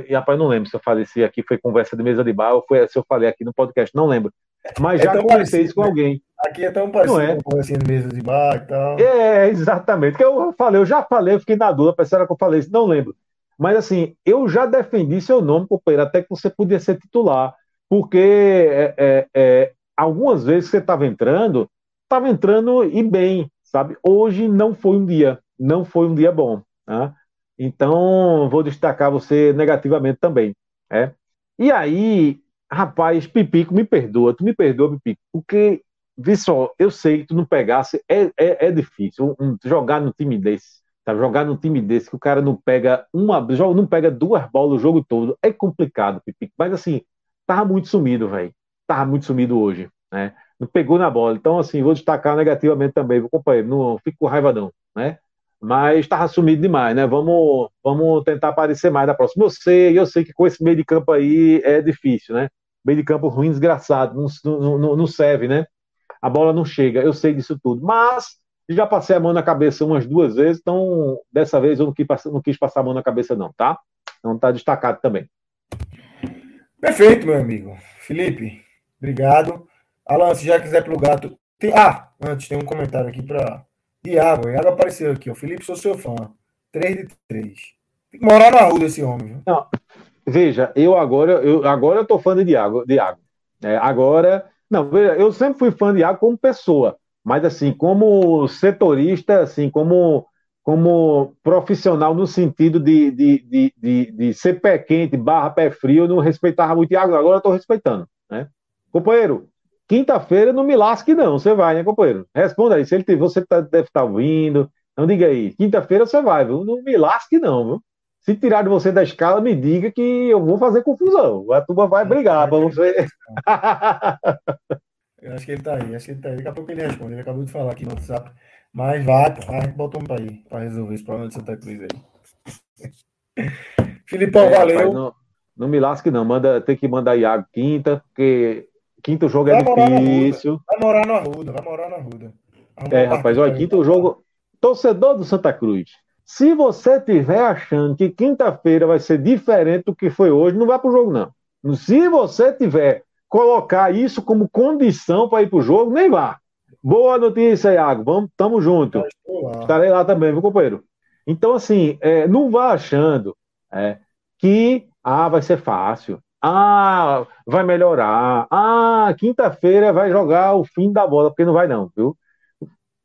E, rapaz, não lembro se eu falei se aqui foi conversa de mesa de bar ou foi se eu falei aqui no podcast, não lembro. Mas é já comentei isso com né? alguém. Aqui é tão parecido não é? com assim, de mesa de bar e tal. É, exatamente. Que eu falei, eu já falei, eu fiquei na dúvida, pensava que eu falei isso, não lembro. Mas assim, eu já defendi seu nome, companheiro, até que você podia ser titular. Porque é, é, é algumas vezes você estava entrando, estava entrando e bem, sabe? Hoje não foi um dia, não foi um dia bom. Tá? Então, vou destacar você negativamente também. É? E aí, rapaz, Pipico, me perdoa, tu me perdoa, Pipico, porque, vê só, eu sei que tu não pegasse, é, é, é difícil um, jogar no time desse, tá? jogar no time desse, que o cara não pega uma, não pega duas bolas o jogo todo, é complicado, Pipico, mas assim, tava muito sumido, velho, tava muito sumido hoje, né? Não pegou na bola, então assim, vou destacar negativamente também, meu companheiro, não fico com raiva não, né? mas estava sumido demais, né? Vamos, vamos tentar aparecer mais na próxima. Eu sei, eu sei que com esse meio de campo aí é difícil, né? Meio de campo ruim, desgraçado, não, não, não serve, né? A bola não chega, eu sei disso tudo. Mas já passei a mão na cabeça umas duas vezes, então dessa vez eu não quis, não quis passar a mão na cabeça, não, tá? Então tá destacado também. Perfeito, meu amigo. Felipe, obrigado. Alan, se já quiser plugar. Tu... Tem... Ah, antes tem um comentário aqui para Iago, Iago apareceu aqui, ó. Felipe, sou seu fã. 3 de 3. Tem que morar na rua esse homem, viu? Não, veja, eu agora, eu agora eu tô fã de Iago. De Iago. É, agora, não, veja, eu sempre fui fã de Iago como pessoa, mas assim, como setorista, assim, como como profissional no sentido de, de, de, de, de ser pé quente, barra pé frio, eu não respeitava muito Iago, agora tô respeitando, né? Companheiro, Quinta-feira não me lasque, não. Você vai, né, companheiro? Responda aí. Se ele você tá, deve estar tá ouvindo. Não diga aí. Quinta-feira você vai, viu? Não me lasque, não, viu? Se tirar de você da escala, me diga que eu vou fazer confusão. A turma vai brigar para você. <laughs> eu acho que ele tá aí, acho que ele tá aí. Daqui a pouco ele responde. Ele acabou de falar aqui no WhatsApp. Mas vai, pô, vai, bota um pra aí, para resolver esse problema de Santa Cruz aí. <laughs> Filipão, é, valeu. Rapaz, não, não me lasque, não. Manda, tem que mandar Iago quinta, porque Quinto jogo é vai é difícil. Vai morar na Ruda, vai morar na Ruda. É, rapaz, olha, quinto jogo. Torcedor do Santa Cruz. Se você tiver achando que quinta-feira vai ser diferente do que foi hoje, não vá pro jogo, não. Se você tiver colocar isso como condição para ir pro jogo, nem vá. Boa notícia, Iago. Vamos, tamo junto. Estarei lá também, viu, companheiro? Então, assim, é, não vá achando é, que ah, vai ser fácil. Ah, vai melhorar. Ah, quinta-feira vai jogar o fim da bola, porque não vai não, viu?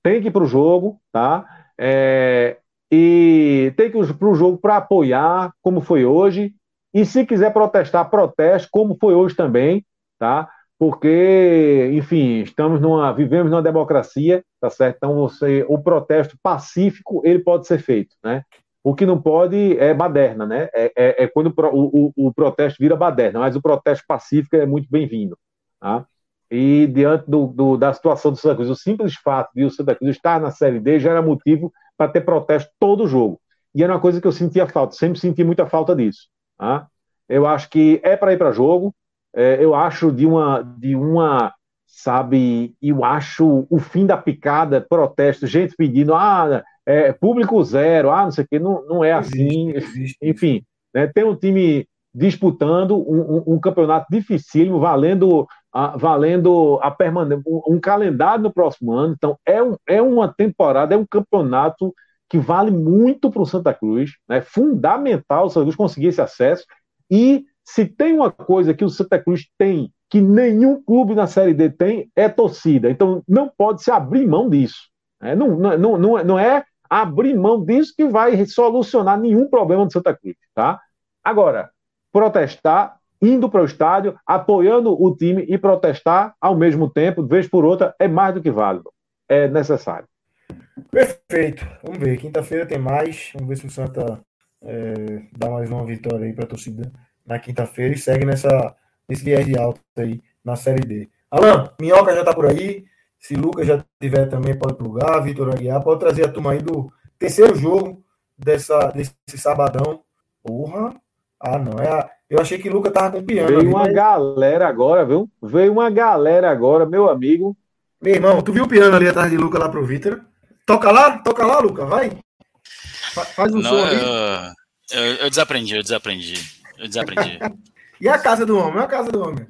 Tem que ir para o jogo, tá? É, e tem que ir para o jogo para apoiar, como foi hoje. E se quiser protestar, proteste, como foi hoje também, tá? Porque, enfim, estamos numa, vivemos numa democracia, tá certo? Então, você, o protesto pacífico, ele pode ser feito, né? O que não pode é baderna, né? É, é, é quando o, o, o, protesto vira baderna, mas o protesto pacífico é muito bem-vindo. Tá? E diante do, do, da situação do Santa Cruz, o simples fato de o Santa Cruz estar na Série D já era motivo para ter protesto todo jogo. E era uma coisa que eu sentia falta, sempre senti muita falta disso. Tá? Eu acho que é para ir para jogo, é, eu acho de uma, de uma sabe? Eu acho o fim da picada, protesto, gente pedindo, ah, é, público zero, ah, não sei o quê, não, não é assim. Existe, Enfim, né, tem um time disputando um, um, um campeonato dificílimo, valendo a, valendo a permanência, um, um, calendário no próximo ano. Então, é, um, é uma temporada, é um campeonato que vale muito para o Santa Cruz, é né? fundamental o Santa Cruz conseguir esse acesso. E se tem uma coisa que o Santa Cruz tem, que nenhum clube na Série D tem, é torcida. Então, não pode se abrir mão disso. Né? Não, não, não, não é abrir mão disso que vai solucionar nenhum problema do Santa Cruz. Tá? Agora, protestar indo para o estádio, apoiando o time e protestar ao mesmo tempo, vez por outra, é mais do que válido. É necessário. Perfeito. Vamos ver. Quinta-feira tem mais. Vamos ver se o Santa é, dá mais uma vitória aí para a torcida na quinta-feira e segue nessa, nesse viés de alta aí na Série D. Alan, Minhoca já está por aí. Se Lucas já tiver também, pode plugar. Vitor Aguiar, pode trazer a turma aí do terceiro jogo dessa, desse sabadão. Porra. Ah, não. É a, eu achei que o Lucas tava com piano. Veio ali, uma mas... galera agora, viu? Veio uma galera agora, meu amigo. Meu irmão, tu viu o piano ali atrás de Lucas lá pro Vitor? Toca lá, toca lá, Lucas, vai. Faz um Não, som ali. Eu, eu, eu, desaprendi, eu desaprendi. Eu desaprendi. <laughs> e a casa do homem? É a casa do homem.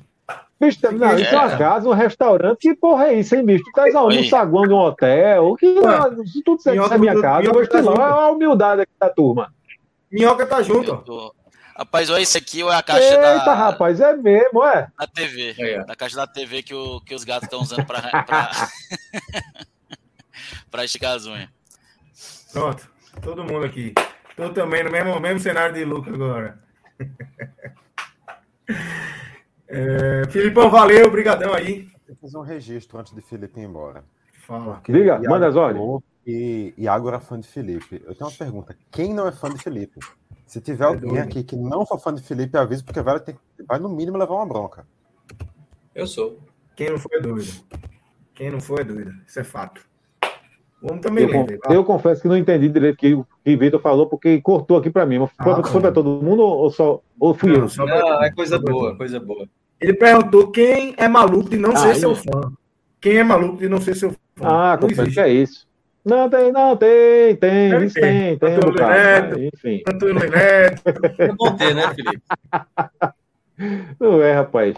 Bicho, não, é. isso é uma casa, um restaurante, que porra é isso, hein, bicho? Tu tá? No saguão de um hotel? Que, se tu disser que isso é minha casa, eu vou te falar. Olha a humildade aqui da turma. Minhoca tá junto. Tô... Rapaz, olha, isso aqui é a caixa Eita, da. Eita, rapaz, é mesmo, é? Da TV. É. Da caixa da TV que, o, que os gatos estão usando para pra... <laughs> pra esticar as unhas. Pronto, todo mundo aqui. Tô também no mesmo, mesmo cenário de Lucas agora. É, Filipão, valeu, obrigadão aí. Vou fazer um registro antes de Felipe ir embora. Fala. Liga, manda as ordens. E Iago era fã de Felipe. Eu tenho uma pergunta. Quem não é fã de Felipe? Se tiver é alguém doido. aqui que não for fã de Felipe, avisa, porque vai, ter, vai no mínimo levar uma bronca. Eu sou. Quem não for é doido. Quem não for é doido. Isso é fato. Vamos também eu, ler, eu confesso que não entendi direito o que o Vitor falou, porque cortou aqui para mim. Foi, ah, foi para todo mundo ou, só, ou fui não, eu? Só não, é coisa boa, coisa boa. Ele perguntou quem é maluco de não ah, ser seu fã. Quem é maluco de não ser seu fã? Ah, confesso que é isso. Não, tem, não, tem, tem, tem, tem, tem, um bocado, enfim. Antônio Neto. É bom ter, né, Felipe? <laughs> Não é, rapaz.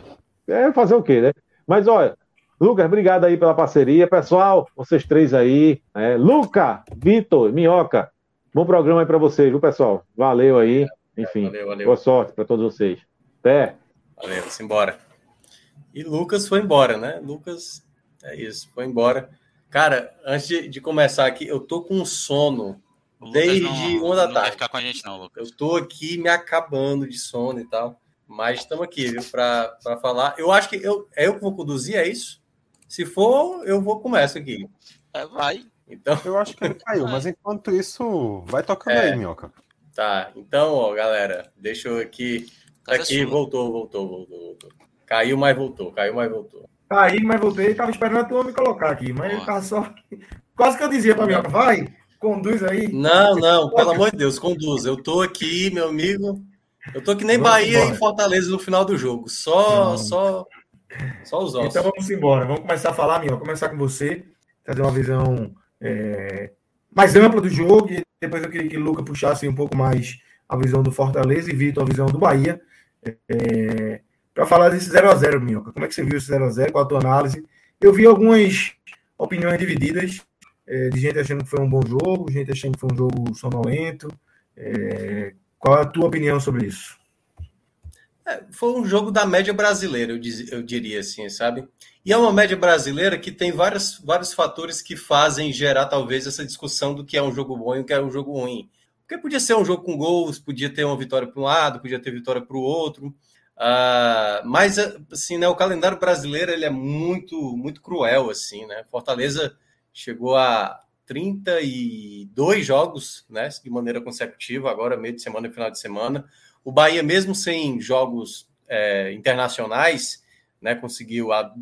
É fazer o quê, né? Mas olha, Lucas, obrigado aí pela parceria. Pessoal, vocês três aí. É, Luca, Vitor, Minhoca, bom programa aí para vocês, viu, pessoal? Valeu aí. Enfim, valeu, valeu. boa sorte para todos vocês. Até. Valeu, embora. E Lucas foi embora, né? Lucas, é isso, foi embora. Cara, antes de, de, começar aqui, eu tô com sono desde não, uma da não tarde. Não vai ficar com a gente, não, Lucas. Eu tô aqui me acabando de sono e tal. Mas estamos aqui, viu, para falar. Eu acho que eu, é eu que vou conduzir, é isso? Se for, eu vou começar aqui. É, vai. Então... Eu acho que ele caiu, mas enquanto isso, vai tocando é, aí, Minhoca. Tá, então, ó, galera, deixa eu aqui. Tá aqui, voltou, voltou, voltou, voltou. Caiu, mas voltou, caiu, mas voltou. Tá aí, mas voltei, tava esperando a tua me colocar aqui, mas ele tava só. <laughs> Quase que eu dizia para mim, vai, conduz aí. Não, não, pelo amor de Deus, conduz. Eu tô aqui, meu amigo. Eu tô que nem vamos Bahia embora. em Fortaleza no final do jogo. Só, só, só os ossos. Então vamos embora. Vamos começar a falar, Vou Começar com você, trazer uma visão é, mais ampla do jogo. E depois eu queria que o Luca puxasse um pouco mais a visão do Fortaleza e Vitor a visão do Bahia. É, para falar desse 0x0, Minhoca. Como é que você viu esse 0x0? Qual a tua análise? Eu vi algumas opiniões divididas, é, de gente achando que foi um bom jogo, gente achando que foi um jogo sonolento. É, qual a tua opinião sobre isso? É, foi um jogo da média brasileira, eu, diz, eu, diria assim, sabe? E é uma média brasileira que tem vários, vários fatores que fazem gerar, talvez, essa discussão do que é um jogo bom e o que é um jogo ruim. Porque podia ser um jogo com gols, podia ter uma vitória para um lado, podia ter vitória para o outro. Uh, mas assim, né, o calendário brasileiro ele é muito muito cruel assim, né? Fortaleza chegou a 32 jogos, né, de maneira consecutiva, agora meio de semana e final de semana. O Bahia mesmo sem jogos é, internacionais, né, conseguiu há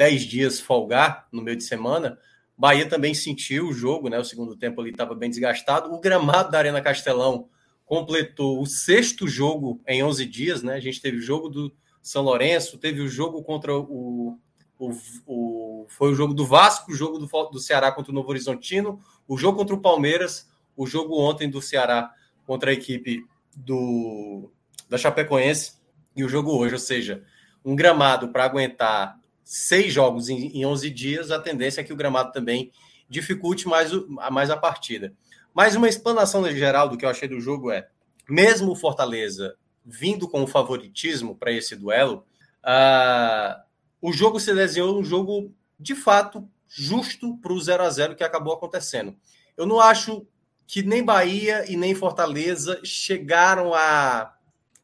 10 dias folgar no meio de semana. Bahia também sentiu o jogo, né? O segundo tempo ali estava bem desgastado. O gramado da Arena Castelão completou o sexto jogo em 11 dias, né? A gente teve o jogo do São Lourenço, teve o jogo contra o O, o, foi o jogo do Vasco, o jogo do, do Ceará contra o Novo Horizontino, o jogo contra o Palmeiras, o jogo ontem do Ceará contra a equipe do, da Chapecoense e o jogo hoje. Ou seja, um gramado para aguentar seis jogos em, em 11 dias, a tendência é que o gramado também dificulte mais, o, mais a partida. Mas uma explanação geral do que eu achei do jogo é, mesmo o Fortaleza vindo com o favoritismo para esse duelo, uh, o jogo se desenhou um jogo de fato justo para o 0 a 0 que acabou acontecendo. Eu não acho que nem Bahia e nem Fortaleza chegaram a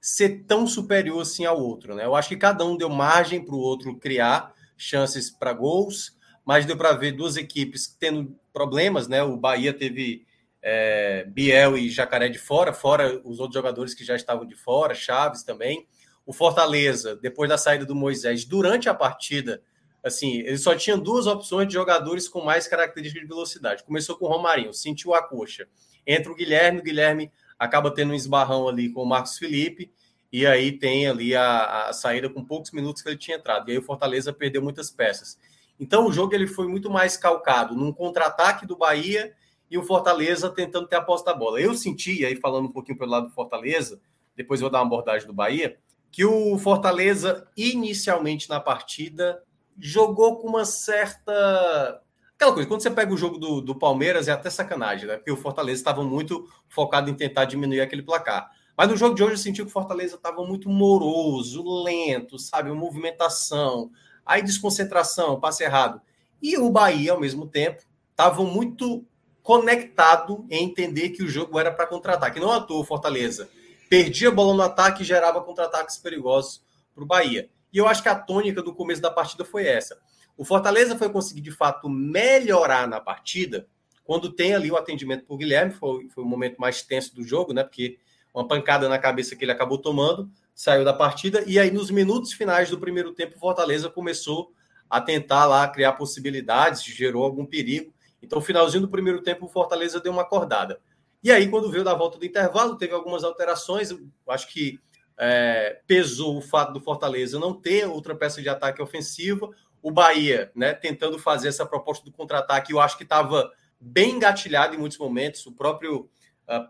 ser tão superior assim ao outro. Né? Eu acho que cada um deu margem para o outro criar chances para gols, mas deu para ver duas equipes tendo problemas. Né? O Bahia teve é, Biel e Jacaré de fora, fora os outros jogadores que já estavam de fora, Chaves também. O Fortaleza, depois da saída do Moisés, durante a partida, assim, ele só tinha duas opções de jogadores com mais características de velocidade. Começou com o Romarinho, sentiu a coxa. Entra o Guilherme, o Guilherme acaba tendo um esbarrão ali com o Marcos Felipe, e aí tem ali a, a saída com poucos minutos que ele tinha entrado. E aí o Fortaleza perdeu muitas peças. Então o jogo ele foi muito mais calcado num contra-ataque do Bahia e o Fortaleza tentando ter a posse da bola. Eu senti, aí falando um pouquinho pelo lado do Fortaleza, depois eu vou dar uma abordagem do Bahia, que o Fortaleza inicialmente na partida jogou com uma certa. Aquela coisa, quando você pega o jogo do, do Palmeiras, é até sacanagem, né? Porque o Fortaleza estava muito focado em tentar diminuir aquele placar. Mas no jogo de hoje eu senti que o Fortaleza estava muito moroso, lento, sabe? Movimentação, aí desconcentração, passe errado. E o Bahia, ao mesmo tempo, estava muito conectado em entender que o jogo era para contra-ataque. Não à toa Fortaleza perdia a bola no ataque e gerava contra-ataques perigosos para o Bahia. E eu acho que a tônica do começo da partida foi essa. O Fortaleza foi conseguir, de fato, melhorar na partida quando tem ali o atendimento por Guilherme, foi, foi o momento mais tenso do jogo, né? Porque uma pancada na cabeça que ele acabou tomando, saiu da partida, e aí nos minutos finais do primeiro tempo, Fortaleza começou a tentar lá criar possibilidades, gerou algum perigo. Então, finalzinho do primeiro tempo, o Fortaleza deu uma acordada. E aí, quando veio da volta do intervalo, teve algumas alterações. Eu acho que é, pesou o fato do Fortaleza não ter outra peça de ataque ofensiva. O Bahia, né, tentando fazer essa proposta do contra-ataque, eu acho que estava bem engatilhado em muitos momentos. O próprio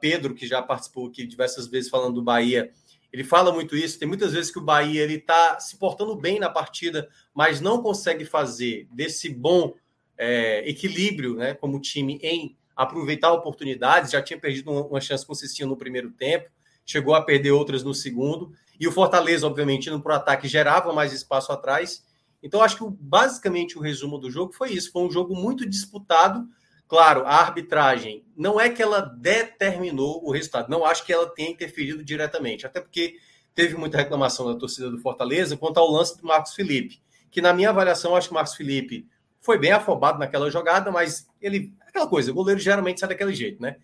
Pedro, que já participou aqui diversas vezes falando do Bahia, ele fala muito isso. Tem muitas vezes que o Bahia ele está se portando bem na partida, mas não consegue fazer desse bom é, equilíbrio, né, como time em aproveitar oportunidades. Já tinha perdido uma chance com o Cicinho no primeiro tempo chegou a perder outras no segundo. E o Fortaleza, obviamente, no pro ataque gerava mais espaço atrás. Então, acho que basicamente o resumo do jogo foi isso. Foi um jogo muito disputado. Claro, a arbitragem não é que ela determinou o resultado. Não acho que ela tenha interferido diretamente. Até porque teve muita reclamação da torcida do Fortaleza quanto ao lance do Marcos Felipe. Que, na minha avaliação, acho que o Marcos Felipe foi bem afobado naquela jogada, mas ele. Aquela coisa, o goleiro geralmente sai daquele jeito, né?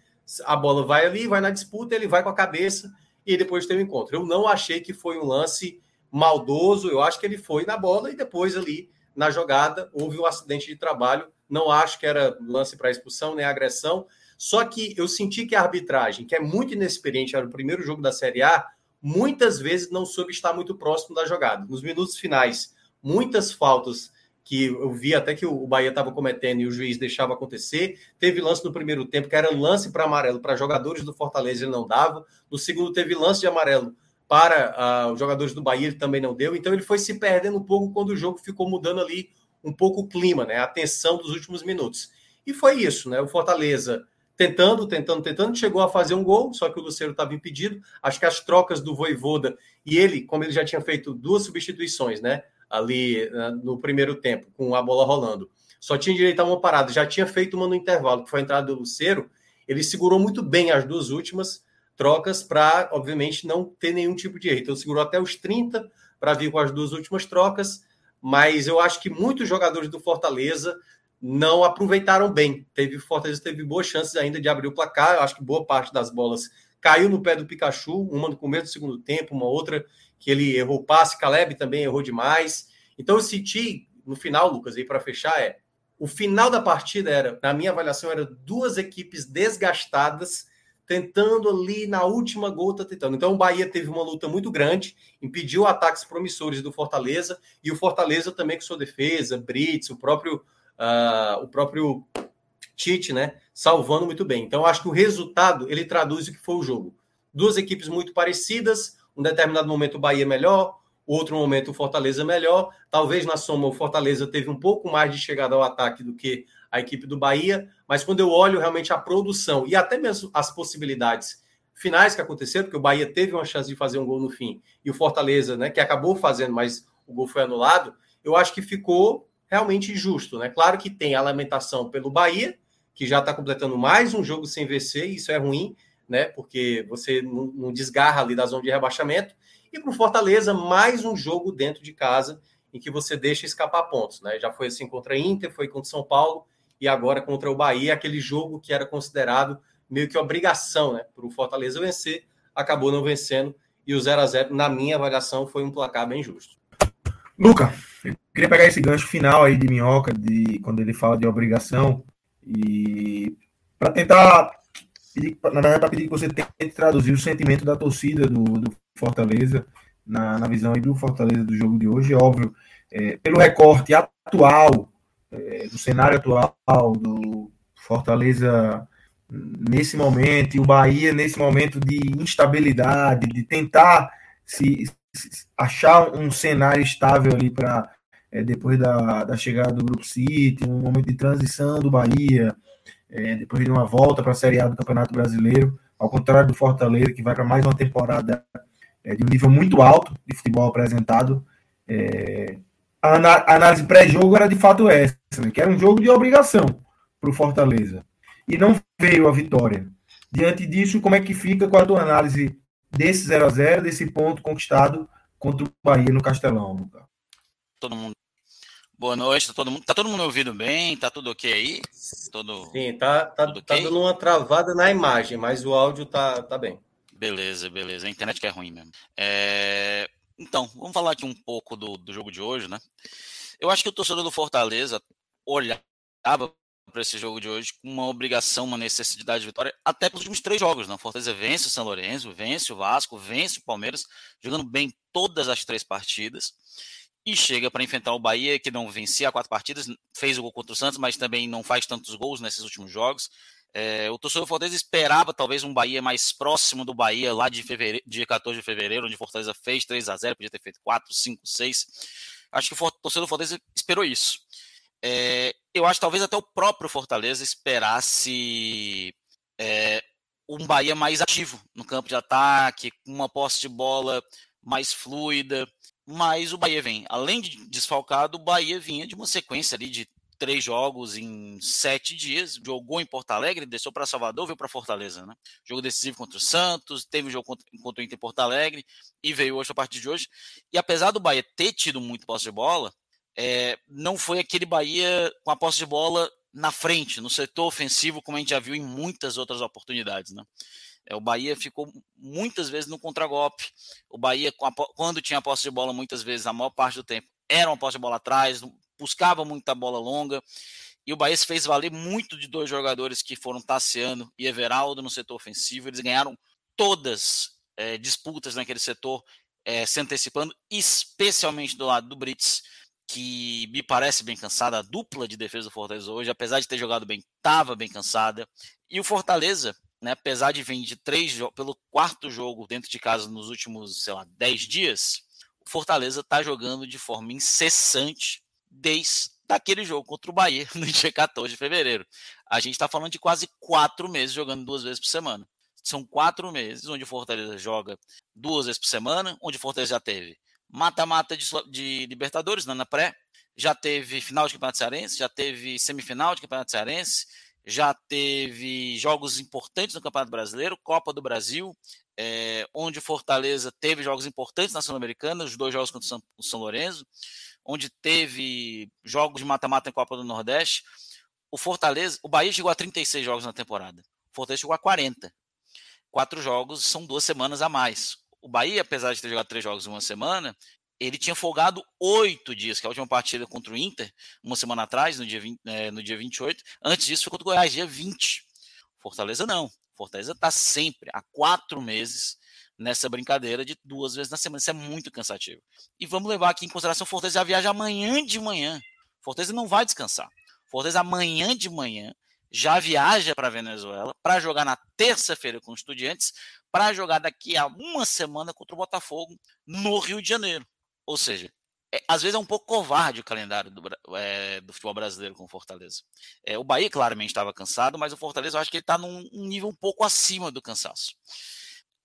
a bola vai ali, vai na disputa, ele vai com a cabeça e depois tem o encontro. Eu não achei que foi um lance maldoso, eu acho que ele foi na bola e depois ali na jogada houve um acidente de trabalho. Não acho que era lance para expulsão nem agressão. Só que eu senti que a arbitragem, que é muito inexperiente, era o primeiro jogo da Série A, muitas vezes não soube estar muito próximo da jogada. Nos minutos finais, muitas faltas que eu vi até que o Bahia estava cometendo e o juiz deixava acontecer. Teve lance no primeiro tempo que era lance para amarelo para jogadores do Fortaleza, ele não dava. No segundo, teve lance de amarelo para uh, os jogadores do Bahia, ele também não deu. Então, ele foi se perdendo um pouco quando o jogo ficou mudando ali um pouco o clima, né? a tensão dos últimos minutos. E foi isso, né? O Fortaleza tentando, tentando, tentando, chegou a fazer um gol, só que o Luceiro estava impedido. Acho que as trocas do Voivoda e ele, como ele já tinha feito duas substituições, né? ali né, no primeiro tempo, com a bola rolando. Só tinha direito a uma parada, já tinha feito uma no intervalo, que foi a entrada do Luceiro. Ele segurou muito bem as duas últimas trocas para, obviamente, não ter nenhum tipo de erro. Então, segurou até os 30 para vir com as duas últimas trocas, mas eu acho que muitos jogadores do Fortaleza não aproveitaram bem. Teve Fortaleza teve boas chances ainda de abrir o placar. Eu acho que boa parte das bolas caiu no pé do Pikachu, uma no começo do segundo tempo, uma outra que ele errou passe, Caleb também errou demais. Então eu senti no final, Lucas, aí para fechar é o final da partida era, na minha avaliação, era duas equipes desgastadas tentando ali na última gota, tentando. Então o Bahia teve uma luta muito grande, impediu ataques promissores do Fortaleza e o Fortaleza também com sua defesa, Brits, o próprio uh, o próprio Tite, né, salvando muito bem. Então acho que o resultado ele traduz o que foi o jogo. Duas equipes muito parecidas, um determinado momento o Bahia melhor, outro momento o Fortaleza melhor. Talvez na soma o Fortaleza teve um pouco mais de chegada ao ataque do que a equipe do Bahia, mas quando eu olho realmente a produção e até mesmo as possibilidades finais que aconteceram, porque o Bahia teve uma chance de fazer um gol no fim e o Fortaleza, né, que acabou fazendo, mas o gol foi anulado, eu acho que ficou realmente justo, né? Claro que tem a lamentação pelo Bahia, que já está completando mais um jogo sem vencer, isso é ruim, né? Porque você não, não desgarra ali da zona de rebaixamento. E para o Fortaleza, mais um jogo dentro de casa em que você deixa escapar pontos, né? Já foi assim contra a Inter, foi contra São Paulo e agora contra o Bahia, aquele jogo que era considerado meio que obrigação né, para o Fortaleza vencer, acabou não vencendo, e o 0 a 0 na minha avaliação, foi um placar bem justo. Luca, eu queria pegar esse gancho final aí de Minhoca, de, quando ele fala de obrigação, e para tentar, na verdade, para pedir que você tente traduzir o sentimento da torcida do, do Fortaleza, na, na visão aí do Fortaleza do jogo de hoje, é óbvio, é, pelo recorte atual é, do cenário atual, do Fortaleza nesse momento, e o Bahia nesse momento de instabilidade, de tentar se, se achar um cenário estável ali para é, depois da, da chegada do Grupo City, um momento de transição do Bahia, é, depois de uma volta para a Série A do Campeonato Brasileiro, ao contrário do Fortaleza, que vai para mais uma temporada é, de um nível muito alto de futebol apresentado. É, a, análise pré-jogo era de fato essa, né? que era um jogo de obrigação para o Fortaleza. E não veio a vitória. Diante disso, como é que fica com a tua análise desse 0 a 0 desse ponto conquistado contra o Bahia no Castelão, Lucas? Todo mundo. Boa noite, tá todo mundo, tá todo mundo ouvindo bem? Tá tudo ok aí? Todo, Sim, tá, tá, tá okay? dando uma travada na imagem, mas o áudio tá, tá bem. Beleza, beleza. A internet que é ruim mesmo. É... Então, vamos falar aqui um pouco do, do jogo de hoje, né? Eu acho que o torcedor do Fortaleza olhava para esse jogo de hoje com uma obrigação, uma necessidade de vitória, até pelos últimos três jogos. Né? O Fortaleza vence o São Lourenço, vence o Vasco, vence o Palmeiras, jogando bem todas as três partidas. E chega para enfrentar o Bahia, que não vencia quatro partidas, fez o gol contra o Santos, mas também não faz tantos gols nesses últimos jogos. É, o torcedor do Fortaleza esperava talvez um Bahia mais próximo do Bahia lá de fevereiro, dia 14 de fevereiro, onde Fortaleza fez 3 a 0 podia ter feito 4, 5, 6. Acho que o torcedor do Fortaleza esperou isso. É, eu acho que talvez até o próprio Fortaleza esperasse é, um Bahia mais ativo no campo de ataque, uma posse de bola mais fluida. Mas o Bahia vem, além de desfalcado, o Bahia vinha de uma sequência ali de três jogos em sete dias, jogou em Porto Alegre, desceu para Salvador, veio para Fortaleza, né? Jogo decisivo contra o Santos, teve um jogo contra, contra o Inter em Porto Alegre e veio hoje a partir de hoje. E apesar do Bahia ter tido muito posse de bola, é, não foi aquele Bahia com a posse de bola na frente, no setor ofensivo, como a gente já viu em muitas outras oportunidades, né? É, o Bahia ficou muitas vezes no contragolpe. O Bahia, quando tinha posse de bola, muitas vezes, a maior parte do tempo, era uma posse de bola atrás, buscava muita bola longa. E o Bahia fez valer muito de dois jogadores que foram Tassiano e Everaldo no setor ofensivo. Eles ganharam todas é, disputas naquele setor, é, se antecipando, especialmente do lado do Brits, que me parece bem cansada. A dupla de defesa do Fortaleza hoje, apesar de ter jogado bem, estava bem cansada. E o Fortaleza, né, apesar de vir de três pelo quarto jogo dentro de casa nos últimos, sei lá, dez dias, o Fortaleza está jogando de forma incessante desde aquele jogo contra o Bahia <laughs> no dia 14 de fevereiro. A gente está falando de quase quatro meses jogando duas vezes por semana. São quatro meses onde o Fortaleza joga duas vezes por semana, onde o Fortaleza já teve mata-mata de, de, Libertadores né, na pré, já teve final de Campeonato Cearense, já teve semifinal de Campeonato Cearense, já teve jogos importantes no Campeonato Brasileiro, Copa do Brasil, é, onde o Fortaleza teve jogos importantes na Sul-Americana, os dois jogos contra o São, o São Lourenço, onde teve jogos de mata-mata em Copa do Nordeste. O Fortaleza, o Bahia chegou a 36 jogos na temporada. O Fortaleza chegou a 40. Quatro jogos são duas semanas a mais. O Bahia, apesar de ter jogado três jogos em uma semana, ele tinha folgado oito dias, que é a última partida contra o Inter, uma semana atrás, no dia, 20, é, no dia 28. Antes disso, foi contra o Goiás, dia 20. Fortaleza não. Fortaleza está sempre há quatro meses nessa brincadeira de duas vezes na semana. Isso é muito cansativo. E vamos levar aqui em consideração: Fortaleza já viaja amanhã de manhã. Fortaleza não vai descansar. Fortaleza amanhã de manhã já viaja para Venezuela para jogar na terça-feira com os Estudiantes, para jogar daqui a uma semana contra o Botafogo no Rio de Janeiro. Ou seja, é, às vezes é um pouco covarde o calendário do, é, do futebol brasileiro com o Fortaleza. É, o Bahia claramente estava cansado, mas o Fortaleza eu acho que ele está num um nível um pouco acima do cansaço.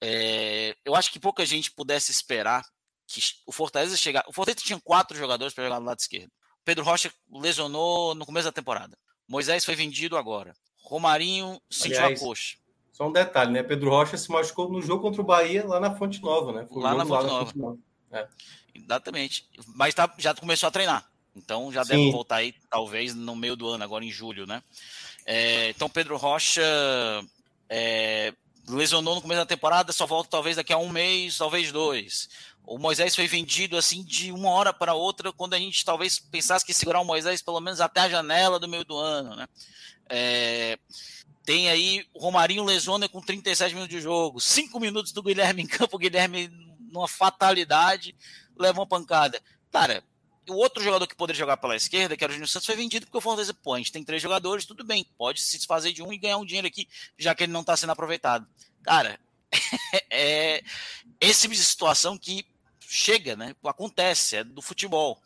É, eu acho que pouca gente pudesse esperar que o Fortaleza chegar. O Fortaleza tinha quatro jogadores para jogar do lado esquerdo. Pedro Rocha lesionou no começo da temporada. Moisés foi vendido agora. Romarinho sentiu Aliás, a coxa. Só um detalhe, né? Pedro Rocha se machucou no jogo contra o Bahia lá na Fonte Nova, né? Foi lá, na Fonte, lá Nova. Fonte Nova. É. Exatamente. Mas tá, já começou a treinar. Então já Sim. deve voltar aí, talvez, no meio do ano, agora em julho, né? É, então Pedro Rocha é, lesionou no começo da temporada, só volta talvez daqui a um mês, talvez dois. O Moisés foi vendido assim de uma hora para outra, quando a gente talvez pensasse que segurar o Moisés pelo menos até a janela do meio do ano, né? É, tem aí o Romarinho lesiona com 37 minutos de jogo, 5 minutos do Guilherme em campo, o Guilherme numa fatalidade, leva uma pancada. Cara, o outro jogador que poderia jogar pela esquerda, que era o Júnior Santos, foi vendido porque o Fortaleza, pô, a gente tem três jogadores, tudo bem, pode se desfazer de um e ganhar um dinheiro aqui, já que ele não está sendo aproveitado. Cara, <laughs> é esse tipo de situação que chega, né? Acontece, é do futebol.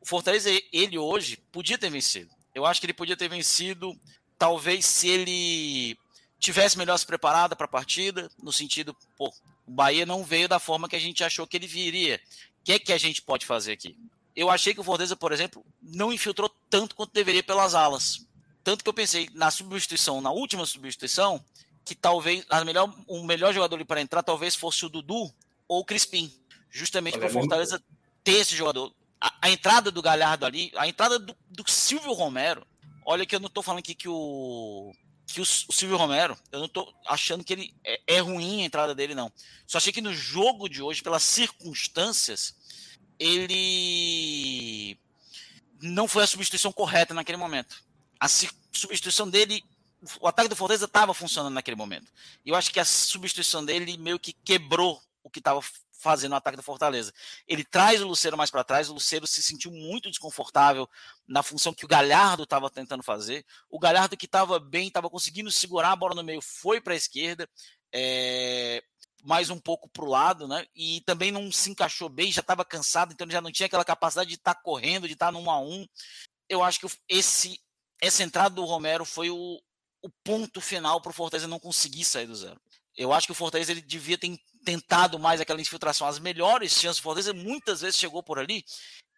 O Fortaleza, ele hoje, podia ter vencido. Eu acho que ele podia ter vencido, talvez se ele tivesse melhor se preparado para a partida, no sentido, pô, o Bahia não veio da forma que a gente achou que ele viria. O que é que a gente pode fazer aqui? Eu achei que o Fortaleza, por exemplo, não infiltrou tanto quanto deveria pelas alas. Tanto que eu pensei na substituição, na última substituição, que talvez a melhor, o melhor jogador ali para entrar talvez fosse o Dudu ou o Crispim. Justamente para o Fortaleza ter esse jogador. A, a, entrada do Galhardo ali, a entrada do, do Silvio Romero. Olha que eu não estou falando aqui que o que o, o, Silvio Romero, eu não tô achando que ele é, é, ruim a entrada dele, não. Só achei que no jogo de hoje, pelas circunstâncias, ele não foi a substituição correta naquele momento. A substituição dele, o ataque do Fortaleza estava funcionando naquele momento. E eu acho que a substituição dele meio que quebrou o que estava fazendo o ataque do Fortaleza. Ele traz o Luceiro mais para trás, o Luceiro se sentiu muito desconfortável na função que o Galhardo estava tentando fazer. O Galhardo que estava bem, estava conseguindo segurar a bola no meio, foi para a esquerda. É, mais um pouco para o lado, né? E também não se encaixou bem, já estava cansado, então já não tinha aquela capacidade de estar tá correndo, de estar tá num a um. Eu acho que esse essa entrada do Romero foi o, o ponto final para o Fortaleza não conseguir sair do zero. Eu acho que o Fortaleza ele devia ter tentado mais aquela infiltração. As melhores chances do Fortaleza muitas vezes chegou por ali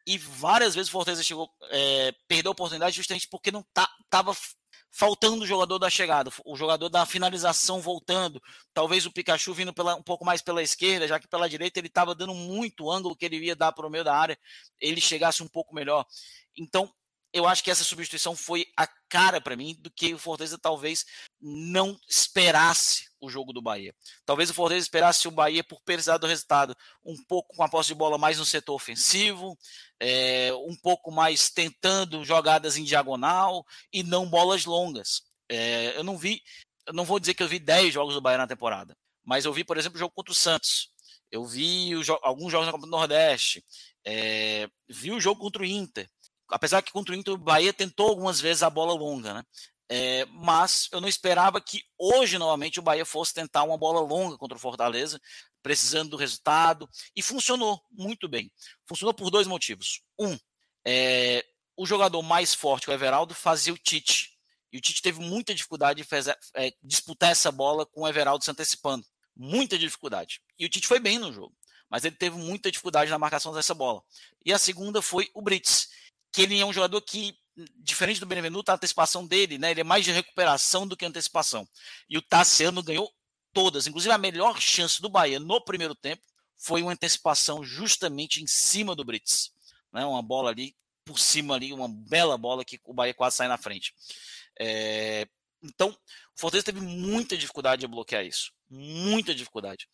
e várias vezes o Fortaleza chegou, é, perdeu a oportunidade justamente porque não tá, tava faltando o jogador da chegada, o jogador da finalização voltando, talvez o Pikachu vindo pela, um pouco mais pela esquerda, já que pela direita ele estava dando muito ângulo que ele ia dar para o meio da área, ele chegasse um pouco melhor. Então, eu acho que essa substituição foi a cara para mim do que o Fortaleza talvez não esperasse o jogo do Bahia. Talvez o Fortaleza esperasse o Bahia por precisar do resultado um pouco com a posse de bola mais no setor ofensivo, é, um pouco mais tentando jogadas em diagonal e não bolas longas. É, eu não vi, eu não vou dizer que eu vi 10 jogos do Bahia na temporada, mas eu vi, por exemplo, o jogo contra o Santos. Eu vi o, alguns jogos na Copa do Nordeste, é, vi o jogo contra o Inter apesar que contra o Inter o Bahia tentou algumas vezes a bola longa, né? É, mas eu não esperava que hoje, novamente, o Bahia fosse tentar uma bola longa contra o Fortaleza, precisando do resultado, e funcionou muito bem. Funcionou por dois motivos. Um, é, o jogador mais forte, o Everaldo, fazia o Tite. E o Tite teve muita dificuldade de fazer, é, disputar essa bola com o Everaldo se antecipando. Muita dificuldade. E o Tite foi bem no jogo, mas ele teve muita dificuldade na marcação dessa bola. E a segunda foi o Brits que ele é um jogador que, diferente do Benevenuto, a antecipação dele, né, ele é mais de recuperação do que antecipação. E o Tassiano ganhou todas, inclusive a melhor chance do Bahia no primeiro tempo foi uma antecipação justamente em cima do Brits. Né, uma bola ali por cima ali, uma bela bola que o Bahia quase sai na frente. É, então, o Fortaleza teve muita dificuldade de bloquear isso. Muita dificuldade.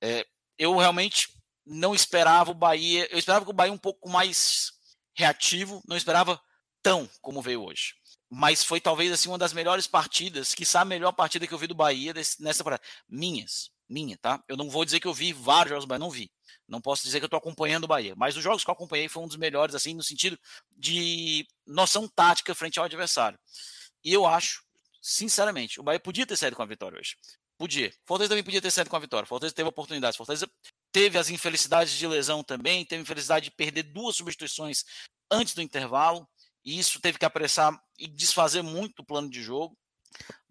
É, eu realmente não esperava o Bahia. Eu esperava que o Bahia um pouco mais reativo, não esperava tão como veio hoje. mas foi talvez assim uma das melhores partidas, que a melhor partida que eu vi do Bahia desse, nessa parada. Minhas, minha, tá? Eu não vou dizer que eu vi vários jogos do Bahia, não vi. Não posso dizer que eu estou acompanhando o Bahia, mas os jogos que eu acompanhei foi um dos melhores, assim, no sentido de noção tática frente ao adversário. E eu acho, sinceramente, o Bahia podia ter saído com a vitória hoje. Podia. Fortaleza também podia ter saído com a vitória. Fortaleza teve oportunidades. Fortaleza teve as infelicidades de lesão também, teve a infelicidade de perder duas substituições antes do intervalo, e isso teve que apressar e desfazer muito o plano de jogo.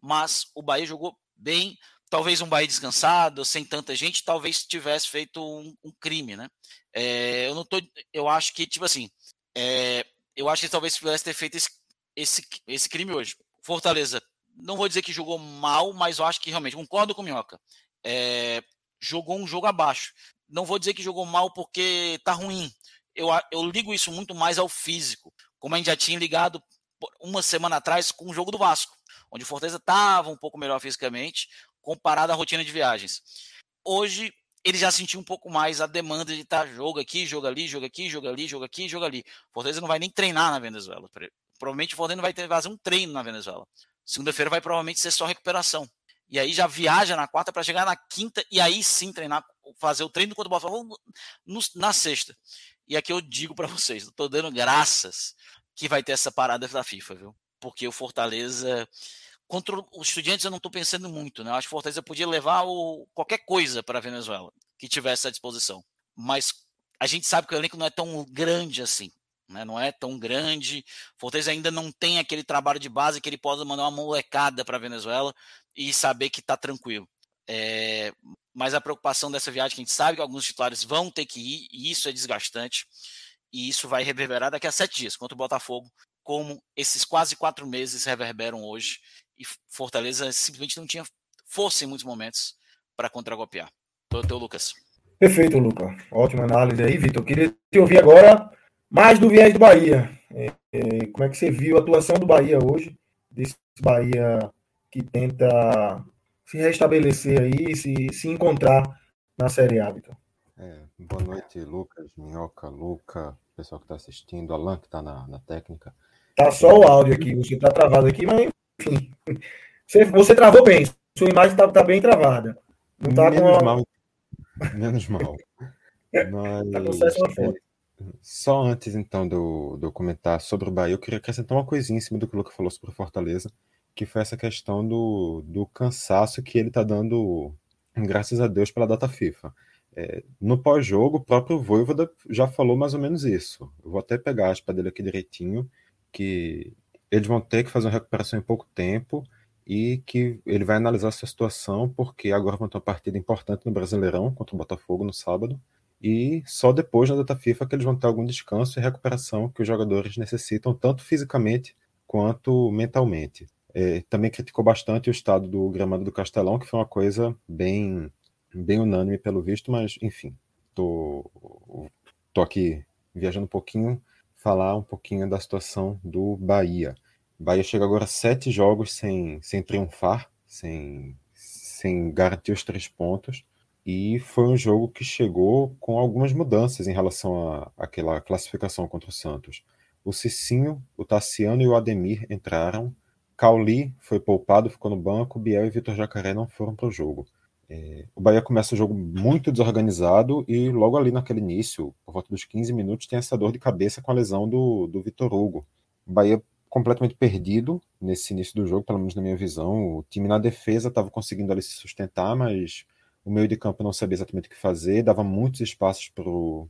Mas o Bahia jogou bem, talvez um Bahia descansado, sem tanta gente, talvez tivesse feito um, um crime, né? É, eu não tô, eu acho que tipo assim, é, eu acho que talvez tivesse ter feito esse, esse, esse crime hoje. Fortaleza, não vou dizer que jogou mal, mas eu acho que realmente concordo com o Minhoca. É, jogou um jogo abaixo. Não vou dizer que jogou mal porque tá ruim. Eu, eu ligo isso muito mais ao físico, como a gente já tinha ligado uma semana atrás com o jogo do Vasco, onde o Fortaleza estava um pouco melhor fisicamente, comparado à rotina de viagens. Hoje ele já sentiu um pouco mais a demanda de estar tá, jogo aqui, jogo ali, jogo aqui, jogo ali, jogo aqui, jogo ali. Fortaleza não vai nem treinar na Venezuela. Provavelmente o Fortaleza não vai ter fazer um treino na Venezuela. Segunda-feira vai provavelmente ser só recuperação. E aí já viaja na quarta para chegar na quinta e aí sim treinar, fazer o treino contra o Botafogo na sexta. E aqui eu digo para vocês, estou dando graças que vai ter essa parada da FIFA, viu? Porque o Fortaleza contra os estudantes eu não estou pensando muito, né? Eu acho que o Fortaleza podia levar o, qualquer coisa para a Venezuela que tivesse à disposição. Mas a gente sabe que o elenco não é tão grande assim. Né? Não é tão grande. Fortaleza ainda não tem aquele trabalho de base que ele possa mandar uma molecada para a Venezuela e saber que está tranquilo. É, mas a preocupação dessa viagem, que a gente sabe que alguns titulares vão ter que ir, e isso é desgastante, e isso vai reverberar daqui a sete dias contra o Botafogo, como esses quase quatro meses reverberam hoje e Fortaleza simplesmente não tinha força em muitos momentos para contragolpear. Teu Lucas. Perfeito, Lucas. Ótima análise aí, Vitor. Queria te ouvir agora mais do viés do Bahia. É, é, como é que você viu a atuação do Bahia hoje? Desse Bahia que tenta se restabelecer aí, se, se encontrar na Série A, Vitor. É, boa noite, Lucas, Minhoca, Luca, pessoal que está assistindo, Alan que está na, na técnica. Tá só o áudio aqui, você está travado aqui, mas enfim. Você, você travou bem. Sua imagem está tá bem travada. Não tá Menos com mal. Menos mal. Mas, <laughs> tá com só antes, então, do, do comentar sobre o Bahia, eu queria acrescentar uma coisinha em cima do que o Luca falou sobre o Fortaleza, que foi essa questão do, do cansaço que ele está dando, graças a Deus, pela data FIFA. É, no pós-jogo, o próprio Voivoda já falou mais ou menos isso. Eu vou até pegar a aspa dele aqui direitinho, que eles vão ter que fazer uma recuperação em pouco tempo e que ele vai analisar essa situação, porque agora vão ter uma partida importante no Brasileirão contra o Botafogo no sábado, e só depois na data FIFA que eles vão ter algum descanso e recuperação que os jogadores necessitam, tanto fisicamente quanto mentalmente. É, também criticou bastante o estado do gramado do Castelão, que foi uma coisa bem, bem unânime pelo visto, mas enfim, tô, tô aqui viajando um pouquinho falar um pouquinho da situação do Bahia. Bahia chega agora a sete jogos sem, sem triunfar, sem, sem garantir os três pontos. E foi um jogo que chegou com algumas mudanças em relação àquela classificação contra o Santos. O Cicinho, o Tassiano e o Ademir entraram. Cauli foi poupado, ficou no banco. Biel e Vitor Jacaré não foram para o jogo. É, o Bahia começa o jogo muito desorganizado e logo ali naquele início, por volta dos 15 minutos, tem essa dor de cabeça com a lesão do, do Vitor Hugo. O Bahia completamente perdido nesse início do jogo, pelo menos na minha visão. O time na defesa estava conseguindo ali se sustentar, mas o meio de campo não sabia exatamente o que fazer, dava muitos espaços para o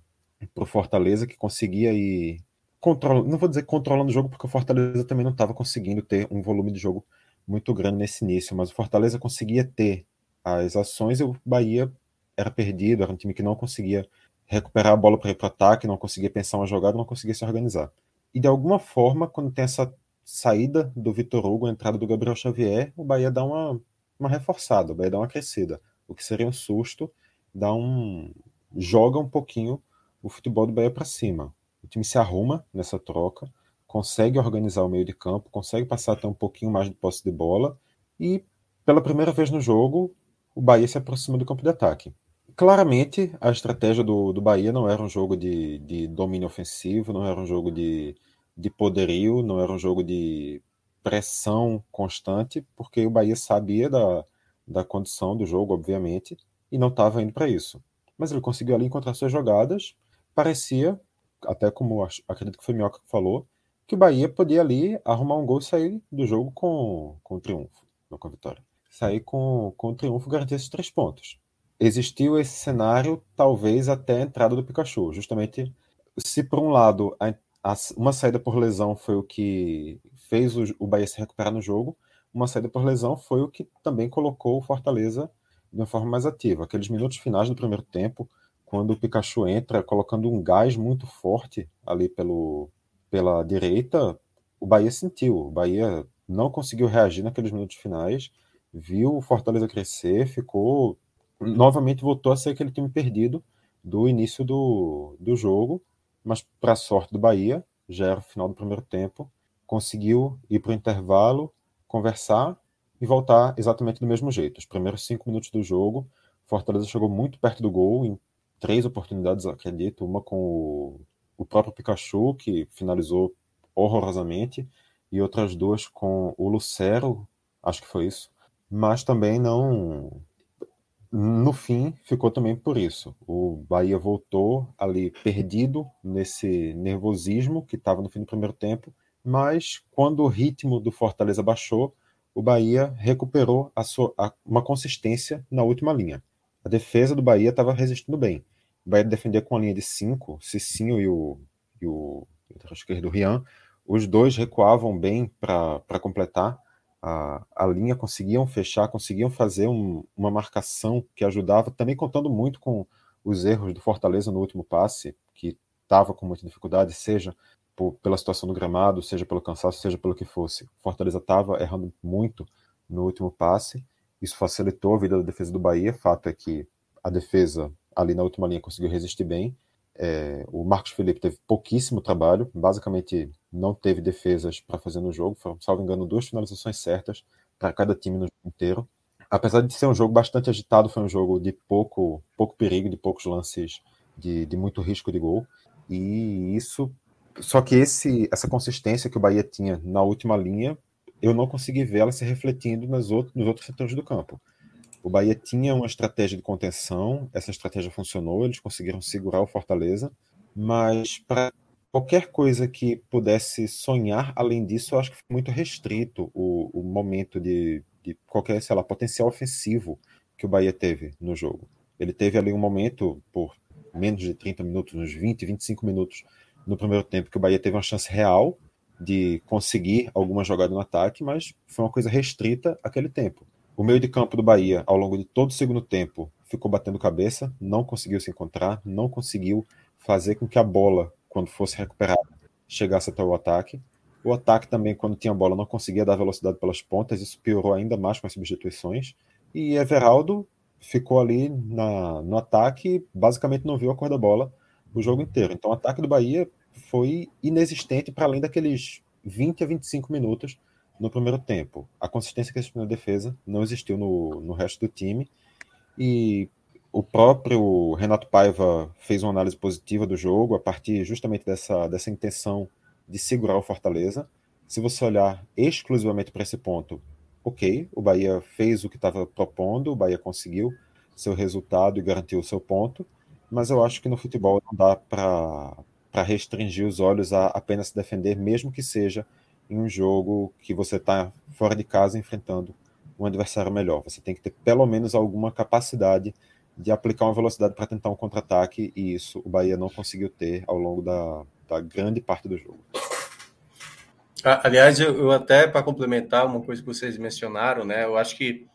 Fortaleza, que conseguia ir controlando, não vou dizer controlando o jogo, porque o Fortaleza também não estava conseguindo ter um volume de jogo muito grande nesse início, mas o Fortaleza conseguia ter as ações e o Bahia era perdido, era um time que não conseguia recuperar a bola para ir para o ataque, não conseguia pensar uma jogada, não conseguia se organizar. E de alguma forma, quando tem essa saída do Vitor Hugo, a entrada do Gabriel Xavier, o Bahia dá uma, uma reforçada, o Bahia dá uma crescida. O que seria um susto, dá um. joga um pouquinho o futebol do Bahia para cima. O time se arruma nessa troca, consegue organizar o meio de campo, consegue passar até um pouquinho mais de posse de bola e pela primeira vez no jogo o Bahia se aproxima do campo de ataque. Claramente, a estratégia do, do Bahia não era um jogo de, de domínio ofensivo, não era um jogo de, de poderio, não era um jogo de pressão constante, porque o Bahia sabia da, da condição do jogo, obviamente, e não estava indo para isso. Mas ele conseguiu ali encontrar suas jogadas, parecia, até como acredito que foi o Minhoca que falou, que o Bahia podia ali arrumar um gol e sair do jogo com, com triunfo, não com vitória. Sair com, com triunfo e garantir esses três pontos. Existiu esse cenário, talvez até a entrada do Pikachu. Justamente, se por um lado a, a, uma saída por lesão foi o que fez o, o Bahia se recuperar no jogo, uma saída por lesão foi o que também colocou o Fortaleza de uma forma mais ativa. Aqueles minutos finais do primeiro tempo, quando o Pikachu entra colocando um gás muito forte ali pelo, pela direita, o Bahia sentiu. O Bahia não conseguiu reagir naqueles minutos finais, viu o Fortaleza crescer, ficou. Novamente voltou a ser aquele time perdido do início do, do jogo, mas para sorte do Bahia, já era o final do primeiro tempo, conseguiu ir para o intervalo, conversar e voltar exatamente do mesmo jeito. Os primeiros cinco minutos do jogo, Fortaleza chegou muito perto do gol, em três oportunidades, acredito, uma com o o próprio Pikachu, que finalizou horrorosamente, e outras duas com o Lucero, acho que foi isso. Mas também não. No fim, ficou também por isso. O Bahia voltou ali perdido nesse nervosismo que estava no fim do primeiro tempo, mas quando o ritmo do Fortaleza baixou, o Bahia recuperou a sua, a, uma consistência na última linha. A defesa do Bahia estava resistindo bem. O Bahia defender com a linha de 5, Cicinho e o, e o esquerdo Rian, os dois recuavam bem para completar a, a linha, conseguiam fechar, conseguiam fazer um, uma marcação que ajudava, também contando muito com os erros do Fortaleza no último passe, que estava com muita dificuldade, seja por, pela situação do gramado, seja pelo cansaço, seja pelo que fosse. Fortaleza estava errando muito no último passe, isso facilitou a vida da defesa do Bahia. Fato é que a defesa ali na última linha conseguiu resistir bem. É, o Marcos Felipe teve pouquíssimo trabalho, basicamente não teve defesas para fazer no jogo, foram, salvo engano, duas finalizações certas para cada time no jogo inteiro. Apesar de ser um jogo bastante agitado, foi um jogo de pouco, pouco perigo, de poucos lances de, de muito risco de gol. E isso. Só que esse, essa consistência que o Bahia tinha na última linha, eu não consegui ver ela se refletindo nas outros, nos outros setores do campo. O Bahia tinha uma estratégia de contenção, essa estratégia funcionou, eles conseguiram segurar o Fortaleza, mas para qualquer coisa que pudesse sonhar além disso, eu acho que foi muito restrito o, o momento de, de qualquer, sei lá, potencial ofensivo que o Bahia teve no jogo. Ele teve ali um momento, por menos de 30 minutos, uns 20, 25 minutos no primeiro tempo, que o Bahia teve uma chance real de conseguir alguma jogada no ataque, mas foi uma coisa restrita aquele tempo. O meio de campo do Bahia, ao longo de todo o segundo tempo, ficou batendo cabeça, não conseguiu se encontrar, não conseguiu fazer com que a bola, quando fosse recuperada, chegasse até o ataque. O ataque também, quando tinha bola, não conseguia dar velocidade pelas pontas, isso piorou ainda mais com as substituições. E Everaldo ficou ali na, no ataque basicamente não viu a cor da bola o jogo inteiro. Então o ataque do Bahia foi inexistente para além daqueles 20 a 25 minutos no primeiro tempo. A consistência que existiu na defesa não existiu no, no resto do time. E o próprio Renato Paiva fez uma análise positiva do jogo a partir justamente dessa, dessa intenção de segurar o Fortaleza. Se você olhar exclusivamente para esse ponto, ok, o Bahia fez o que estava propondo, o Bahia conseguiu seu resultado e garantiu o seu ponto, mas eu acho que no futebol não dá para restringir os olhos a apenas se defender, mesmo que seja em um jogo que você está fora de casa enfrentando um adversário melhor. Você tem que ter pelo menos alguma capacidade de aplicar uma velocidade para tentar um contra-ataque, e isso o Bahia não conseguiu ter ao longo da, da grande parte do jogo. Aliás, eu, eu até para complementar uma coisa que vocês mencionaram, né? Eu acho que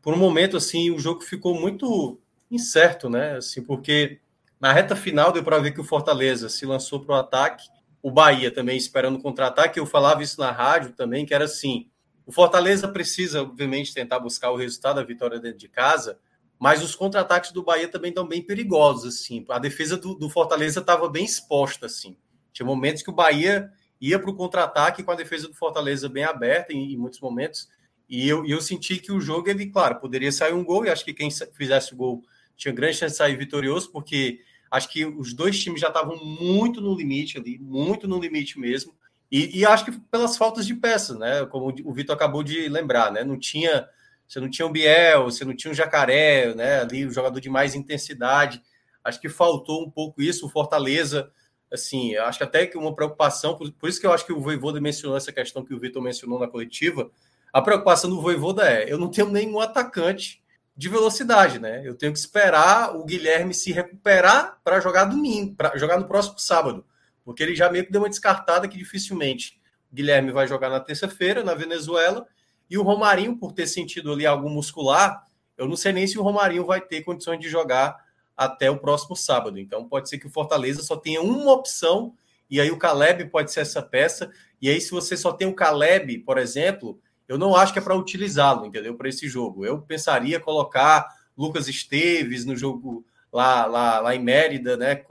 por um momento assim o jogo ficou muito incerto, né? Assim, porque na reta final deu para ver que o Fortaleza se lançou para o ataque o Bahia também esperando contra-ataque. Eu falava isso na rádio também, que era assim: o Fortaleza precisa, obviamente, tentar buscar o resultado da vitória dentro de casa, mas os contra-ataques do Bahia também estão bem perigosos. assim. A defesa do, do Fortaleza estava bem exposta. assim. Tinha momentos que o Bahia ia para o contra-ataque com a defesa do Fortaleza bem aberta em, em muitos momentos. E eu, eu senti que o jogo, ele, claro, poderia sair um gol, e acho que quem fizesse o gol tinha grande chance de sair vitorioso, porque Acho que os dois times já estavam muito no limite ali, muito no limite mesmo. E, e, acho que pelas faltas de peças, né? Como o Vitor acabou de lembrar, né? Não tinha, você não tinha um Biel, você não tinha um Jacaré, né? Ali o jogador de mais intensidade. Acho que faltou um pouco isso. O Fortaleza, assim, acho que até que uma preocupação, por, por isso que eu acho que o Voivoda mencionou essa questão que o Vitor mencionou na coletiva. A preocupação do Voivoda é: eu não tenho nenhum atacante de velocidade, né? Eu tenho que esperar o Guilherme se recuperar para jogar domingo, para jogar no próximo sábado, porque ele já meio que deu uma descartada que dificilmente o Guilherme vai jogar na terça-feira na Venezuela e o Romarinho por ter sentido ali algum muscular, eu não sei nem se o Romarinho vai ter condições de jogar até o próximo sábado. Então pode ser que o Fortaleza só tenha uma opção e aí o Caleb pode ser essa peça. E aí se você só tem o Caleb, por exemplo, eu não acho que é para utilizá-lo, entendeu? Para esse jogo. Eu pensaria colocar Lucas Esteves no jogo lá, lá, lá em Mérida, né?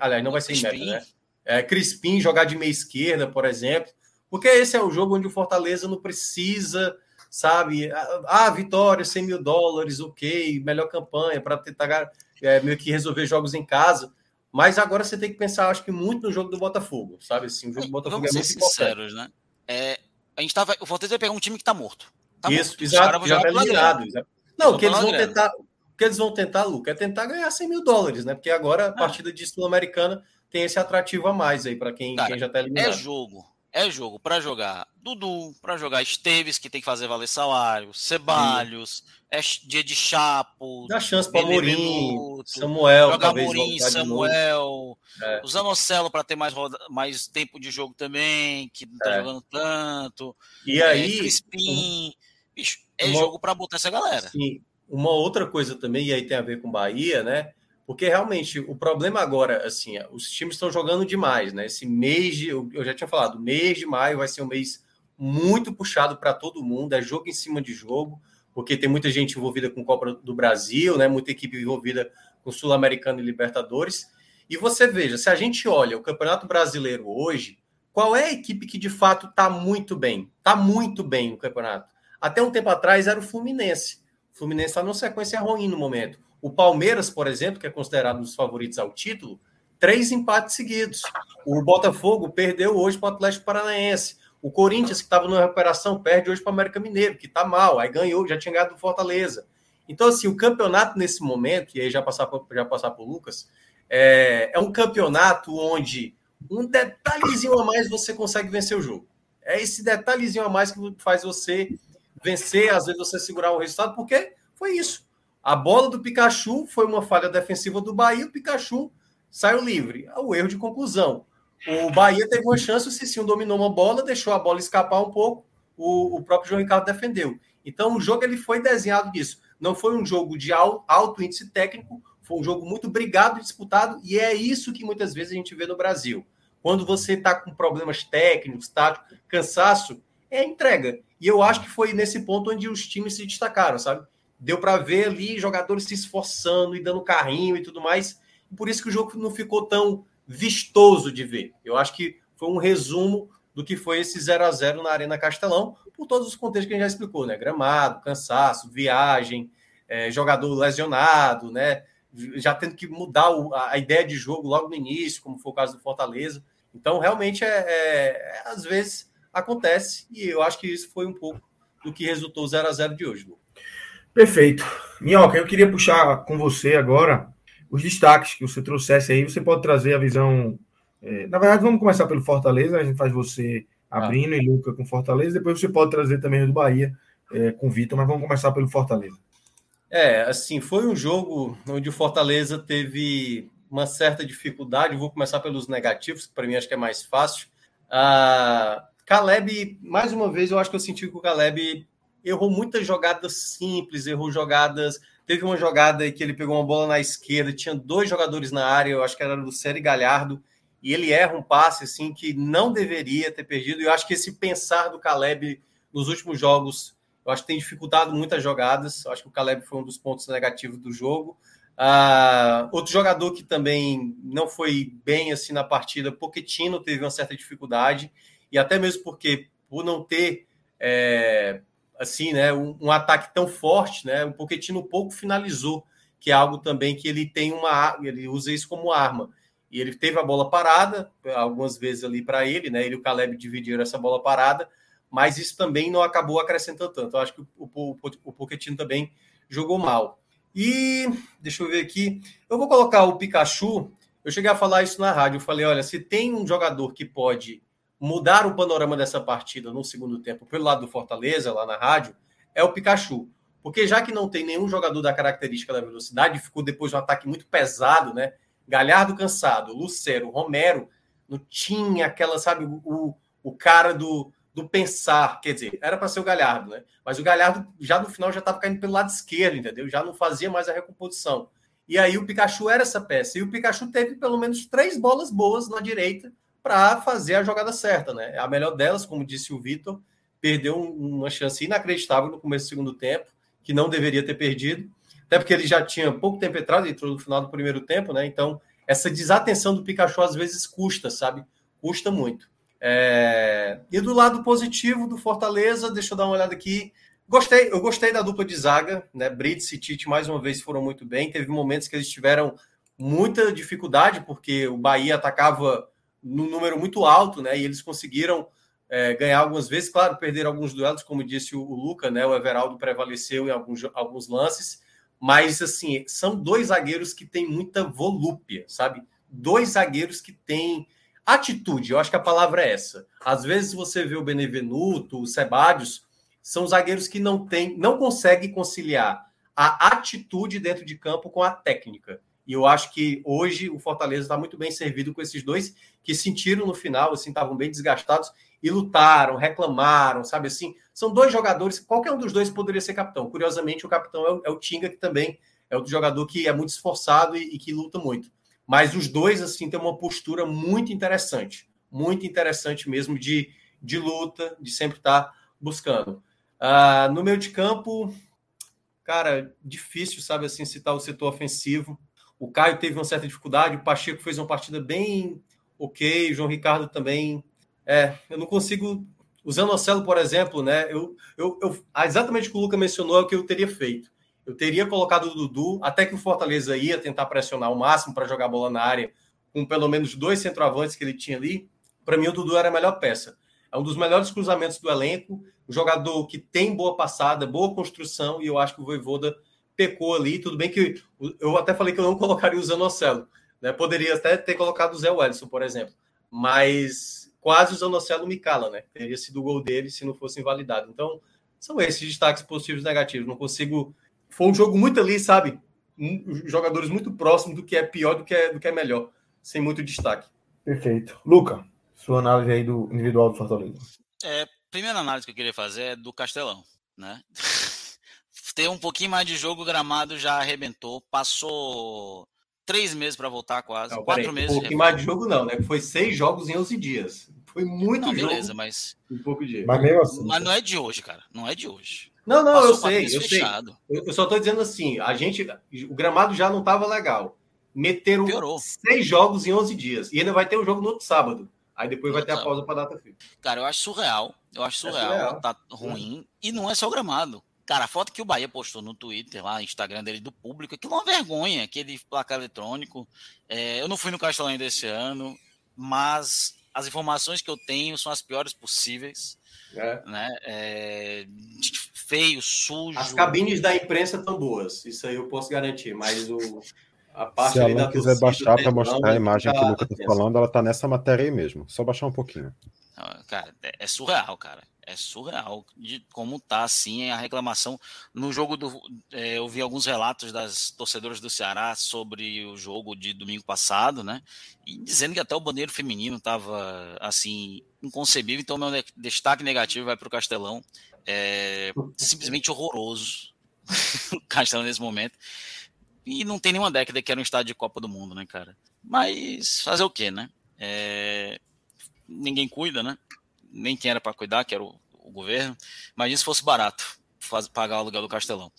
Aliás, não vai ser em Mérida, né? É, Crispim jogar de meia esquerda, por exemplo. Porque esse é o jogo onde o Fortaleza não precisa, sabe? Ah, vitória, 100 mil dólares, ok, melhor campanha para tentar é, meio que resolver jogos em casa. Mas agora você tem que pensar, acho que muito no jogo do Botafogo, sabe? Assim, o jogo do Botafogo Vamos é muito sinceros, importante. né? É, a gente tava. O Fortaleza vai pegar um time que tá morto. Tá Isso, morto. exato, já tá eliminado. Não, o que eles vão tentar. O que eles vão tentar, Luca, é tentar ganhar 100 mil dólares, né? Porque agora a ah. partida de Sul-Americana tem esse atrativo a mais aí para quem, quem já tá eliminado. É jogo. É jogo para jogar Dudu, para jogar Esteves, que tem que fazer valer salário, Cebalhos, é dia de Chapo. Dá chance para Morim, Samuel, jogar Morim, Samuel, é. o Zanocelo para ter mais, roda, mais tempo de jogo também, que não tá é. jogando tanto. E é, aí. Crispim. Bicho, é uma, jogo para botar essa galera. Sim. Uma outra coisa também, e aí tem a ver com Bahia, né? Porque realmente o problema agora, assim, os times estão jogando demais, né? Esse mês de, eu já tinha falado, mês de maio vai ser um mês muito puxado para todo mundo, é jogo em cima de jogo, porque tem muita gente envolvida com Copa do Brasil, né? Muita equipe envolvida com Sul-Americano e Libertadores. E você veja, se a gente olha o Campeonato Brasileiro hoje, qual é a equipe que de fato está muito bem? Está muito bem no campeonato. Até um tempo atrás era o Fluminense. O Fluminense está numa sequência ruim no momento. O Palmeiras, por exemplo, que é considerado um dos favoritos ao título, três empates seguidos. O Botafogo perdeu hoje para o Atlético Paranaense. O Corinthians, que estava numa recuperação, perde hoje para o América Mineiro, que está mal. Aí ganhou, já tinha ganhado do Fortaleza. Então, assim, o campeonato nesse momento, e aí já passar por, já passar por Lucas, é, é um campeonato onde um detalhezinho a mais você consegue vencer o jogo. É esse detalhezinho a mais que faz você vencer, às vezes você segurar o resultado, porque foi isso. A bola do Pikachu foi uma falha defensiva do Bahia, o Pikachu saiu livre. É o erro de conclusão. O Bahia teve uma chance, o Cicinho dominou uma bola, deixou a bola escapar um pouco, o, o próprio João Ricardo defendeu. Então o jogo ele foi desenhado disso. Não foi um jogo de alto índice técnico, foi um jogo muito brigado e disputado, e é isso que muitas vezes a gente vê no Brasil. Quando você está com problemas técnicos, táticos, cansaço, é entrega. E eu acho que foi nesse ponto onde os times se destacaram, sabe? Deu para ver ali jogadores se esforçando e dando carrinho e tudo mais. Por isso que o jogo não ficou tão vistoso de ver. Eu acho que foi um resumo do que foi esse 0 a 0 na Arena Castelão, por todos os contextos que a gente já explicou, né? Gramado, cansaço, viagem, é, jogador lesionado, né? Já tendo que mudar o, a, a, ideia de jogo logo no início, como foi o caso do Fortaleza. Então, realmente, é, é, é às vezes acontece, e eu acho que isso foi um pouco do que resultou o 0 a 0 de hoje, Lu. Perfeito. Minhoca, eu queria puxar com você agora os destaques que você trouxesse aí. Você pode trazer a visão. É, na verdade, vamos começar pelo Fortaleza, a gente faz você abrindo ah. e Luca com Fortaleza, depois você pode trazer também o do Bahia é, com Vitor, mas vamos começar pelo Fortaleza. É, assim, foi um jogo onde o Fortaleza teve uma certa dificuldade. vou começar pelos negativos, que para mim acho que é mais fácil. Ah, Caleb, mais uma vez, eu acho que eu senti que o Caleb errou muitas jogadas simples, errou jogadas. Teve uma jogada que ele pegou uma bola na esquerda, tinha dois jogadores na área, eu acho que era do Série Galhardo, e ele erra um passe assim que não deveria ter perdido. E eu acho que esse pensar do Caleb nos últimos jogos, eu acho que tem dificultado muitas jogadas. Eu acho que o Caleb foi um dos pontos negativos do jogo. Uh, outro jogador que também não foi bem assim na partida, Pochettino teve uma certa dificuldade, e até mesmo porque, por não ter é, assim, né, um, um, ataque tão forte, né? O Pochettino pouco finalizou, que é algo também que ele tem uma, ele usa isso como arma. E ele teve a bola parada, algumas vezes ali para ele, né? Ele e o Caleb dividiram essa bola parada, mas isso também não acabou acrescentando tanto. Eu acho que o, o, o Pochettino também jogou mal. E deixa eu ver aqui, eu vou colocar o Pikachu. Eu cheguei a falar isso na rádio. Eu falei: olha, se tem um jogador que pode mudar o panorama dessa partida no segundo tempo pelo lado do Fortaleza, lá na rádio, é o Pikachu. Porque já que não tem nenhum jogador da característica da velocidade, ficou depois um ataque muito pesado, né? Galhardo cansado, Lucero, Romero, não tinha aquela, sabe, o, o cara do, do pensar, quer dizer, era para ser o Galhardo, né? Mas o Galhardo já no final já estava caindo pelo lado esquerdo, entendeu? Já não fazia mais a recomposição. E aí o Pikachu era essa peça. E o Pikachu teve pelo menos três bolas boas na direita para fazer a jogada certa, né? A melhor delas, como disse o Vitor, perdeu uma chance inacreditável no começo do segundo tempo, que não deveria ter perdido até porque ele já tinha pouco tempo entrado, entrou no final do primeiro tempo, né? Então, essa desatenção do Pikachu às vezes custa, sabe? Custa muito. É... E do lado positivo do Fortaleza, deixa eu dar uma olhada aqui. Gostei, eu gostei da dupla de zaga, né? Brits e Tite mais uma vez foram muito bem. Teve momentos que eles tiveram muita dificuldade, porque o Bahia atacava num número muito alto, né? E eles conseguiram é, ganhar algumas vezes, claro, perderam alguns duelos, como disse o, o Luca, né? O Everaldo prevaleceu em alguns, alguns lances, mas, assim, são dois zagueiros que têm muita volúpia, sabe? Dois zagueiros que têm atitude, eu acho que a palavra é essa. Às vezes você vê o Benevenuto, o Sebadios, são zagueiros que não têm, não conseguem conciliar a atitude dentro de campo com a técnica. E eu acho que hoje o Fortaleza está muito bem servido com esses dois que sentiram no final, assim, estavam bem desgastados e lutaram, reclamaram, sabe assim? São dois jogadores, qualquer um dos dois poderia ser capitão. Curiosamente, o capitão é o, é o Tinga, que também é outro jogador que é muito esforçado e, e, que luta muito. Mas os dois, assim, têm uma postura muito interessante, muito interessante mesmo de, de luta, de sempre estar buscando. Uh, no meio de campo, cara, difícil, sabe assim, citar o setor ofensivo. O Caio teve uma certa dificuldade, o Pacheco fez uma partida bem ok, o João Ricardo também é, eu não consigo. O Zanocelo, por exemplo, né? Eu, eu, eu, exatamente o que o Luca mencionou é o que eu teria feito. Eu teria colocado o Dudu, até que o Fortaleza ia tentar pressionar o máximo para jogar bola na área, com pelo menos dois centroavantes que ele tinha ali. Para mim, o Dudu era a melhor peça. É um dos melhores cruzamentos do elenco, um jogador que tem boa passada, boa construção, e eu acho que o Voivoda pecou ali. Tudo bem que eu até falei que eu não <laughs> colocaria o Zanocelo. Né? Poderia até ter colocado o Zé Wellison, por exemplo. Mas quase o Zanocelo me cala, né? Teria sido o gol dele se não fosse invalidado. Então, são esses destaques positivos e negativos. Não consigo. Foi um jogo muito ali, sabe? Jogadores muito próximos do que é pior do que é, do que é melhor, sem muito destaque. Perfeito. Luca, sua análise aí do individual do Fortaleza. É, primeira análise que eu queria fazer é do Castelão, né? <laughs> Ter um pouquinho mais de jogo, o gramado já arrebentou, passou três meses para voltar quase. Não, quatro meses. Um pouquinho mais de jogo, não, né? Foi seis jogos em 11 dias. Foi muito não, jogo. Beleza, mas. Um pouco de. Mas mesmo assim. Mas não é de hoje, cara. Não é de hoje. Não, não, Passou eu sei, eu fechado. sei. Eu só tô dizendo assim, a gente. O gramado já não tava legal. Meteram Piorou. seis jogos em 11 dias. E ainda vai ter um jogo no outro sábado. Aí depois vai ter a pausa para data FIFA. Cara, eu acho surreal. Eu acho surreal. É surreal. Tá ruim. E não é só o gramado. Cara, a foto que o Bahia postou no Twitter, lá, no Instagram dele, do público, aquilo é uma vergonha, aquele placar eletrônico. É, eu não fui no Castelão ainda esse ano, mas as informações que eu tenho são as piores possíveis. É. Né? É, feio, sujo. As cabines da imprensa estão boas, isso aí eu posso garantir, mas o, a parte Se ela quiser baixar para mostrar a imagem que o Lucas está falando, ela está nessa matéria aí mesmo. Só baixar um pouquinho. Cara, é, é surreal, cara é surreal de como tá assim a reclamação. No jogo do é, eu vi alguns relatos das torcedoras do Ceará sobre o jogo de domingo passado né e dizendo que até o bandeiro feminino estava assim inconcebível então meu destaque negativo vai para o Castelão. É simplesmente horroroso <laughs> o Castelão nesse momento. E não tem nenhuma década que era um estádio de Copa do Mundo né cara? Mas fazer o que né? É, ninguém cuida né nem quem era para cuidar, que era o, o governo, mas isso fosse barato, faz, pagar o aluguel do Castelão.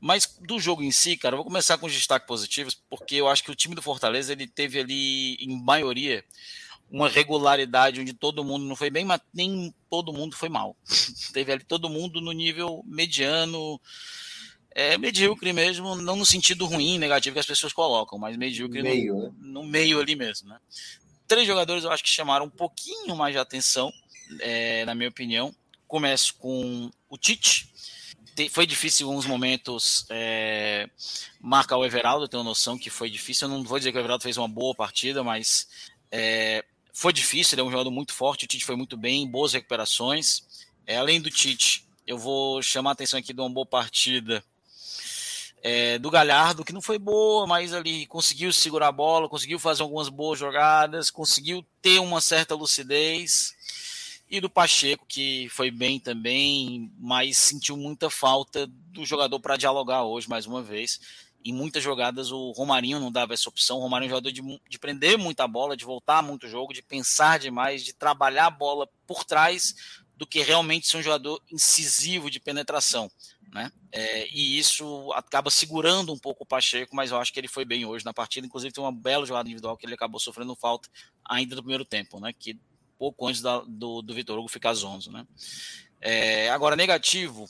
Mas do jogo em si, cara, eu vou começar com os destaques positivos, porque eu acho que o time do Fortaleza ele teve ali, em maioria, uma regularidade onde todo mundo não foi bem, mas nem todo mundo foi mal. <laughs> teve ali todo mundo no nível mediano. é medíocre mesmo, não no sentido ruim, negativo que as pessoas colocam, mas medíocre meio, no, né? no meio ali mesmo, né? Três jogadores eu acho que chamaram um pouquinho mais de atenção, é, na minha opinião. Começo com o Tite. Foi difícil em alguns momentos é, marcar o Everaldo, eu tenho noção que foi difícil. Eu não vou dizer que o Everaldo fez uma boa partida, mas é, foi difícil. Ele é um jogador muito forte. O Tite foi muito bem, boas recuperações. É, além do Tite, eu vou chamar a atenção aqui de uma boa partida é, do Galhardo, que não foi boa, mas ali conseguiu segurar a bola, conseguiu fazer algumas boas jogadas, conseguiu ter uma certa lucidez. E do Pacheco, que foi bem também, mas sentiu muita falta do jogador para dialogar hoje, mais uma vez. Em muitas jogadas, o Romarinho não dava essa opção. O Romarinho é um jogador de, de prender muita bola, de voltar muito jogo, de pensar demais, de trabalhar a bola por trás do que realmente ser um jogador incisivo de penetração. Né? É, e isso acaba segurando um pouco o Pacheco, mas eu acho que ele foi bem hoje na partida. Inclusive, tem uma bela jogada individual que ele acabou sofrendo falta ainda no primeiro tempo, né? que pouco antes da, do, do Vitor Hugo ficar zonzo. Né? É, agora, negativo,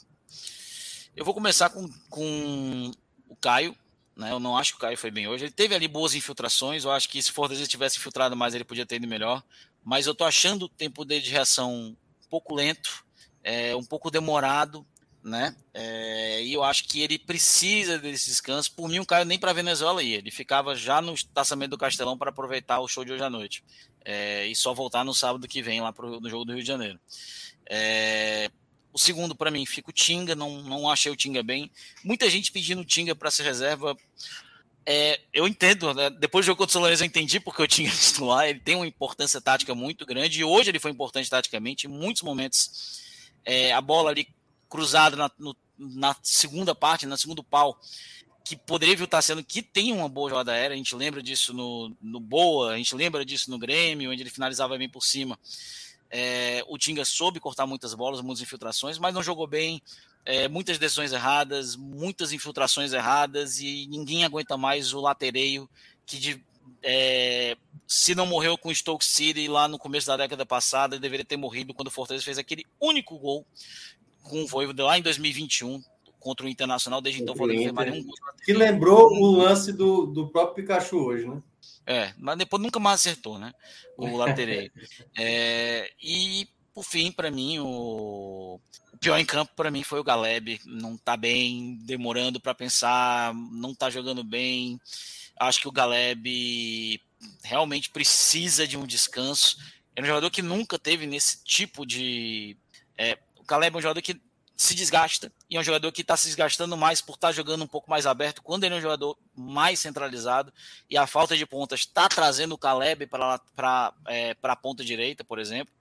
eu vou começar com, com o Caio. Né? Eu não acho que o Caio foi bem hoje. Ele teve ali boas infiltrações. Eu acho que se Fortaleza tivesse infiltrado mais, ele podia ter ido melhor. Mas eu tô achando o tempo dele de reação um pouco lento, é, um pouco demorado, né? É, e eu acho que ele precisa desse descanso. Por mim, o Caio nem para Venezuela ia. Ele ficava já no traçamento do Castelão para aproveitar o show de hoje à noite. É, e só voltar no sábado que vem lá pro, no jogo do Rio de Janeiro. É, o segundo, para mim, fica o Tinga. Não, não achei o Tinga bem. Muita gente pedindo o Tinga para ser reserva. É, eu entendo, né? depois do jogo contra o Solares eu entendi porque eu tinha <laughs> titular, ele tem uma importância tática muito grande, e hoje ele foi importante taticamente, em muitos momentos é, a bola ali cruzada na, no, na segunda parte, na segundo pau, que poderia estar sendo que tem uma boa jogada aérea, a gente lembra disso no, no Boa, a gente lembra disso no Grêmio, onde ele finalizava bem por cima. É, o Tinga soube cortar muitas bolas, muitas infiltrações, mas não jogou bem, é, muitas decisões erradas, muitas infiltrações erradas e ninguém aguenta mais o latereio que de, é, se não morreu com o Stoke City lá no começo da década passada, deveria ter morrido quando o Fortaleza fez aquele único gol com o Voivoda lá em 2021 contra o Internacional. Desde então, o Fortaleza fez mais nenhum gol. Que lembrou o lance do, do próprio Pikachu hoje, né? É, mas depois nunca mais acertou, né? O <laughs> latereio. é, e por fim, para mim, o, o, pior em campo para mim foi o Galeb. Não tá bem, demorando para pensar, não tá jogando bem. Acho que o Galeb realmente precisa de um descanso. É um jogador que nunca teve nesse tipo de. É, o Caleb é um jogador que se desgasta e é um jogador que está se desgastando mais por estar tá jogando um pouco mais aberto, quando ele é um jogador mais centralizado e a falta de pontas está trazendo o Caleb para é, a ponta direita, por exemplo.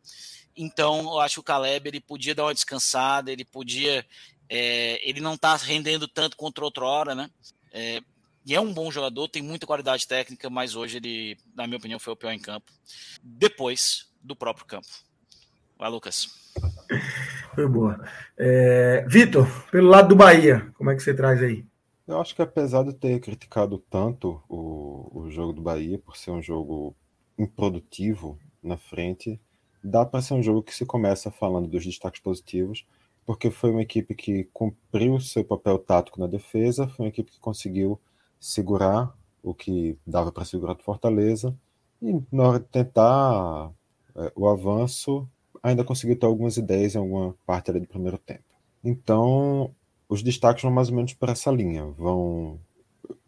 Então, eu acho que o Caleb ele podia dar uma descansada, ele podia. É, ele não está rendendo tanto contra outra hora, né? É, e é um bom jogador, tem muita qualidade técnica, mas hoje ele, na minha opinião, foi o pior em campo. Depois do próprio campo. Vai, Lucas. Foi boa. É, Vitor, pelo lado do Bahia, como é que você traz aí? Eu acho que apesar de ter criticado tanto o, o jogo do Bahia por ser um jogo improdutivo na frente, dá para ser um jogo que se começa falando dos destaques positivos, porque foi uma equipe que cumpriu seu papel tático na defesa, foi uma equipe que conseguiu segurar o que dava para segurar do Fortaleza, e na hora de tentar é, o avanço, ainda conseguiu ter algumas ideias em alguma parte do primeiro tempo. Então, os destaques vão mais ou menos para essa linha. Vão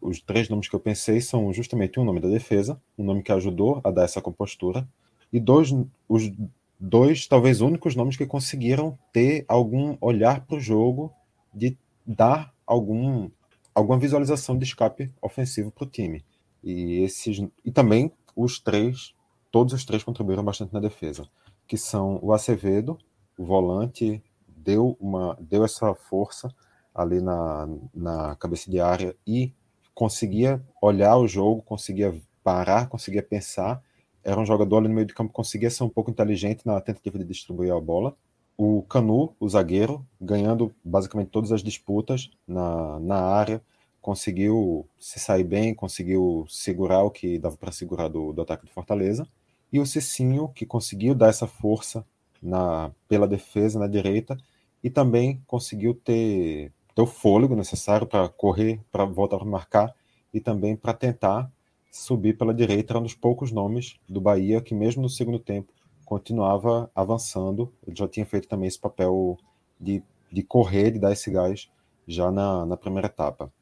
os três nomes que eu pensei são justamente um nome da defesa, um nome que ajudou a dar essa compostura, e dois, os dois, talvez únicos nomes que conseguiram ter algum olhar para o jogo de dar algum, alguma visualização de escape ofensivo para o time. E esses e também os três, todos os três contribuíram bastante na defesa, que são o Acevedo, o volante, deu uma deu essa força ali na, na cabeça de área e conseguia olhar o jogo, conseguia parar, conseguia pensar era um jogador ali no meio de campo conseguia ser um pouco inteligente na tentativa de distribuir a bola. O Canu, o zagueiro, ganhando basicamente todas as disputas na, na área, conseguiu se sair bem, conseguiu segurar o que dava para segurar do, do ataque do Fortaleza. E o Cicinho, que conseguiu dar essa força na, pela defesa na direita e também conseguiu ter, ter o fôlego necessário para correr, para voltar a marcar e também para tentar subir pela direita. Era um dos poucos nomes do Bahia que, mesmo no segundo tempo, continuava avançando. Ele já tinha feito também esse papel de, de correr, de dar esse gás já na, na primeira etapa.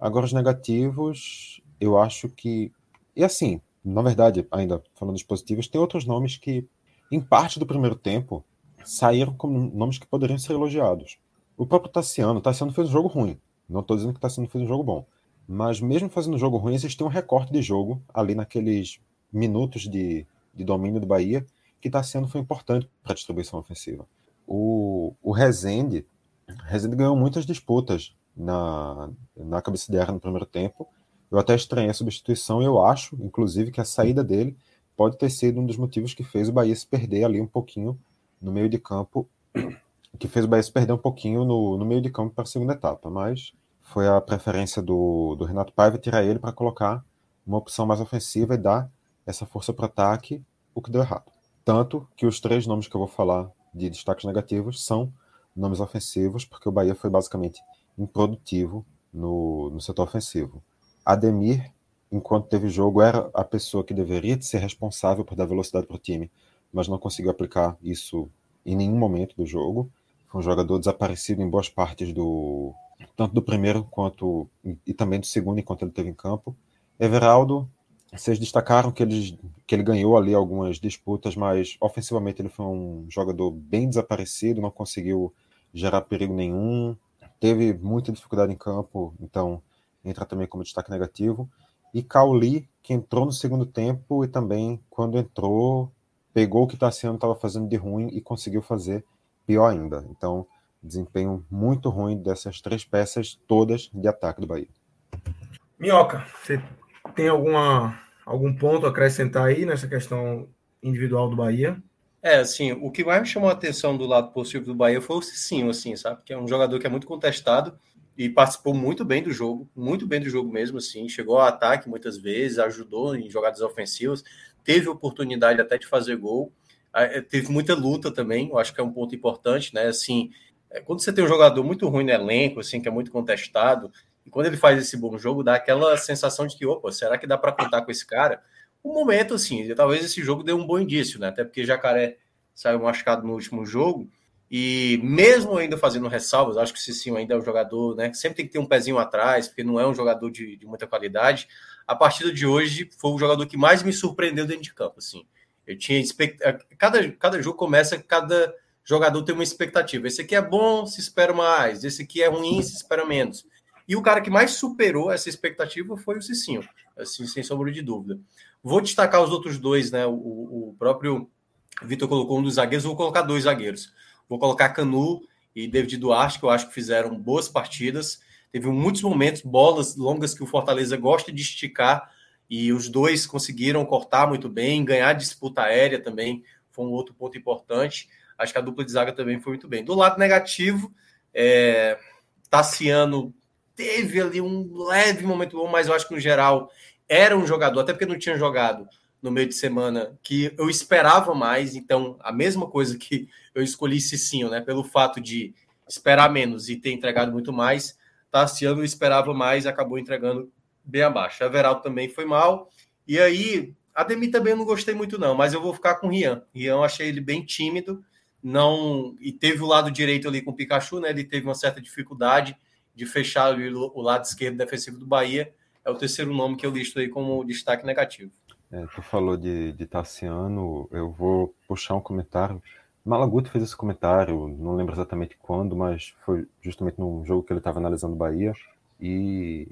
Agora, os negativos, eu acho que. E assim, na verdade, ainda falando dos positivos, tem outros nomes que, em parte do primeiro tempo, saíram como nomes que poderiam ser elogiados. O próprio Tassiano, Tassiano fez um jogo ruim. Não estou dizendo que Tassiano fez um jogo bom. Mas mesmo fazendo um jogo ruim, existia um recorte de jogo ali naqueles minutos de, de domínio do Bahia que Tassiano foi importante para a distribuição ofensiva. O, o Rezende, Rezende ganhou muitas disputas na, na cabeça de área no primeiro tempo. Eu até estranhei a substituição e eu acho, inclusive, que a saída dele pode ter sido um dos motivos que fez o Bahia se perder ali um pouquinho no meio de campo <clears throat> que fez o Bahia se perder um pouquinho no, no meio de campo para a segunda etapa, mas foi a preferência do, do Renato Paiva tirar ele para colocar uma opção mais ofensiva e dar essa força para ataque, o que deu errado. Tanto que os três nomes que eu vou falar de destaques negativos são nomes ofensivos, porque o Bahia foi basicamente improdutivo no, no setor ofensivo. Ademir, enquanto teve jogo, era a pessoa que deveria ser responsável por dar velocidade para o time, mas não conseguiu aplicar isso em nenhum momento do jogo. Foi um jogador desaparecido em boas partes do tanto do primeiro quanto e também do segundo enquanto ele esteve em campo. Everaldo, vocês destacaram que ele, que ele ganhou ali algumas disputas, mas ofensivamente ele foi um jogador bem desaparecido, não conseguiu gerar perigo nenhum, teve muita dificuldade em campo, então entra também como destaque negativo. E Cauli, que entrou no segundo tempo e também, quando entrou, pegou o que Tassiano estava fazendo de ruim e conseguiu fazer pior ainda. Então, desempenho muito ruim dessas três peças todas de ataque do Bahia. Minhoca, você tem alguma, algum ponto a acrescentar aí nessa questão individual do Bahia? É, assim, o que mais me chamou a atenção do lado positivo do Bahia foi o Cicinho, assim, sabe? Que é um jogador que é muito contestado e participou muito bem do jogo, muito bem do jogo mesmo, assim, chegou ao ataque muitas vezes, ajudou em jogadas ofensivas, teve oportunidade até de fazer gol, é, teve muita luta também, eu acho que é um ponto importante, né? Assim, é, quando você tem um jogador muito ruim no elenco, assim, que é muito contestado, e quando ele faz esse bom jogo, dá aquela sensação de que, opa, será que dá para contar com esse cara? Um momento, assim, talvez esse jogo dê um bom indício, né? Até porque Jacaré saiu machucado no último jogo, e mesmo ainda fazendo ressalvas, acho que o Cicinho ainda é um jogador, né? Sempre tem que ter um pezinho atrás, porque não é um jogador de, de muita qualidade a partida de hoje foi o jogador que mais me surpreendeu dentro de campo. Assim. Eu tinha expect... cada, cada jogo começa, cada jogador tem uma expectativa. Esse aqui é bom, se espera mais. Esse aqui é ruim, se espera menos. E o cara que mais superou essa expectativa foi o Cicinho, assim, sem sombra de dúvida. Vou destacar os outros dois, né? O, o próprio Vitor colocou um dos zagueiros, vou colocar dois zagueiros. Vou colocar Canu e David Duarte, que eu acho que fizeram boas partidas. Teve muitos momentos, bolas longas que o Fortaleza gosta de esticar e os dois conseguiram cortar muito bem, ganhar disputa aérea também foi um outro ponto importante. Acho que a dupla de zaga também foi muito bem. Do lado negativo, é, Tassiano teve ali um leve momento bom, mas eu acho que no geral era um jogador, até porque não tinha jogado no meio de semana, que eu esperava mais. Então, a mesma coisa que eu escolhi Cicinho, né? Pelo fato de esperar menos e ter entregado muito mais, Tassiano esperava mais e acabou entregando bem abaixo. Everaldo também foi mal. E aí, Ademir também eu não gostei muito, não, mas eu vou ficar com o Rian. Rian eu achei ele bem tímido, não. E teve o lado direito ali com o Pikachu, né? Ele teve uma certa dificuldade de fechar o lado esquerdo defensivo do Bahia. É o terceiro nome que eu listo aí como destaque negativo. É, tu falou de, de Tassiano, eu vou puxar um comentário Malaguti fez esse comentário, não lembro exatamente quando, mas foi justamente num jogo que ele estava analisando Bahia. E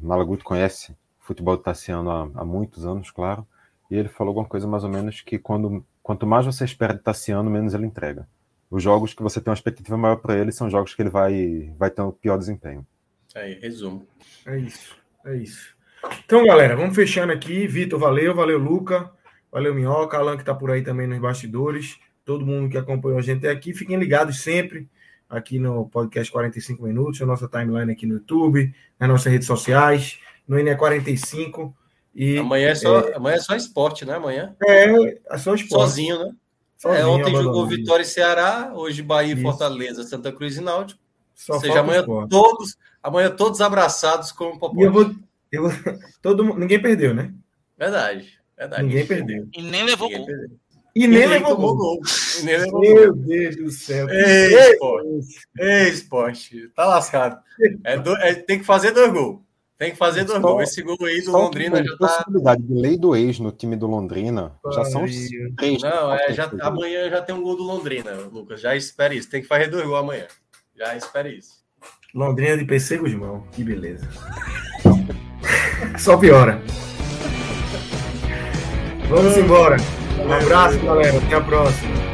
Malaguti conhece o futebol do Tassiano há, há, muitos anos, claro. E ele falou alguma coisa mais ou menos que quando, quanto mais você espera de Tassiano, menos ele entrega. Os jogos que você tem uma expectativa maior para ele são jogos que ele vai, vai ter o um pior desempenho. Aí, resumo. É isso, é isso. Então, galera, vamos fechando aqui. Vitor, valeu, valeu, Luca, valeu, Minhoca, Alan que está por aí também nos bastidores todo mundo que acompanhou a gente aqui. Fiquem ligados sempre aqui no podcast 45 Minutos, a nossa timeline aqui no YouTube, nas nossas redes sociais, no NE45. E, amanhã, é só, é, amanhã é só esporte, né? Amanhã. É, é só esporte. Sozinho, né? Sozinho, é, ontem jogou Vitória e Ceará, hoje Bahia e Fortaleza, Santa Cruz e Náutico. Só Ou seja, amanhã todos, amanhã todos abraçados com o Popote. E eu vou, eu <laughs> todo, ninguém perdeu, né? Verdade, verdade. Ninguém perdeu. E nem levou gol. E nem, levou gol. gol. Nem levou Meu gol. Deus do céu. Ei, esporte. Ei, esporte. Tá lascado. É do, é, tem que fazer dois gols. Tem que fazer dois gols. Esse gol aí do Londrina já tá. possibilidade de lei do ex no time do Londrina já são três. Não, é, já, amanhã já tem um gol do Londrina, Lucas. Já espere isso. Tem que fazer dois gols amanhã. Já espere isso. Londrina de PC Guzmão. Que beleza. <laughs> Só piora. Vamos embora. Um abraço, galera. Até a próxima.